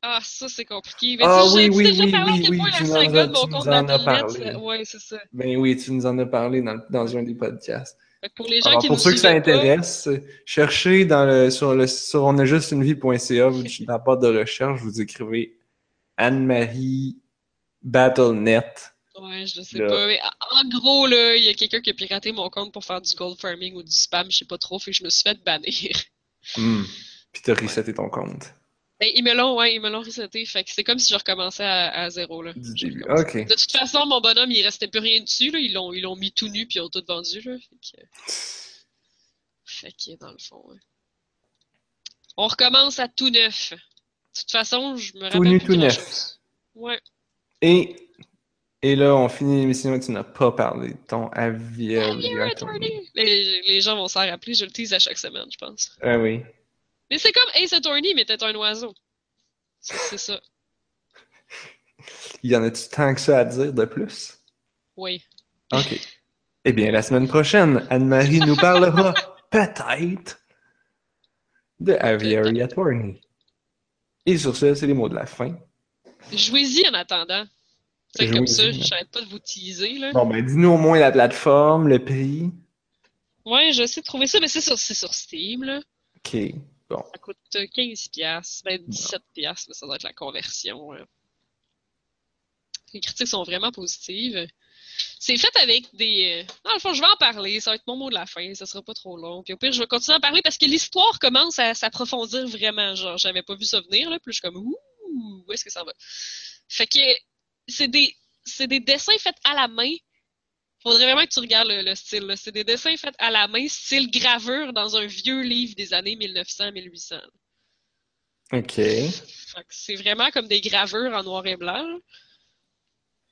Ah, ça, c'est compliqué. Mais Ah tu oui, oui, déjà oui, parlé oui, oui, tu la nous en saga as- de mon tu compte nous en as parlé. ça- Ouais, c'est ça. Ben oui, tu nous en as parlé dans, dans un des podcasts. Pour les gens Alors, qui pour nous ceux que ça pas, intéresse, cherchez dans le, sur le sur onajustunevie.ca, vous- dans la barre de recherche, vous écrivez Anne-Marie BattleNet. Ouais, je sais Là. pas. Mais en gros, là, il y a quelqu'un qui a piraté mon compte pour faire du gold farming ou du spam, je sais pas trop, fait que je me suis fait bannir. Hmm. Puis t'as reseté ton compte Ben, ils me l'ont, ouais, ils me l'ont reseté. Fait que c'est comme si je recommençais à, à zéro, là. du début. De toute façon, mon bonhomme, il restait plus rien dessus, là. Ils l'ont, ils l'ont mis tout nu puis ils ont tout vendu, là. Fait que, fait que dans le fond, ouais. On recommence à tout neuf. De toute façon, je me rappelle Tout nu, plus tout neuf. chose. Ouais. Et, et là, on finit l'émission et tu n'as pas parlé de ton. Aviaire Attorney. Les, les gens vont s'en rappeler, je le tease à chaque semaine, je pense. Ah oui. Mais c'est comme Ace Attorney, mais t'es un oiseau. C'est ça. Y en a-tu tant que ça à dire de plus? Oui. Ok. Eh bien, la semaine prochaine, Anne-Marie nous parlera peut-être de Aviary Attorney. Et sur ce, c'est les mots de la fin. Jouez-y en attendant. C'est comme ça, Jouez-y. j'arrête pas de vous teaser, là. Bon, ben, dis-nous au moins la plateforme, le prix. Ouais, je sais de trouver ça, mais c'est sur, c'est sur Steam, là. Ok. Bon. Ça coûte euh, 15 piastres, ben 17 piastres, mais ça doit être la conversion. là. Les critiques sont vraiment positives. C'est fait avec des... euh, Dans le fond, je vais en parler, ça va être mon mot de la fin, ça sera pas trop long. Puis au pire, je vais continuer à en parler parce que l'histoire commence à s'approfondir vraiment. Genre, j'avais pas vu ça venir, là, puis je suis comme, ouh, où est-ce que ça va? Fait que c'est des, c'est des dessins faits à la main. Faudrait vraiment que tu regardes le, le style. C'est des dessins faits à la main, style gravure dans un vieux livre des années 1900-1800. Ok. C'est vraiment comme des gravures en noir et blanc. là.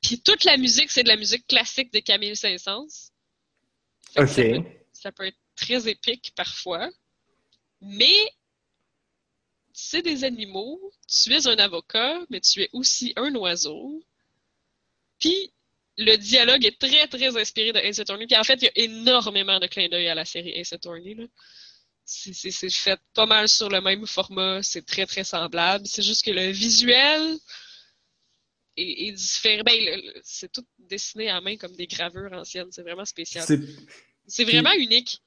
Puis toute la musique, c'est de la musique classique de Camille Saint-Saëns. Que ça, peut, Ok. ça peut être très épique parfois. Mais c'est des animaux. Tu es un avocat, mais tu es aussi un oiseau. Puis le dialogue est très, très inspiré de Ace Attorney. Puis en fait, il y a énormément de clins d'œil à la série Ace Attorney. là. C'est fait pas mal sur le même format. C'est très, très semblable. C'est juste que le visuel est, est différent. Ben, le- c'est tout dessiné à main comme des gravures anciennes. C'est vraiment spécial. C'est- C'est vraiment unique.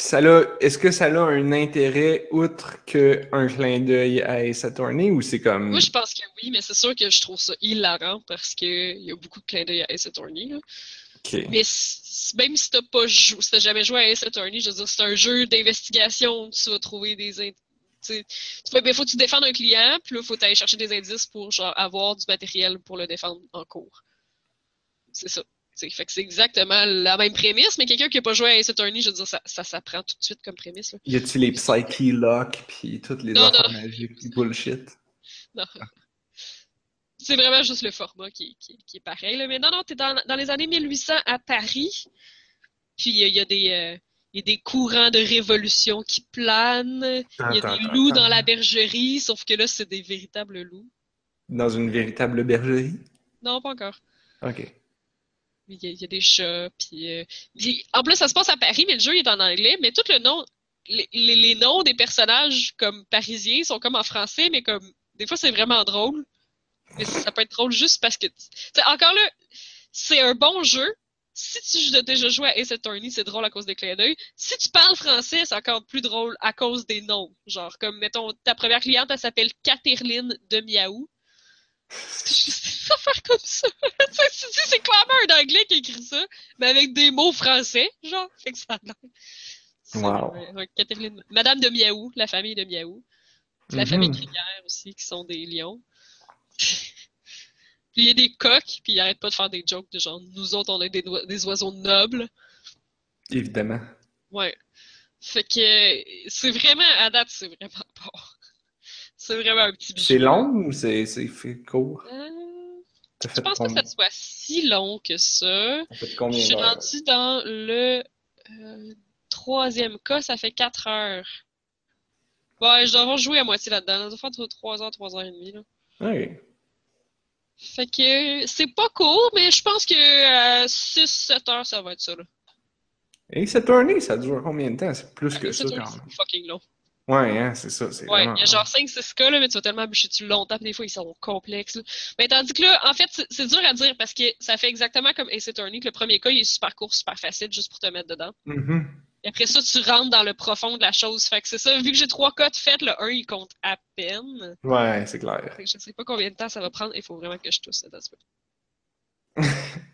Puis ça l'a, est-ce que ça a un intérêt outre qu'un clin d'œil à Ace Attorney ou c'est comme. Moi, je pense que oui, mais c'est sûr que je trouve ça hilarant parce qu'il y a beaucoup de clins d'œil à Ace Attorney. là. Ok. Mais même si t'as pas jou- si t'as jamais joué à Ace Attorney, je veux dire, c'est un jeu d'investigation, tu vas trouver des tu peux- ben, faut que tu défendes un client, puis là, faut aller chercher des indices pour genre avoir du matériel pour le défendre en cours. C'est ça. Fait que c'est exactement la même prémisse, mais quelqu'un qui a pas joué à Ace Attorney, je veux dire, ça, ça s'apprend tout de suite comme prémisse. Là. Y a-tu les Psyche Lock puis toutes les Non, affaires non. magiques pis bullshit? Non. C'est vraiment juste le format qui, qui- qui est pareil. Là. Mais non, non, t'es dans, dans les années 1800 à Paris. Puis il y a- il y, a des, euh, il y a des courants de révolution qui planent. Il y a des loups dans la bergerie, sauf que là, c'est des véritables loups. Dans une véritable bergerie? Non, pas encore. Ok. Il y a, des chats, puis, euh, en plus, ça se passe à Paris, mais le jeu est en anglais, mais tout le nom, les, les- noms des personnages comme parisiens sont comme en français, mais comme des fois c'est vraiment drôle. Mais ça peut être drôle juste parce que, encore là, c'est un bon jeu. Si tu as déjà joué à Ace Attorney, c'est drôle à cause des clins d'œil. Si tu parles français, c'est encore plus drôle à cause des noms. Genre, comme, mettons, ta première cliente, elle s'appelle Catherine de Miaou. C'est des affaires comme ça. C'est clairement un anglais qui écrit ça, mais avec des mots français, genre. Fait que ça Wow. ouais, Catherine- Madame de Miaou, la famille de Miaou. La Mhm. famille Crière aussi, qui sont des lions. puis il y a des coqs, puis ils arrêtent pas de faire des jokes de genre, nous autres, on est des, des oiseaux nobles. Évidemment. Ouais. Fait que c'est vraiment, à date, c'est vraiment bon. C'est vraiment un petit bijou. C'est long ou c'est, c'est court? Euh, je pense pas que combien? ça soit si long que ça. T'as fait Je combien suis d'heures? rendue dans le euh, troisième cas, ça fait 4 heures. Ouais, je dois avoir joué à moitié là-dedans. Ça doit faire 3h, 3h30. Là. Ouais. Fait que c'est pas court, mais je pense que 6-7 heures, ça va être ça. Là. Et cette tournée, ça dure combien de temps? C'est plus que ça, C'est quand même. fucking long. Ouais, hein, c'est ça. C'est Ouais, vraiment... il y a genre 5-6 cas, là, mais tu vas tellement bûcher dessus longtemps, puis des fois, ils sont complexes. Là. Mais tandis que là, en fait, c'est- dur à dire parce que ça fait exactement comme Ace Attorney, que le premier cas, il est super court, super facile, juste pour te mettre dedans. Mhm. Et après ça, tu rentres dans le profond de la chose. Fait que c'est ça, vu que j'ai trois cas de fait, le 1, il compte à peine. Ouais, c'est clair. Fait que je sais pas combien de temps ça va prendre, il faut vraiment que je tousse. Attends.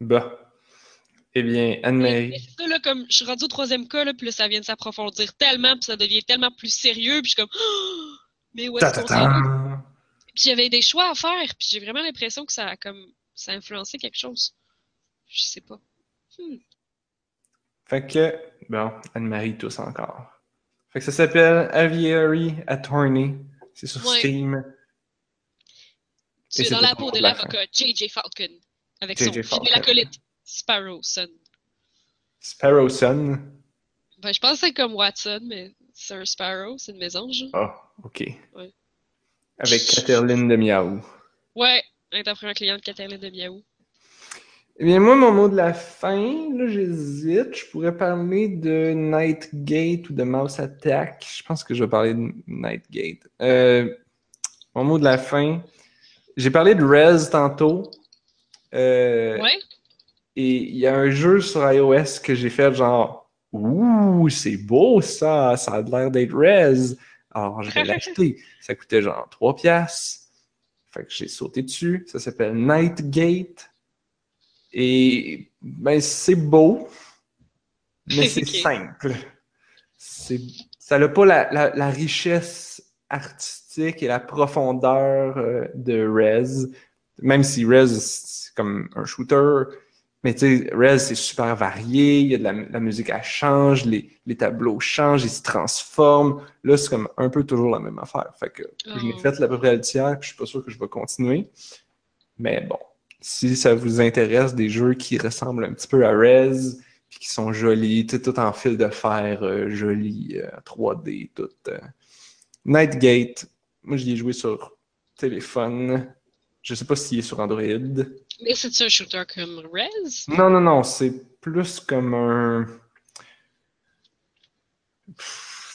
Bah. Eh bien, Anne-Marie. c'est ça, là, comme je suis rendue au troisième cas, là, puis là, ça vient de s'approfondir tellement, puis ça devient tellement plus sérieux, puis je suis comme, Oh! mais? Ta-ta-ta! Puis j'avais des choix à faire, puis j'ai vraiment l'impression que ça a comme ça a influencé quelque chose. Je sais pas. Hmm. Fait que, bon, Anne-Marie tous encore. Fait que ça s'appelle Aviary Attorney. C'est sur Ouais. Steam. Tu es dans la peau de de la l'avocat J.J. Falcon avec J.J. son Falcon. fidèle acolyte Sparrow Son. Sparrow Sun. Ben, je pense que c'est comme Watson, mais c'est un Sparrow, c'est une mésange. Ah, ok. Ouais. Avec Catherine de Miaou. Ouais, interprétant client de Catherine de Miaou. Eh bien, moi, mon mot de la fin, là, j'hésite. Je pourrais parler de Nightgate ou de Mouse Attack. Je pense que je vais parler de Nightgate. Euh, mon mot de la fin. J'ai parlé de Rez tantôt. Euh, Ouais? Et il y a un jeu sur iOS que j'ai fait genre Ouh, c'est beau ça, ça a l'air d'être Rez. Alors je vais l'acheter. Ça coûtait genre 3 piastres. Fait que j'ai sauté dessus. Ça s'appelle Nightgate. Et ben c'est beau, mais c'est simple. Ça n'a pas la, la- la richesse artistique et la profondeur euh, de Rez. Même si Rez, c'est comme un shooter, mais tu sais, Rez, c'est super varié, il y a de la, la musique, elle change, les, les tableaux changent, ils se transforment. Là, c'est comme un peu toujours la même affaire. Fait que je l'ai Oh. fait à peu près le tiers, je suis pas sûr que je vais continuer. Mais bon, si ça vous intéresse des jeux qui ressemblent un petit peu à Rez, puis qui sont jolis, tu sais, tout en fil de fer, euh, joli, euh, 3D, tout. euh. Nightgate, moi j'y ai joué sur téléphone. Je sais pas s'il est sur Android. Mais c'est un shooter comme Rez? Non, non, non, c'est plus comme un.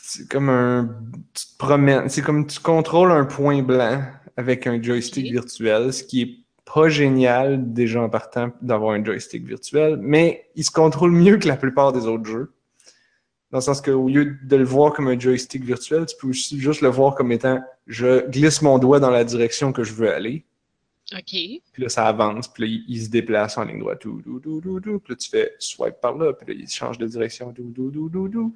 C'est comme un. Tu te promènes. C'est comme tu contrôles un point blanc avec un joystick virtuel, ce qui est pas génial déjà en partant d'avoir un joystick virtuel, mais il se contrôle mieux que la plupart des autres jeux. Dans le sens qu'au lieu de le voir comme un joystick virtuel, tu peux aussi juste le voir comme étant je glisse mon doigt dans la direction que je veux aller. Ok. Puis là, ça avance, puis là, il, il se déplace en ligne droite. Dou, dou, dou, dou, dou. Puis là, tu fais swipe par là, puis là, il change de direction. Dou, dou, dou, dou, dou.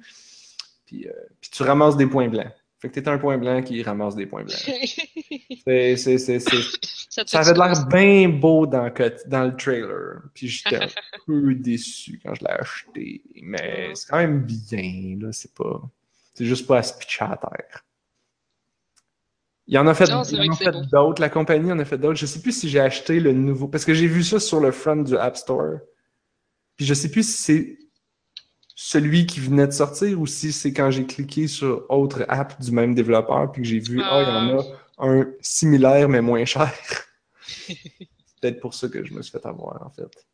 Puis, euh, puis tu ramasses des points blancs. Fait que t'es un point blanc qui ramasse des points blancs. C'est, c'est, c'est, ça avait l'air bien beau dans, dans le trailer. Puis j'étais un peu déçu quand je l'ai acheté. Mais c'est quand même bien, là. C'est pas... C'est juste pas à se pitcher à terre. Il y en a fait, Non, il en d'autres. La compagnie en a fait d'autres. Je sais plus si j'ai acheté le nouveau. Parce que j'ai vu ça sur le front du App Store. Puis je sais plus si c'est celui qui venait de sortir ou si c'est quand j'ai cliqué sur autre app du même développeur puis que j'ai vu, ah, il y en a un similaire mais moins cher. c'est peut-être pour ça que je me suis fait avoir, en fait.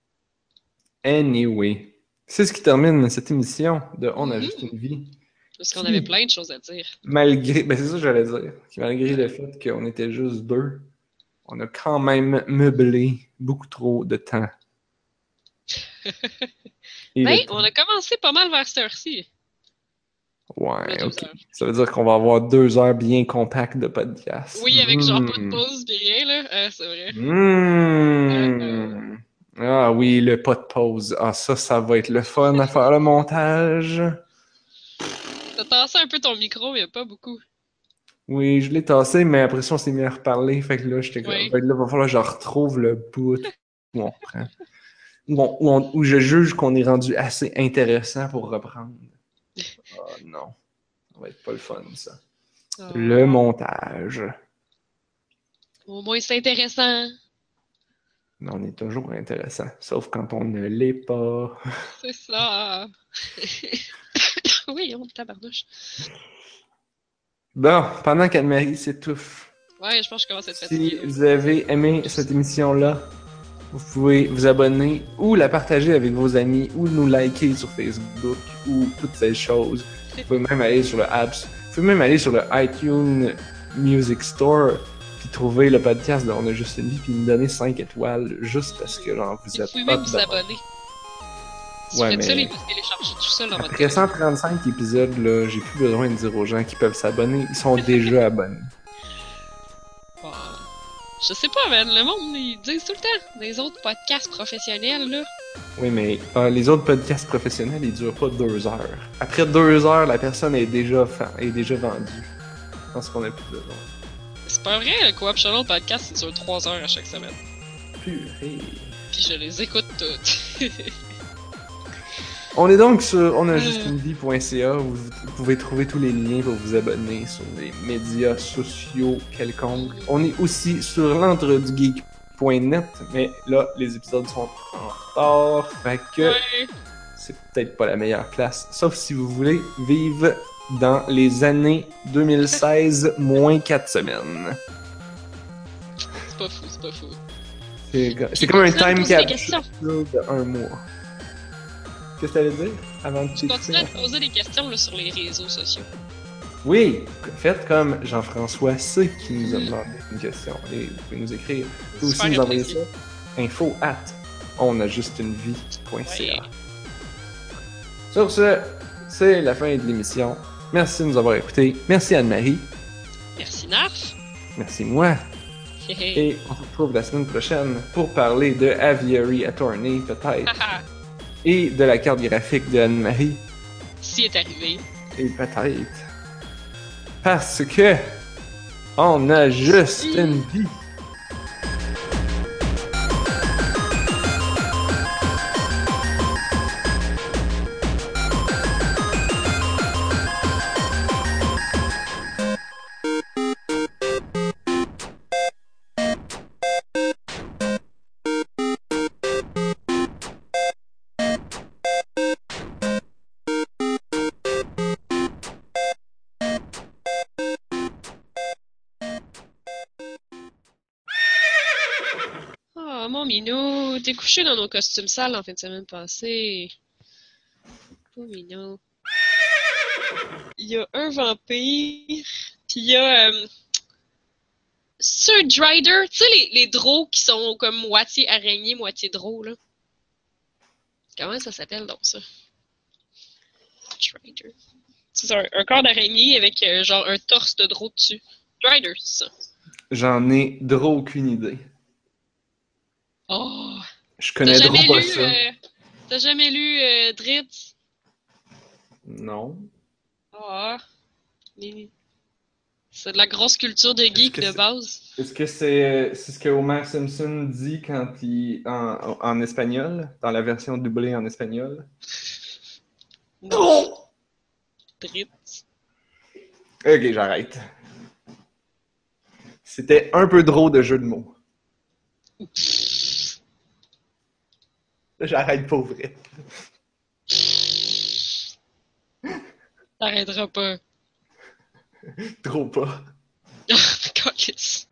Anyway. C'est ce qui termine cette émission de On a Mhm. juste une vie. Parce qu'on avait plein de choses à dire. Malgré, ben c'est ça que j'allais dire, malgré le fait qu'on était juste deux, on a quand même meublé beaucoup trop de temps. Ben, on a commencé pas mal vers cette heure-ci. Ouais, ok. heures. Ça veut dire qu'on va avoir deux heures bien compactes de podcast. Oui, avec genre pas de Hmm. pause pis rien, là. Ah, c'est vrai. Mmh. Ah oui, le pas de pause. Ah, ça, ça va être le fun à faire le montage. T'as tassé un peu ton micro, mais pas beaucoup. Oui, je l'ai tassé, mais après ça, on s'est mis à reparler. Fait que là, j'étais comme. Oui. Fait que là, il va falloir que je retrouve le bout où on reprend. Où, on- où on- où je juge qu'on est rendu assez intéressant pour reprendre. Oh non. Ça va être pas le fun, ça. Ah. Le montage. Au moins, c'est intéressant. Mais on est toujours intéressant. Sauf quand on ne l'est pas. C'est ça. oui, on tabarnouche. Bon, pendant qu'Anne-Marie s'étouffe, Ouais, je pense que je commence à être si fatiguée. vous avez aimé cette émission-là, vous pouvez vous abonner ou la partager avec vos amis ou nous liker sur Facebook ou toutes ces choses. Vous pouvez même aller sur le apps, vous pouvez même aller sur le iTunes Music Store puis trouver le podcast de On a juste une vie puis nous donner 5 étoiles juste parce que genre vous Vous êtes pouvez hot même vous abonner. Si Ouais, vous ça, mais- les vous téléchargez tout seul dans votre Après téléphone. 135 épisodes, là, j'ai plus besoin de dire aux gens qui peuvent s'abonner. Ils sont déjà abonnés. Je sais pas, man. Le monde, ils disent tout le temps. Des autres podcasts professionnels, là. Oui, mais euh, les autres podcasts professionnels, ils durent pas deux heures. Après deux heures, la personne est déjà, fa- est déjà vendue. Je pense qu'on a plus besoin. C'est pas vrai, le Co-op Channel podcast, c'est sur 3 heures à chaque semaine. Purée. Puis je les écoute toutes. On est donc sur onajustunevie.ca où vous pouvez trouver tous les liens pour vous abonner sur les médias sociaux quelconques. On est aussi sur l'entredugeek.net, mais là, les épisodes sont en retard, fait que Ouais. c'est peut-être pas la meilleure place, sauf si vous voulez vivre dans les années 2016 moins 4 semaines. C'est pas fou, c'est pas fou. C'est comme un time capsule questions. de un mois. Qu'est-ce que t'allais dire avant de Je t'écouter? continue à te poser des questions là, sur les réseaux sociaux. Oui, faites comme Jean-François C qui nous a demandé une question. Et vous pouvez nous écrire. Vous pouvez aussi nous envoyer ça. Info at onajustunevie.ca. Ouais. Sur ce, c'est la fin de l'émission. Merci de nous avoir écoutés. Merci Anne-Marie. Merci, Narf. Merci moi. Et on se retrouve la semaine prochaine pour parler de Aviary Attorney, peut-être. Haha. et de la carte graphique de Anne-Marie. Si est arrivé. Et peut-être. Parce que. On a juste une vie. Couché dans nos costumes sales en fin de semaine passée. Oh, minou. Il y a un vampire, puis il y a... Euh, Sir Drider, tu sais les, les draws qui sont comme moitié araignée, moitié draw, là. Comment ça s'appelle donc ça? Drider. C'est un, un corps d'araignée avec euh, genre un torse de draw dessus. Drider, c'est ça. J'en ai drôle aucune idée. Oh! Je T'as connais pas lu, ça. euh, t'as jamais lu euh, Dritz? Non. Ah. Les- C'est de la grosse culture de geek de base. Est-ce que c'est ce que Homer Simpson dit quand il. en, en espagnol, dans la version doublée en espagnol? Non. Dritz. Ok, j'arrête. C'était un peu drôle de jeu de mots. J'arrête pour vrai. T'arrêteras pas. Trop pas.